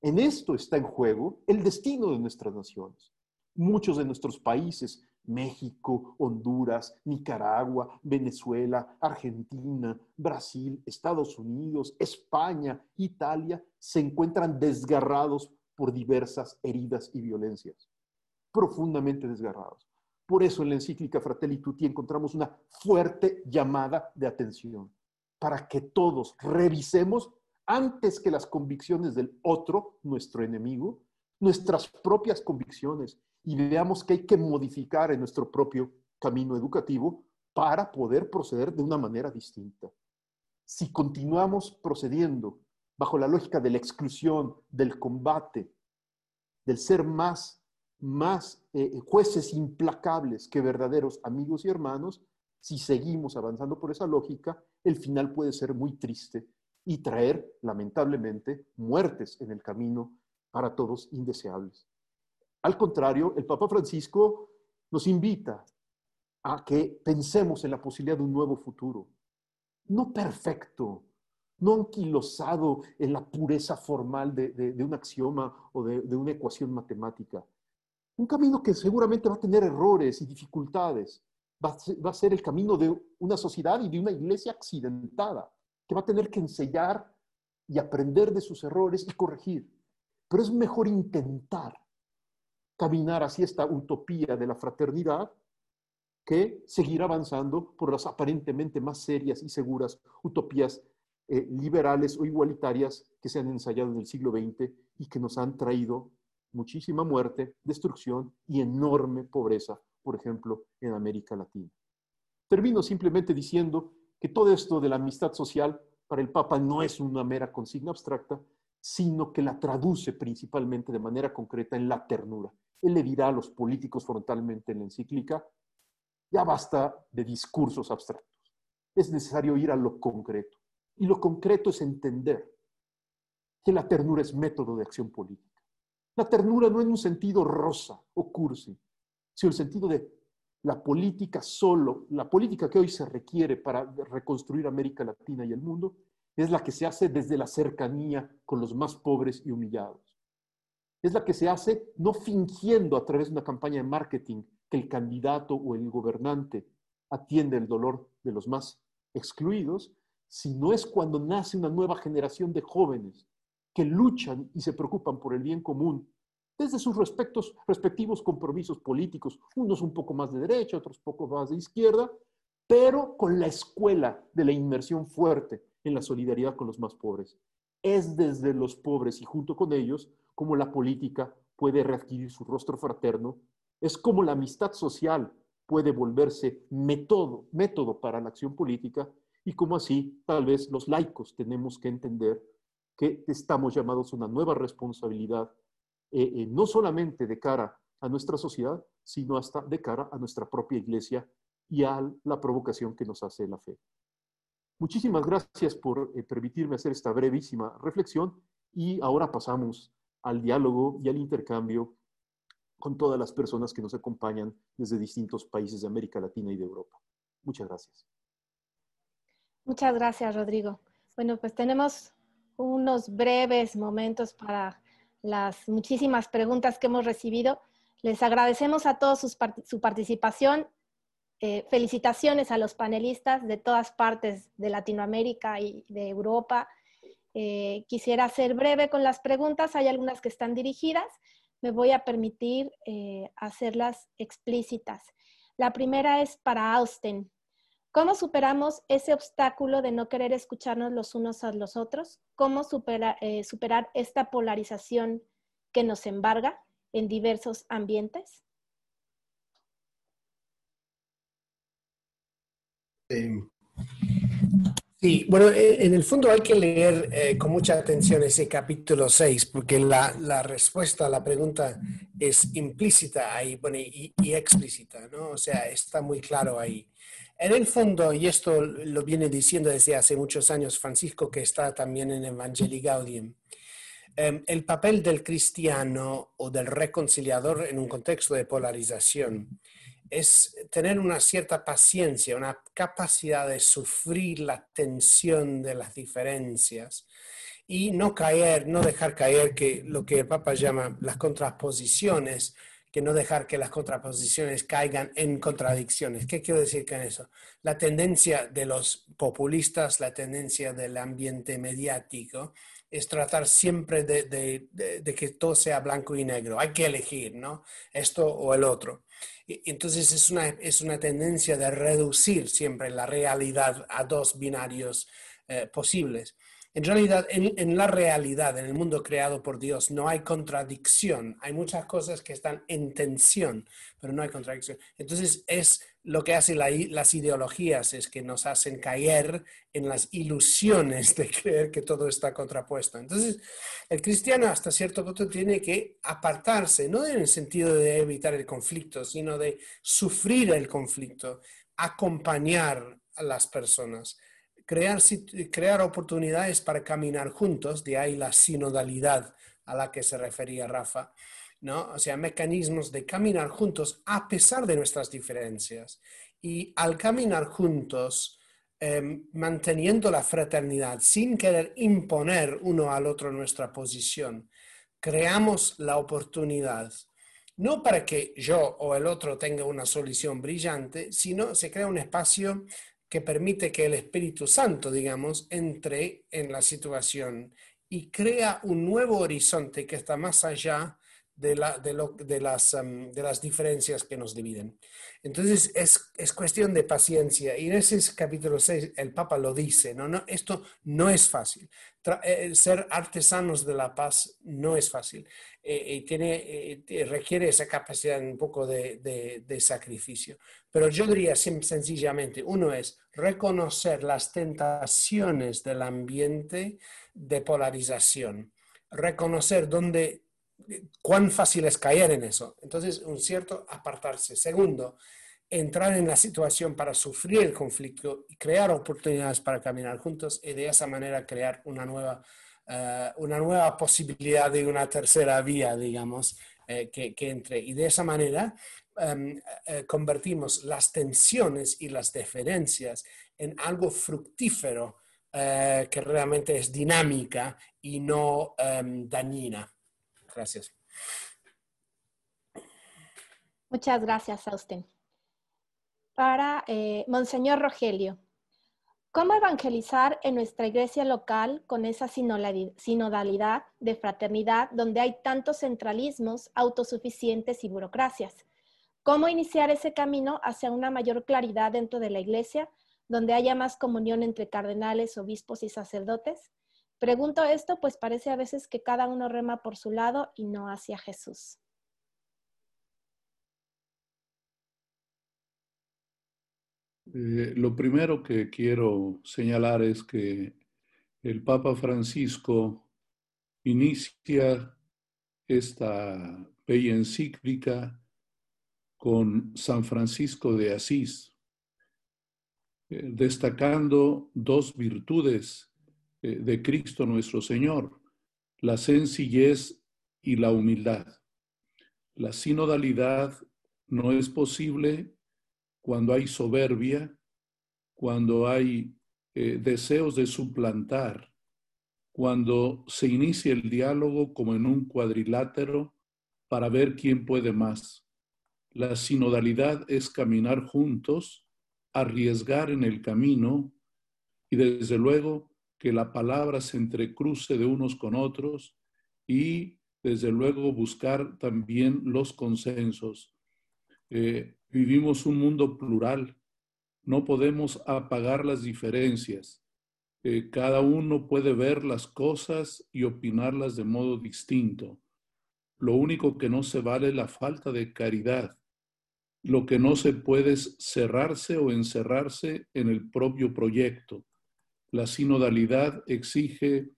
En esto está en juego el destino de nuestras naciones. Muchos de nuestros países México, Honduras, Nicaragua, Venezuela, Argentina, Brasil, Estados Unidos, España, Italia, se encuentran desgarrados por diversas heridas y violencias, profundamente desgarrados. Por eso en la encíclica Fratelli Tutti encontramos una fuerte llamada de atención para que todos revisemos antes que las convicciones del otro, nuestro enemigo, nuestras propias convicciones y veamos que hay que modificar en nuestro propio camino educativo para poder proceder de una manera distinta. Si continuamos procediendo bajo la lógica de la exclusión, del combate, del ser más, más eh, jueces implacables que verdaderos amigos y hermanos, si seguimos avanzando por esa lógica, el final puede ser muy triste y traer, lamentablemente, muertes en el camino para todos indeseables. Al contrario, el Papa Francisco nos invita a que pensemos en la posibilidad de un nuevo futuro, no perfecto, no anquilosado en la pureza formal de, un axioma o de una ecuación matemática. Un camino que seguramente va a tener errores y dificultades. Va a, ser, el camino de una sociedad y de una iglesia accidentada, que va a tener que enseñar y aprender de sus errores y corregir. Pero es mejor intentar caminar hacia esta utopía de la fraternidad que seguir avanzando por las aparentemente más serias y seguras utopías eh, liberales o igualitarias que se han ensayado en el siglo XX y que nos han traído muchísima muerte, destrucción y enorme pobreza, por ejemplo, en América Latina. Termino simplemente diciendo que todo esto de la amistad social para el Papa no es una mera consigna abstracta, sino que la traduce principalmente de manera concreta en la ternura. Él le dirá a los políticos frontalmente en la encíclica, ya basta de discursos abstractos, es necesario ir a lo concreto. Y lo concreto es entender que la ternura es método de acción política. La ternura no en un sentido rosa o cursi, sino en el sentido de la política solo, la política que hoy se requiere para reconstruir América Latina y el mundo, es la que se hace desde la cercanía con los más pobres y humillados. Es la que se hace no fingiendo a través de una campaña de marketing que el candidato o el gobernante atiende el dolor de los más excluidos, si no es cuando nace una nueva generación de jóvenes que luchan y se preocupan por el bien común desde sus respectivos compromisos políticos, unos un poco más de derecha, otros poco más de izquierda, pero con la escuela de la inmersión fuerte en la solidaridad con los más pobres. Es desde los pobres y junto con ellos como la política puede readquirir su rostro fraterno, es como la amistad social puede volverse método, método para la acción política y como así tal vez los laicos tenemos que entender que estamos llamados a una nueva responsabilidad, eh, eh, no solamente de cara a nuestra sociedad, sino hasta de cara a nuestra propia iglesia y a la provocación que nos hace la fe. Muchísimas gracias por eh, permitirme hacer esta brevísima reflexión y ahora pasamos al diálogo y al intercambio con todas las personas que nos acompañan desde distintos países de América Latina y de Europa. Muchas gracias. Muchas gracias, Rodrigo. Bueno, pues tenemos unos breves momentos para las muchísimas preguntas que hemos recibido. Les agradecemos a todos su participación. Eh, felicitaciones a los panelistas de todas partes de Latinoamérica y de Europa. Eh, quisiera ser breve con las preguntas. Hay algunas que están dirigidas. Me voy a permitir eh, hacerlas explícitas. La primera es para Austin. ¿Cómo superamos ese obstáculo de no querer escucharnos los unos a los otros? ¿Cómo eh, superar esta polarización que nos embarga en diversos ambientes? Em, sí, bueno, e, en el fondo hay que leer eh, con mucha atención ese capítulo 6, porque la, respuesta a la pregunta es implícita ahí y, y, explícita, ¿no? O sea, está muy claro ahí. En el fondo, y esto lo viene diciendo desde hace muchos años Francisco, que está también en Evangelii Gaudium, em, el papel del cristiano o del reconciliador en un contexto de polarización es tener una cierta paciencia, una capacidad de sufrir la tensión de las diferencias y no caer, no dejar caer que lo que el Papa llama las contraposiciones, que no dejar que las contraposiciones caigan en contradicciones. ¿Qué quiero decir con eso? La tendencia de los populistas, la tendencia del ambiente mediático es tratar siempre de, que todo sea blanco y negro. Hay que elegir, ¿no? Esto o el otro. entonces es una, es una tendencia de reducir siempre la realidad a dos binarios eh, posibles. En realidad, en, la realidad, en el mundo creado por Dios, no hay contradicción. Hay muchas cosas que están en tensión, pero no hay contradicción. Entonces, es lo que hacen las ideologías, es que nos hacen caer en las ilusiones de creer que todo está contrapuesto. Entonces, el cristiano hasta cierto punto tiene que apartarse, no en el sentido de evitar el conflicto, sino de sufrir el conflicto, acompañar a las personas crear, crear oportunidades para caminar juntos, de ahí la sinodalidad a la que se refería Rafa, ¿no? O sea, mecanismos de caminar juntos a pesar de nuestras diferencias. Y al caminar juntos, em, manteniendo la fraternidad, sin querer imponer uno al otro nuestra posición, creamos la oportunidad no para que yo o el otro tenga una solución brillante, sino se crea un espacio que permite que el Espíritu Santo, digamos, entre en la situación y crea un nuevo horizonte que está más allá de, la, de, lo, de, las, de las diferencias que nos dividen. Entonces es, es, cuestión de paciencia y en ese capítulo 6 el Papa lo dice, no, no, esto no es fácil. Eh, ser artesanos de la paz no es fácil eh, y tiene, eh, requiere esa capacidad un poco de sacrificio. Pero yo diría sencillamente, uno es reconocer las tentaciones del ambiente de polarización, reconocer dónde cuán fácil es caer en eso. Entonces, un cierto apartarse. Segundo, entrar en la situación para sufrir el conflicto y crear oportunidades para caminar juntos y de esa manera crear una nueva, eh, una nueva posibilidad de una tercera vía, digamos, eh, que, que, entre. Y de esa manera em, eh, convertimos las tensiones y las diferencias en algo fructífero que realmente es dinámica y no em, dañina. Gracias. Muchas gracias, Austin. Para eh, Monseñor Rogelio, ¿cómo evangelizar en nuestra iglesia local con esa sinodalidad de fraternidad donde hay tantos centralismos, autosuficientes y burocracias? ¿Cómo iniciar ese camino hacia una mayor claridad dentro de la iglesia, donde haya más comunión entre cardenales, obispos y sacerdotes? Pregunto esto, pues parece a veces que cada uno rema por su lado y no hacia Jesús. Eh, lo primero que quiero señalar es que el Papa Francisco inicia esta bella encíclica con San Francisco de Asís, eh, destacando dos virtudes de Cristo nuestro Señor, la sencillez y la humildad. La sinodalidad no es posible cuando hay soberbia, cuando hay eh, deseos de suplantar, cuando se inicia el diálogo como en un cuadrilátero para ver quién puede más. La sinodalidad es caminar juntos, arriesgar en el camino y desde luego que la palabra se entrecruce de unos con otros y desde luego buscar también los consensos. Eh, vivimos un mundo plural, no podemos apagar las diferencias. Eh, cada uno puede ver las cosas y opinarlas de modo distinto. Lo único que no se vale es la falta de caridad. Lo que no se puede es cerrarse o encerrarse en el propio proyecto la sinodalidad exige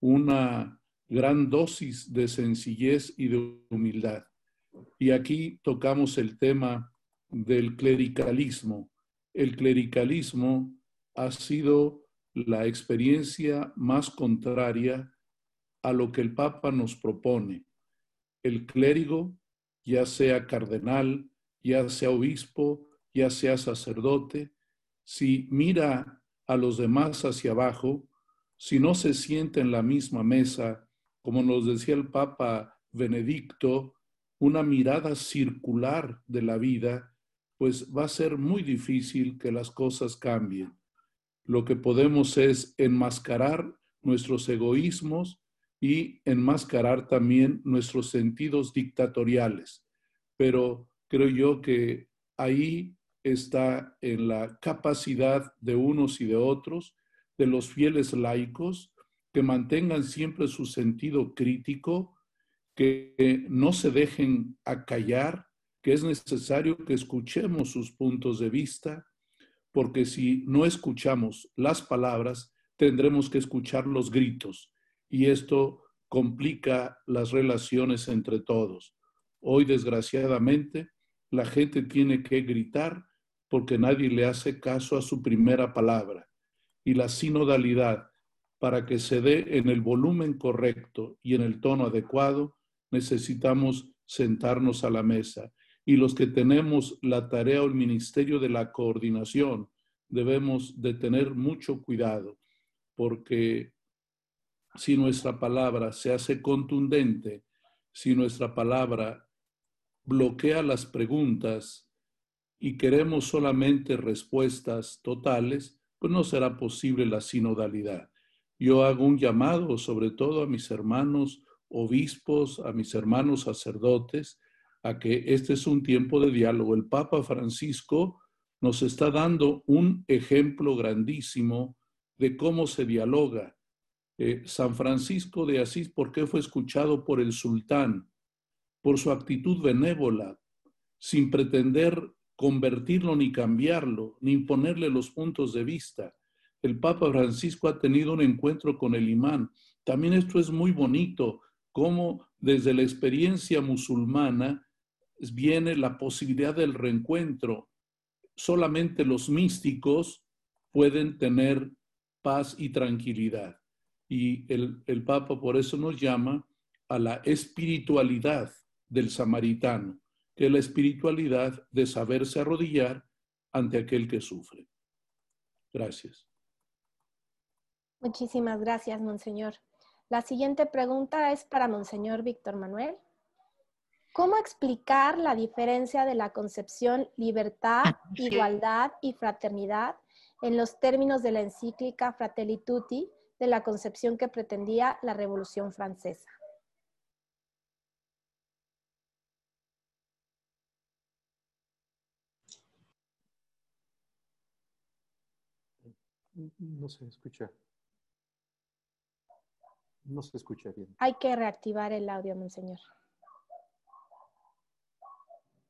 una gran dosis de sencillez y de humildad. Y aquí tocamos el tema del clericalismo. El clericalismo ha sido la experiencia más contraria a lo que el Papa nos propone. El clérigo, ya sea cardenal, ya sea obispo, ya sea sacerdote, si mira a los demás hacia abajo, si no se siente en la misma mesa, como nos decía el Papa Benedicto, una mirada circular de la vida, pues va a ser muy difícil que las cosas cambien. Lo que podemos es enmascarar nuestros egoísmos y enmascarar también nuestros sentidos dictatoriales. Pero creo yo que ahí está en la capacidad de unos y de otros, de los fieles laicos, que mantengan siempre su sentido crítico, que no se dejen acallar, que es necesario que escuchemos sus puntos de vista, porque si no escuchamos las palabras, tendremos que escuchar los gritos y esto complica las relaciones entre todos. Hoy, desgraciadamente, la gente tiene que gritar porque nadie le hace caso a su primera palabra. Y la sinodalidad, para que se dé en el volumen correcto y en el tono adecuado, necesitamos sentarnos a la mesa. Y los que tenemos la tarea o el ministerio de la coordinación, debemos de tener mucho cuidado, porque si nuestra palabra se hace contundente, si nuestra palabra bloquea las preguntas y queremos solamente respuestas totales, pues no será posible la sinodalidad. Yo hago un llamado sobre todo a mis hermanos obispos, a mis hermanos sacerdotes, a que este es un tiempo de diálogo. El Papa Francisco nos está dando un ejemplo grandísimo de cómo se dialoga. Eh, San Francisco de Asís, ¿por qué fue escuchado por el sultán? Por su actitud benévola, sin pretender convertirlo ni cambiarlo, ni imponerle los puntos de vista. El Papa Francisco ha tenido un encuentro con el imán. También esto es muy bonito, cómo desde la experiencia musulmana viene la posibilidad del reencuentro. Solamente los místicos pueden tener paz y tranquilidad. Y el, el Papa por eso nos llama a la espiritualidad del samaritano, que la espiritualidad de saberse arrodillar ante aquel que sufre. Gracias. Muchísimas gracias, Monseñor. La siguiente pregunta es para Monseñor Víctor Manuel. ¿Cómo explicar la diferencia de la concepción libertad, ah, igualdad y fraternidad en los términos de la encíclica Fratelli Tutti de la concepción que pretendía la Revolución Francesa? No se escucha. No se escucha bien. Hay que reactivar el audio, monseñor.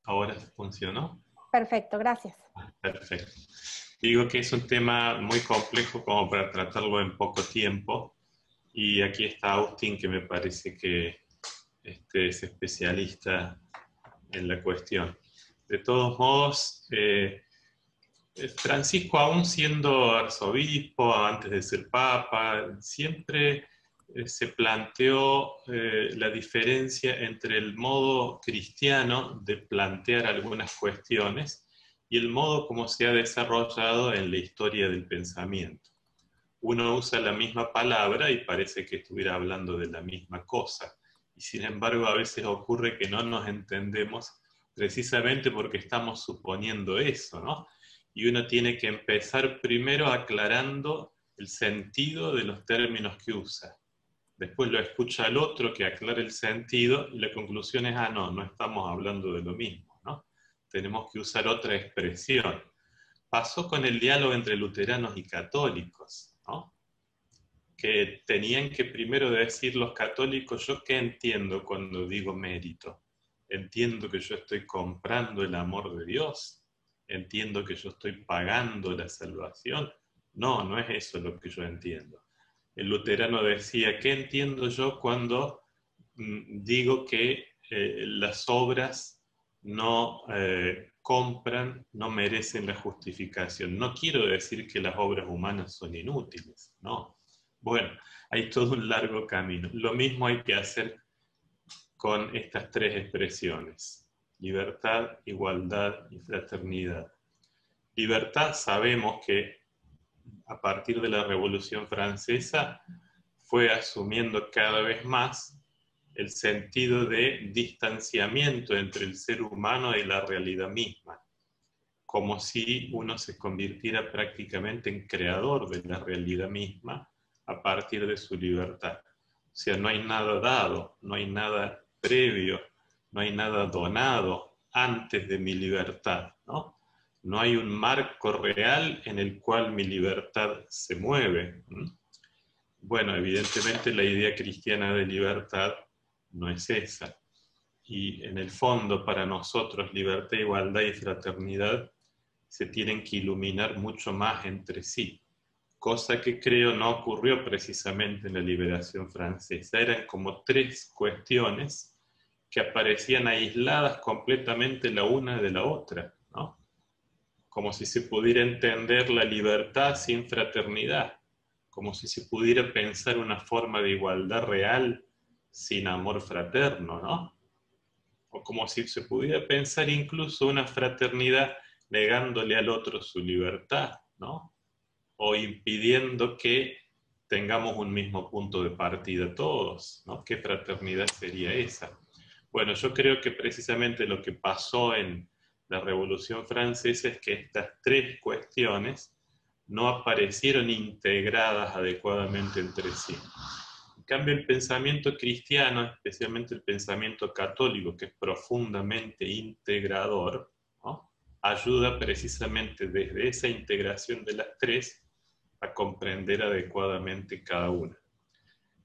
¿Ahora funcionó? Perfecto, gracias. Perfecto. Digo que es un tema muy complejo como para tratarlo en poco tiempo. Y aquí está Austin, que me parece que este, es especialista en la cuestión. De todos modos, eh, Francisco, aún siendo arzobispo, antes de ser papa, siempre eh, se planteó eh, la diferencia entre el modo cristiano de plantear algunas cuestiones y el modo como se ha desarrollado en la historia del pensamiento. Uno usa la misma palabra y parece que estuviera hablando de la misma cosa, y sin embargo a veces ocurre que no nos entendemos precisamente porque estamos suponiendo eso, ¿no? Y uno tiene que empezar primero aclarando el sentido de los términos que usa después lo escucha el otro que aclara el sentido y la conclusión es, ah, no, no estamos hablando de lo mismo, ¿no? Tenemos que usar otra expresión. Pasó con el diálogo entre luteranos y católicos. Que tenían que primero decir los católicos, ¿yo qué entiendo cuando digo mérito? Entiendo que yo estoy comprando el amor de Dios, entiendo que yo estoy pagando la salvación. No, no es eso lo que yo entiendo el luterano decía, ¿qué entiendo yo cuando mm, digo que eh, las obras no eh, compran, no merecen la justificación? No quiero decir que las obras humanas son inútiles, no. Bueno, hay todo un largo camino. Lo mismo hay que hacer con estas tres expresiones, libertad, igualdad y fraternidad. Libertad sabemos que a partir de la Revolución Francesa fue asumiendo cada vez más el sentido de distanciamiento entre el ser humano y la realidad misma, como si uno se convirtiera prácticamente en creador de la realidad misma a partir de su libertad. O sea, no hay nada dado, no hay nada previo, no hay nada donado antes de mi libertad, ¿no? no hay un marco real en el cual mi libertad se mueve. Bueno, evidentemente la idea cristiana de libertad no es esa. Y en el fondo, para nosotros, libertad, igualdad y fraternidad se tienen que iluminar mucho más entre sí, cosa que creo no ocurrió precisamente en la liberación francesa. Eran como tres cuestiones que aparecían aisladas completamente la una de la otra, ¿no? Como si se pudiera entender la libertad sin fraternidad, como si se pudiera pensar una forma de igualdad real sin amor fraterno, ¿no? O como si se pudiera pensar incluso una fraternidad negándole al otro su libertad, ¿no? O impidiendo que tengamos un mismo punto de partida todos, ¿no? ¿Qué fraternidad sería esa? Bueno, yo creo que precisamente lo que pasó en la Revolución Francesa es que estas tres cuestiones no aparecieron integradas adecuadamente entre sí. En cambio, el pensamiento cristiano, especialmente el pensamiento católico, que es profundamente integrador, ayuda precisamente desde esa integración de las tres a comprender adecuadamente cada una.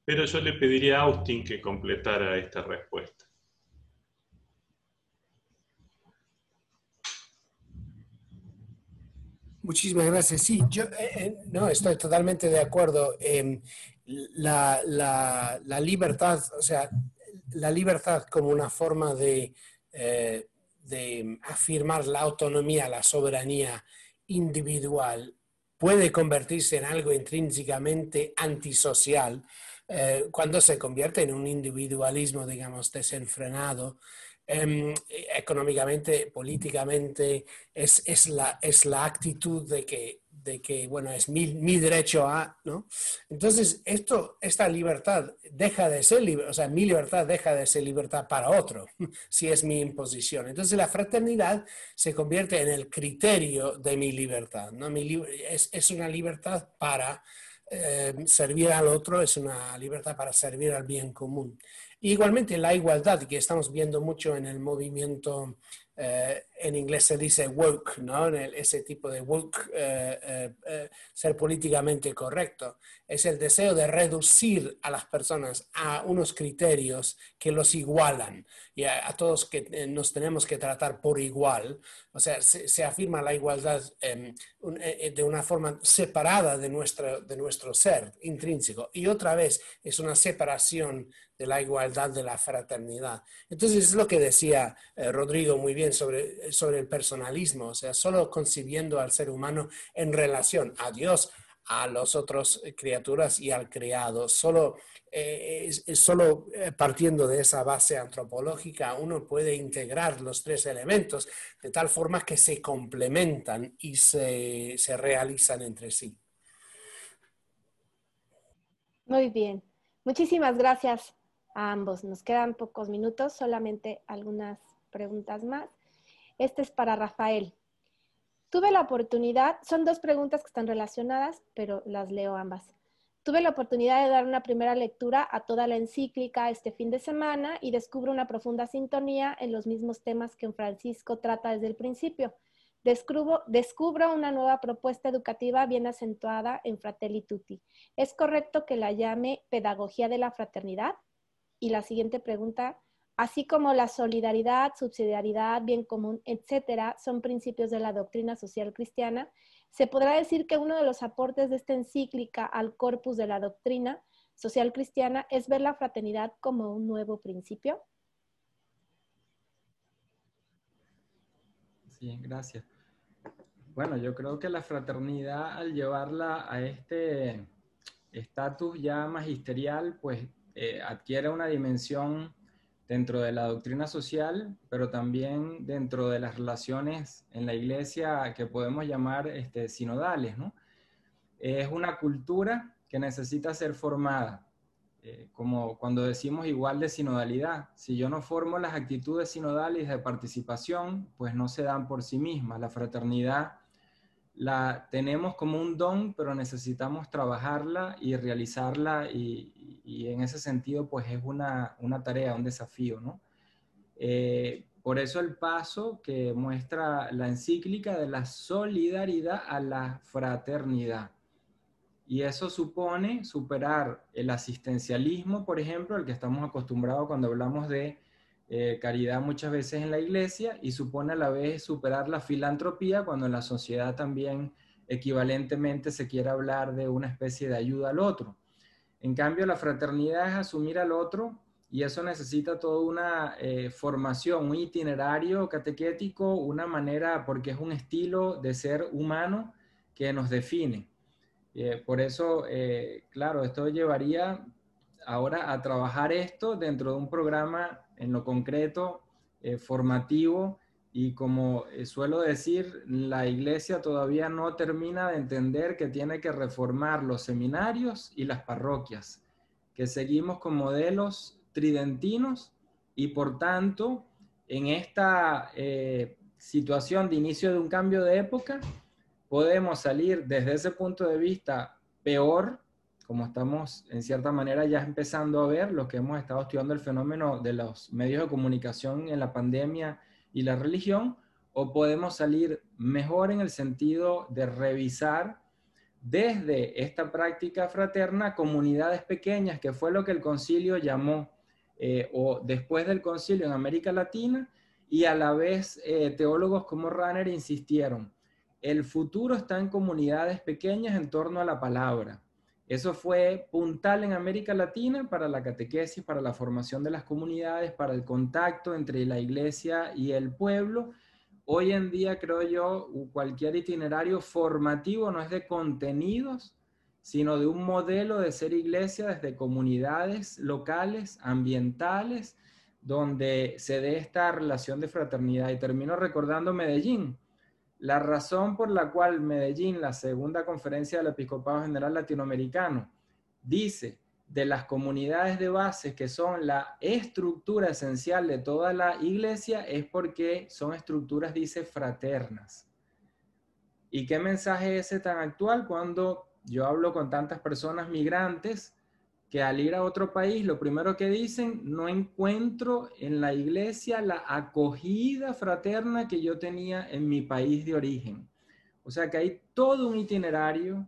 Pero yo le pediría a Austin que completara esta respuesta. Muchísimas gracias. Sí, yo eh, eh, no estoy totalmente de acuerdo. Em, la, libertad, o sea, la libertad como una forma de, eh, de afirmar la autonomía, la soberanía individual, puede convertirse en algo intrínsecamente antisocial cuando se convierte en un individualismo, digamos, desenfrenado Em, económicamente, políticamente, es, es, la, es la actitud de que, de que bueno, es mi, mi, derecho a, ¿no? Entonces, esto, esta libertad deja de ser, o sea, mi libertad deja de ser libertad para otro, si es mi imposición. Entonces, la fraternidad se convierte en el criterio de mi libertad, ¿no? Mi, es, es una libertad para eh, servir al otro, es una libertad para servir al bien común. Igualmente la igualdad que estamos viendo mucho en el movimiento eh, en inglés se dice woke, ¿no? ese tipo de woke, eh, eh, eh, ser políticamente correcto, es el deseo de reducir a las personas a unos criterios que los igualan y a, todos que nos tenemos que tratar por igual. O sea, se, afirma la igualdad em, de una forma separada de nuestro, de nuestro ser intrínseco. Y otra vez es una separación de la igualdad de la fraternidad. Entonces es lo que decía Rodrigo muy bien sobre sobre el personalismo, o sea, solo concibiendo al ser humano en relación a Dios, a las otras criaturas y al creado. Solo, eh, solo eh, partiendo de esa base antropológica uno puede integrar los tres elementos de tal forma que se complementan y se, se realizan entre sí. Muy bien. Muchísimas gracias a ambos. Nos quedan pocos minutos, solamente algunas preguntas más. Este es para Rafael. Tuve la oportunidad, son dos preguntas que están relacionadas, pero las leo ambas. Tuve la oportunidad de dar una primera lectura a toda la encíclica este fin de semana y descubro una profunda sintonía en los mismos temas que Francisco trata desde el principio. Descubro, descubro, una nueva propuesta educativa bien acentuada en Fratelli Tutti. ¿Es correcto que la llame Pedagogía de la Fraternidad? Y la siguiente pregunta, así como la solidaridad, subsidiariedad, bien común, etcétera, son principios de la doctrina social cristiana, se podrá decir que uno de los aportes de esta encíclica al corpus de la doctrina social cristiana es ver la fraternidad como un nuevo principio. Sí, gracias. Bueno, yo creo que la fraternidad al llevarla a este estatus ya magisterial, pues eh, adquiere una dimensión dentro de la doctrina social, pero también dentro de las relaciones en la iglesia que podemos llamar este, sinodales. ¿no? Es una cultura que necesita ser formada, eh, como cuando decimos igual de sinodalidad. Si yo no formo las actitudes sinodales de participación, pues no se dan por sí mismas. La fraternidad la tenemos como un don, pero necesitamos trabajarla y realizarla y, en ese sentido pues es una, tarea, un desafío, ¿no? Eh, por eso el paso que muestra la encíclica de la solidaridad a la fraternidad. Y eso supone superar el asistencialismo, por ejemplo, al que estamos acostumbrados cuando hablamos de eh, caridad muchas veces en la iglesia, y supone a la vez superar la filantropía cuando en la sociedad también equivalentemente se quiere hablar de una especie de ayuda al otro. En cambio, la fraternidad es asumir al otro y eso necesita toda una eh, formación, un itinerario catequético, una manera, porque es un estilo de ser humano que nos define. Eh, por eso, eh, claro, esto llevaría ahora a trabajar esto dentro de un programa en lo concreto, eh, formativo, y como suelo decir, la iglesia todavía no termina de entender que tiene que reformar los seminarios y las parroquias, que seguimos con modelos tridentinos y por tanto, en esta situación de inicio de un cambio de época, podemos salir desde ese punto de vista peor, como estamos en cierta manera ya empezando a ver, los que hemos estado estudiando el fenómeno de los medios de comunicación en la pandemia y la religión, o podemos salir mejor en el sentido de revisar desde esta práctica fraterna comunidades pequeñas, que fue lo que el concilio llamó, eh, o después del concilio en América Latina, y a la vez eh, teólogos como Ranner insistieron, el futuro está en comunidades pequeñas en torno a la palabra. Eso fue puntal en América Latina para la catequesis, para la formación de las comunidades, para el contacto entre la iglesia y el pueblo. Hoy en día, creo yo, cualquier itinerario formativo no es de contenidos, sino de un modelo de ser iglesia desde comunidades locales, ambientales, donde se dé esta relación de fraternidad. Y termino recordando Medellín. La razón por la cual Medellín, la segunda conferencia del Episcopado General Latinoamericano, dice de las comunidades de base que son la estructura esencial de toda la iglesia es porque son estructuras, dice, fraternas. ¿Y qué mensaje es ese tan actual cuando yo hablo con tantas personas migrantes que al ir a otro país, lo primero que dicen, no encuentro en la iglesia la acogida fraterna que yo tenía en mi país de origen. O sea que hay todo un itinerario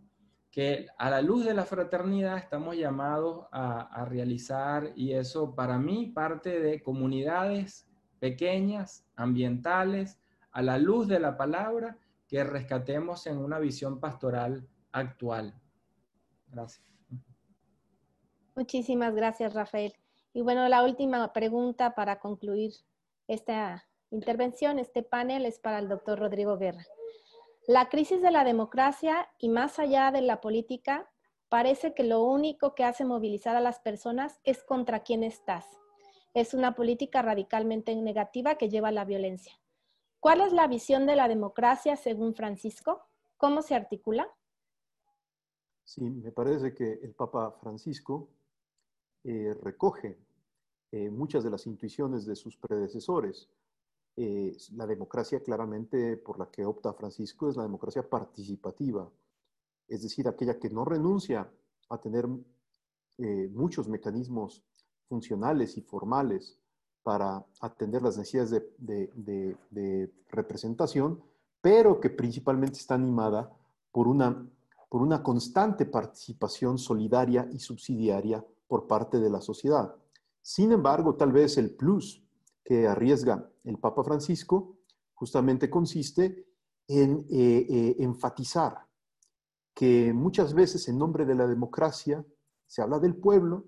que a la luz de la fraternidad estamos llamados a, realizar y eso para mí parte de comunidades pequeñas, ambientales, a la luz de la palabra, que rescatemos en una visión pastoral actual. Gracias. Muchísimas gracias, Rafael. Y bueno, la última pregunta para concluir esta intervención, este panel, es para el doctor Rodrigo Guerra. La crisis de la democracia y más allá de la política, parece que lo único que hace movilizar a las personas es contra quién estás. Es una política radicalmente negativa que lleva a la violencia. ¿Cuál es la visión de la democracia según Francisco? ¿Cómo se articula? Sí, me parece que el Papa Francisco eh, recoge eh, muchas de las intuiciones de sus predecesores. Eh, la democracia claramente por la que opta Francisco es la democracia participativa, es decir, aquella que no renuncia a tener muchos mecanismos funcionales y formales para atender las necesidades de, representación, pero que principalmente está animada por una, por una constante participación solidaria y subsidiaria por parte de la sociedad. Sin embargo, tal vez el plus que arriesga el Papa Francisco justamente consiste en eh, eh, enfatizar que muchas veces en nombre de la democracia se habla del pueblo,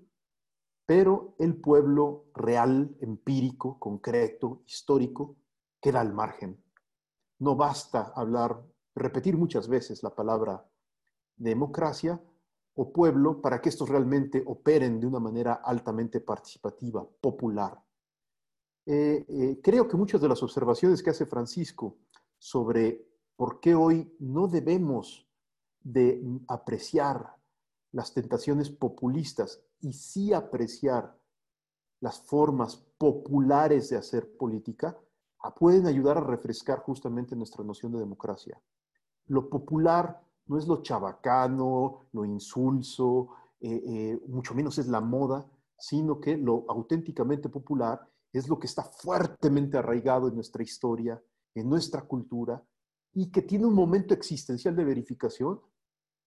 pero el pueblo real, empírico, concreto, histórico, queda al margen. No basta hablar, repetir muchas veces la palabra democracia o pueblo para que estos realmente operen de una manera altamente participativa, popular. Eh, eh, creo que muchas de las observaciones que hace Francisco sobre por qué hoy no debemos de apreciar las tentaciones populistas y sí apreciar las formas populares de hacer política, pueden ayudar a refrescar justamente nuestra noción de democracia. Lo popular no es lo chabacano, lo insulso, eh, eh, mucho menos es la moda, sino que lo auténticamente popular es lo que está fuertemente arraigado en nuestra historia, en nuestra cultura, y que tiene un momento existencial de verificación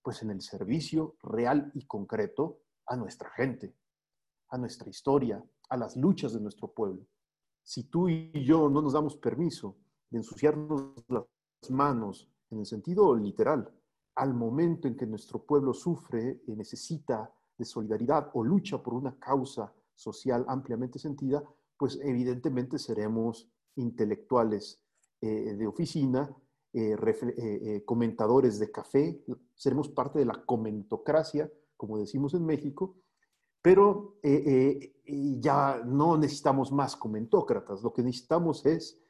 Pues en el servicio real y concreto a nuestra gente, a nuestra historia, a las luchas de nuestro pueblo. Si tú y yo no nos damos permiso de ensuciarnos las manos en el sentido literal, al momento en que nuestro pueblo sufre y necesita de solidaridad o lucha por una causa social ampliamente sentida, pues evidentemente seremos intelectuales eh, de oficina, eh, eh, comentadores de café, seremos parte de la comentocracia, como decimos en México, pero ya no necesitamos más comentócratas, lo que necesitamos es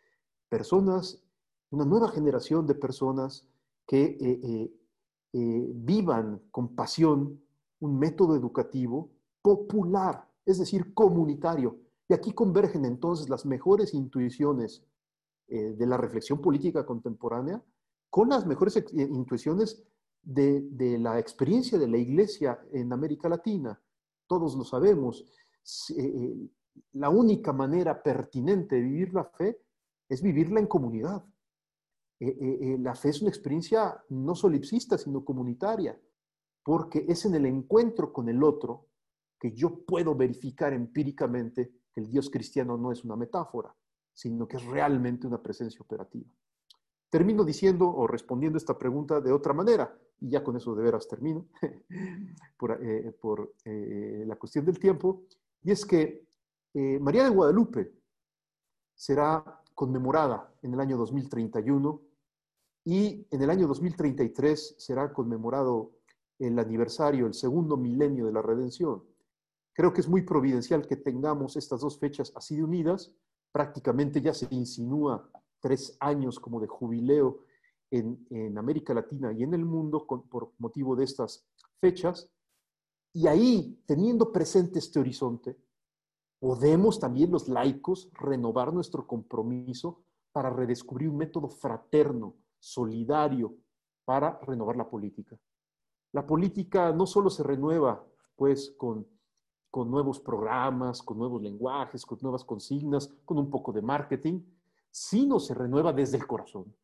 personas, una nueva generación de personas que vivan con pasión un método educativo popular, es decir, comunitario. Y aquí convergen entonces las mejores intuiciones eh, de la reflexión política contemporánea con las mejores eh, intuiciones de, la experiencia de la Iglesia en América Latina. Todos lo sabemos. Eh, la única manera pertinente de vivir la fe es vivirla en comunidad. La fe es una experiencia no solipsista, sino comunitaria porque es en el encuentro con el otro que yo puedo verificar empíricamente que el Dios cristiano no es una metáfora, sino que es realmente una presencia operativa. Termino diciendo o respondiendo esta pregunta de otra manera, y ya con eso de veras termino, por, eh, eh, la cuestión del tiempo, y es que eh, María de Guadalupe será conmemorada en el año 2031 y en el año 2033 será conmemorado el aniversario, el segundo milenio de la redención. Creo que es muy providencial que tengamos estas dos fechas así de unidas. Prácticamente ya se insinúa tres años como de jubileo en, América Latina y en el mundo por motivo de estas fechas. Y ahí, teniendo presente este horizonte, podemos también los laicos renovar nuestro compromiso para redescubrir un método fraterno, solidario, para renovar la política. La política no solo se renueva pues con, con nuevos programas, con nuevos lenguajes, con nuevas consignas, con un poco de marketing, sino se renueva desde el corazón.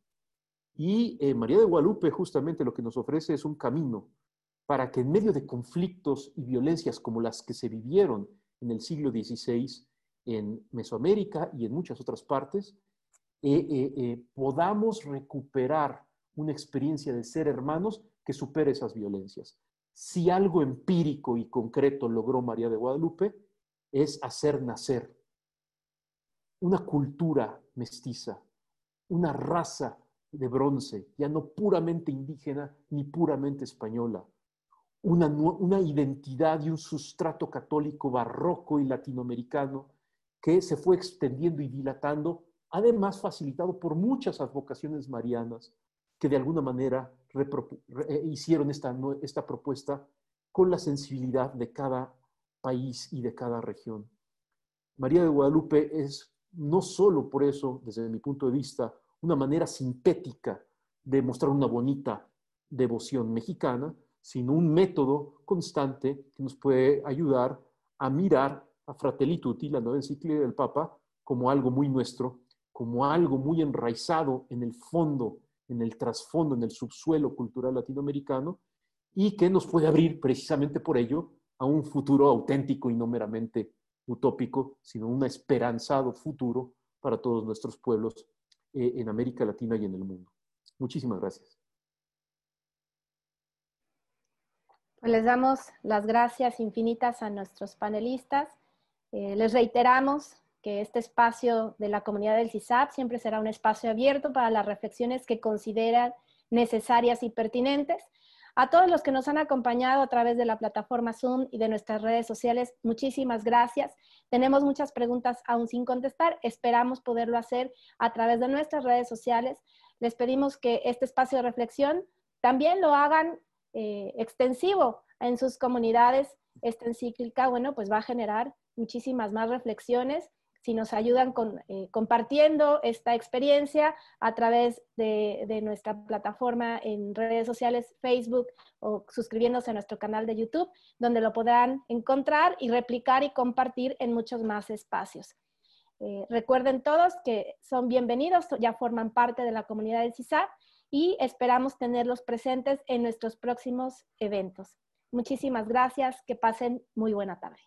Y eh, María de Guadalupe justamente lo que nos ofrece es un camino para que en medio de conflictos y violencias como las que se vivieron en el siglo XVI en Mesoamérica y en muchas otras partes, podamos recuperar una experiencia de ser hermanos que supere esas violencias. Si algo empírico y concreto logró María de Guadalupe, es hacer nacer una cultura mestiza, una raza de bronce, ya no puramente indígena ni puramente española, una, una, identidad y un sustrato católico barroco y latinoamericano que se fue extendiendo y dilatando, además facilitado por muchas advocaciones marianas que de alguna manera eh, hicieron esta, esta propuesta con la sensibilidad de cada país y de cada región. María de Guadalupe es no solo por eso, desde mi punto de vista, una manera sintética de mostrar una bonita devoción mexicana, sino un método constante que nos puede ayudar a mirar a Fratelli Tutti, la nueva encíclica del Papa, como algo muy nuestro, como algo muy enraizado en el fondo en el trasfondo, en el subsuelo cultural latinoamericano, y que nos puede abrir precisamente por ello a un futuro auténtico y no meramente utópico, sino un esperanzado futuro para todos nuestros pueblos eh, en América Latina y en el mundo. Muchísimas gracias. Pues les damos las gracias infinitas a nuestros panelistas. Eh, les reiteramos que este espacio de la comunidad del CISAP siempre será un espacio abierto para las reflexiones que consideran necesarias y pertinentes. A todos los que nos han acompañado a través de la plataforma Zoom y de nuestras redes sociales, muchísimas gracias. Tenemos muchas preguntas aún sin contestar. Esperamos poderlo hacer a través de nuestras redes sociales. Les pedimos que este espacio de reflexión también lo hagan eh, extensivo en sus comunidades. Esta encíclica, bueno, pues va a generar muchísimas más reflexiones si nos ayudan con, eh, compartiendo esta experiencia a través de, nuestra plataforma en redes sociales, Facebook o suscribiéndose a nuestro canal de YouTube, donde lo podrán encontrar y replicar y compartir en muchos más espacios. Eh, recuerden todos que son bienvenidos, ya forman parte de la comunidad del CISAP y esperamos tenerlos presentes en nuestros próximos eventos. Muchísimas gracias, que pasen muy buena tarde.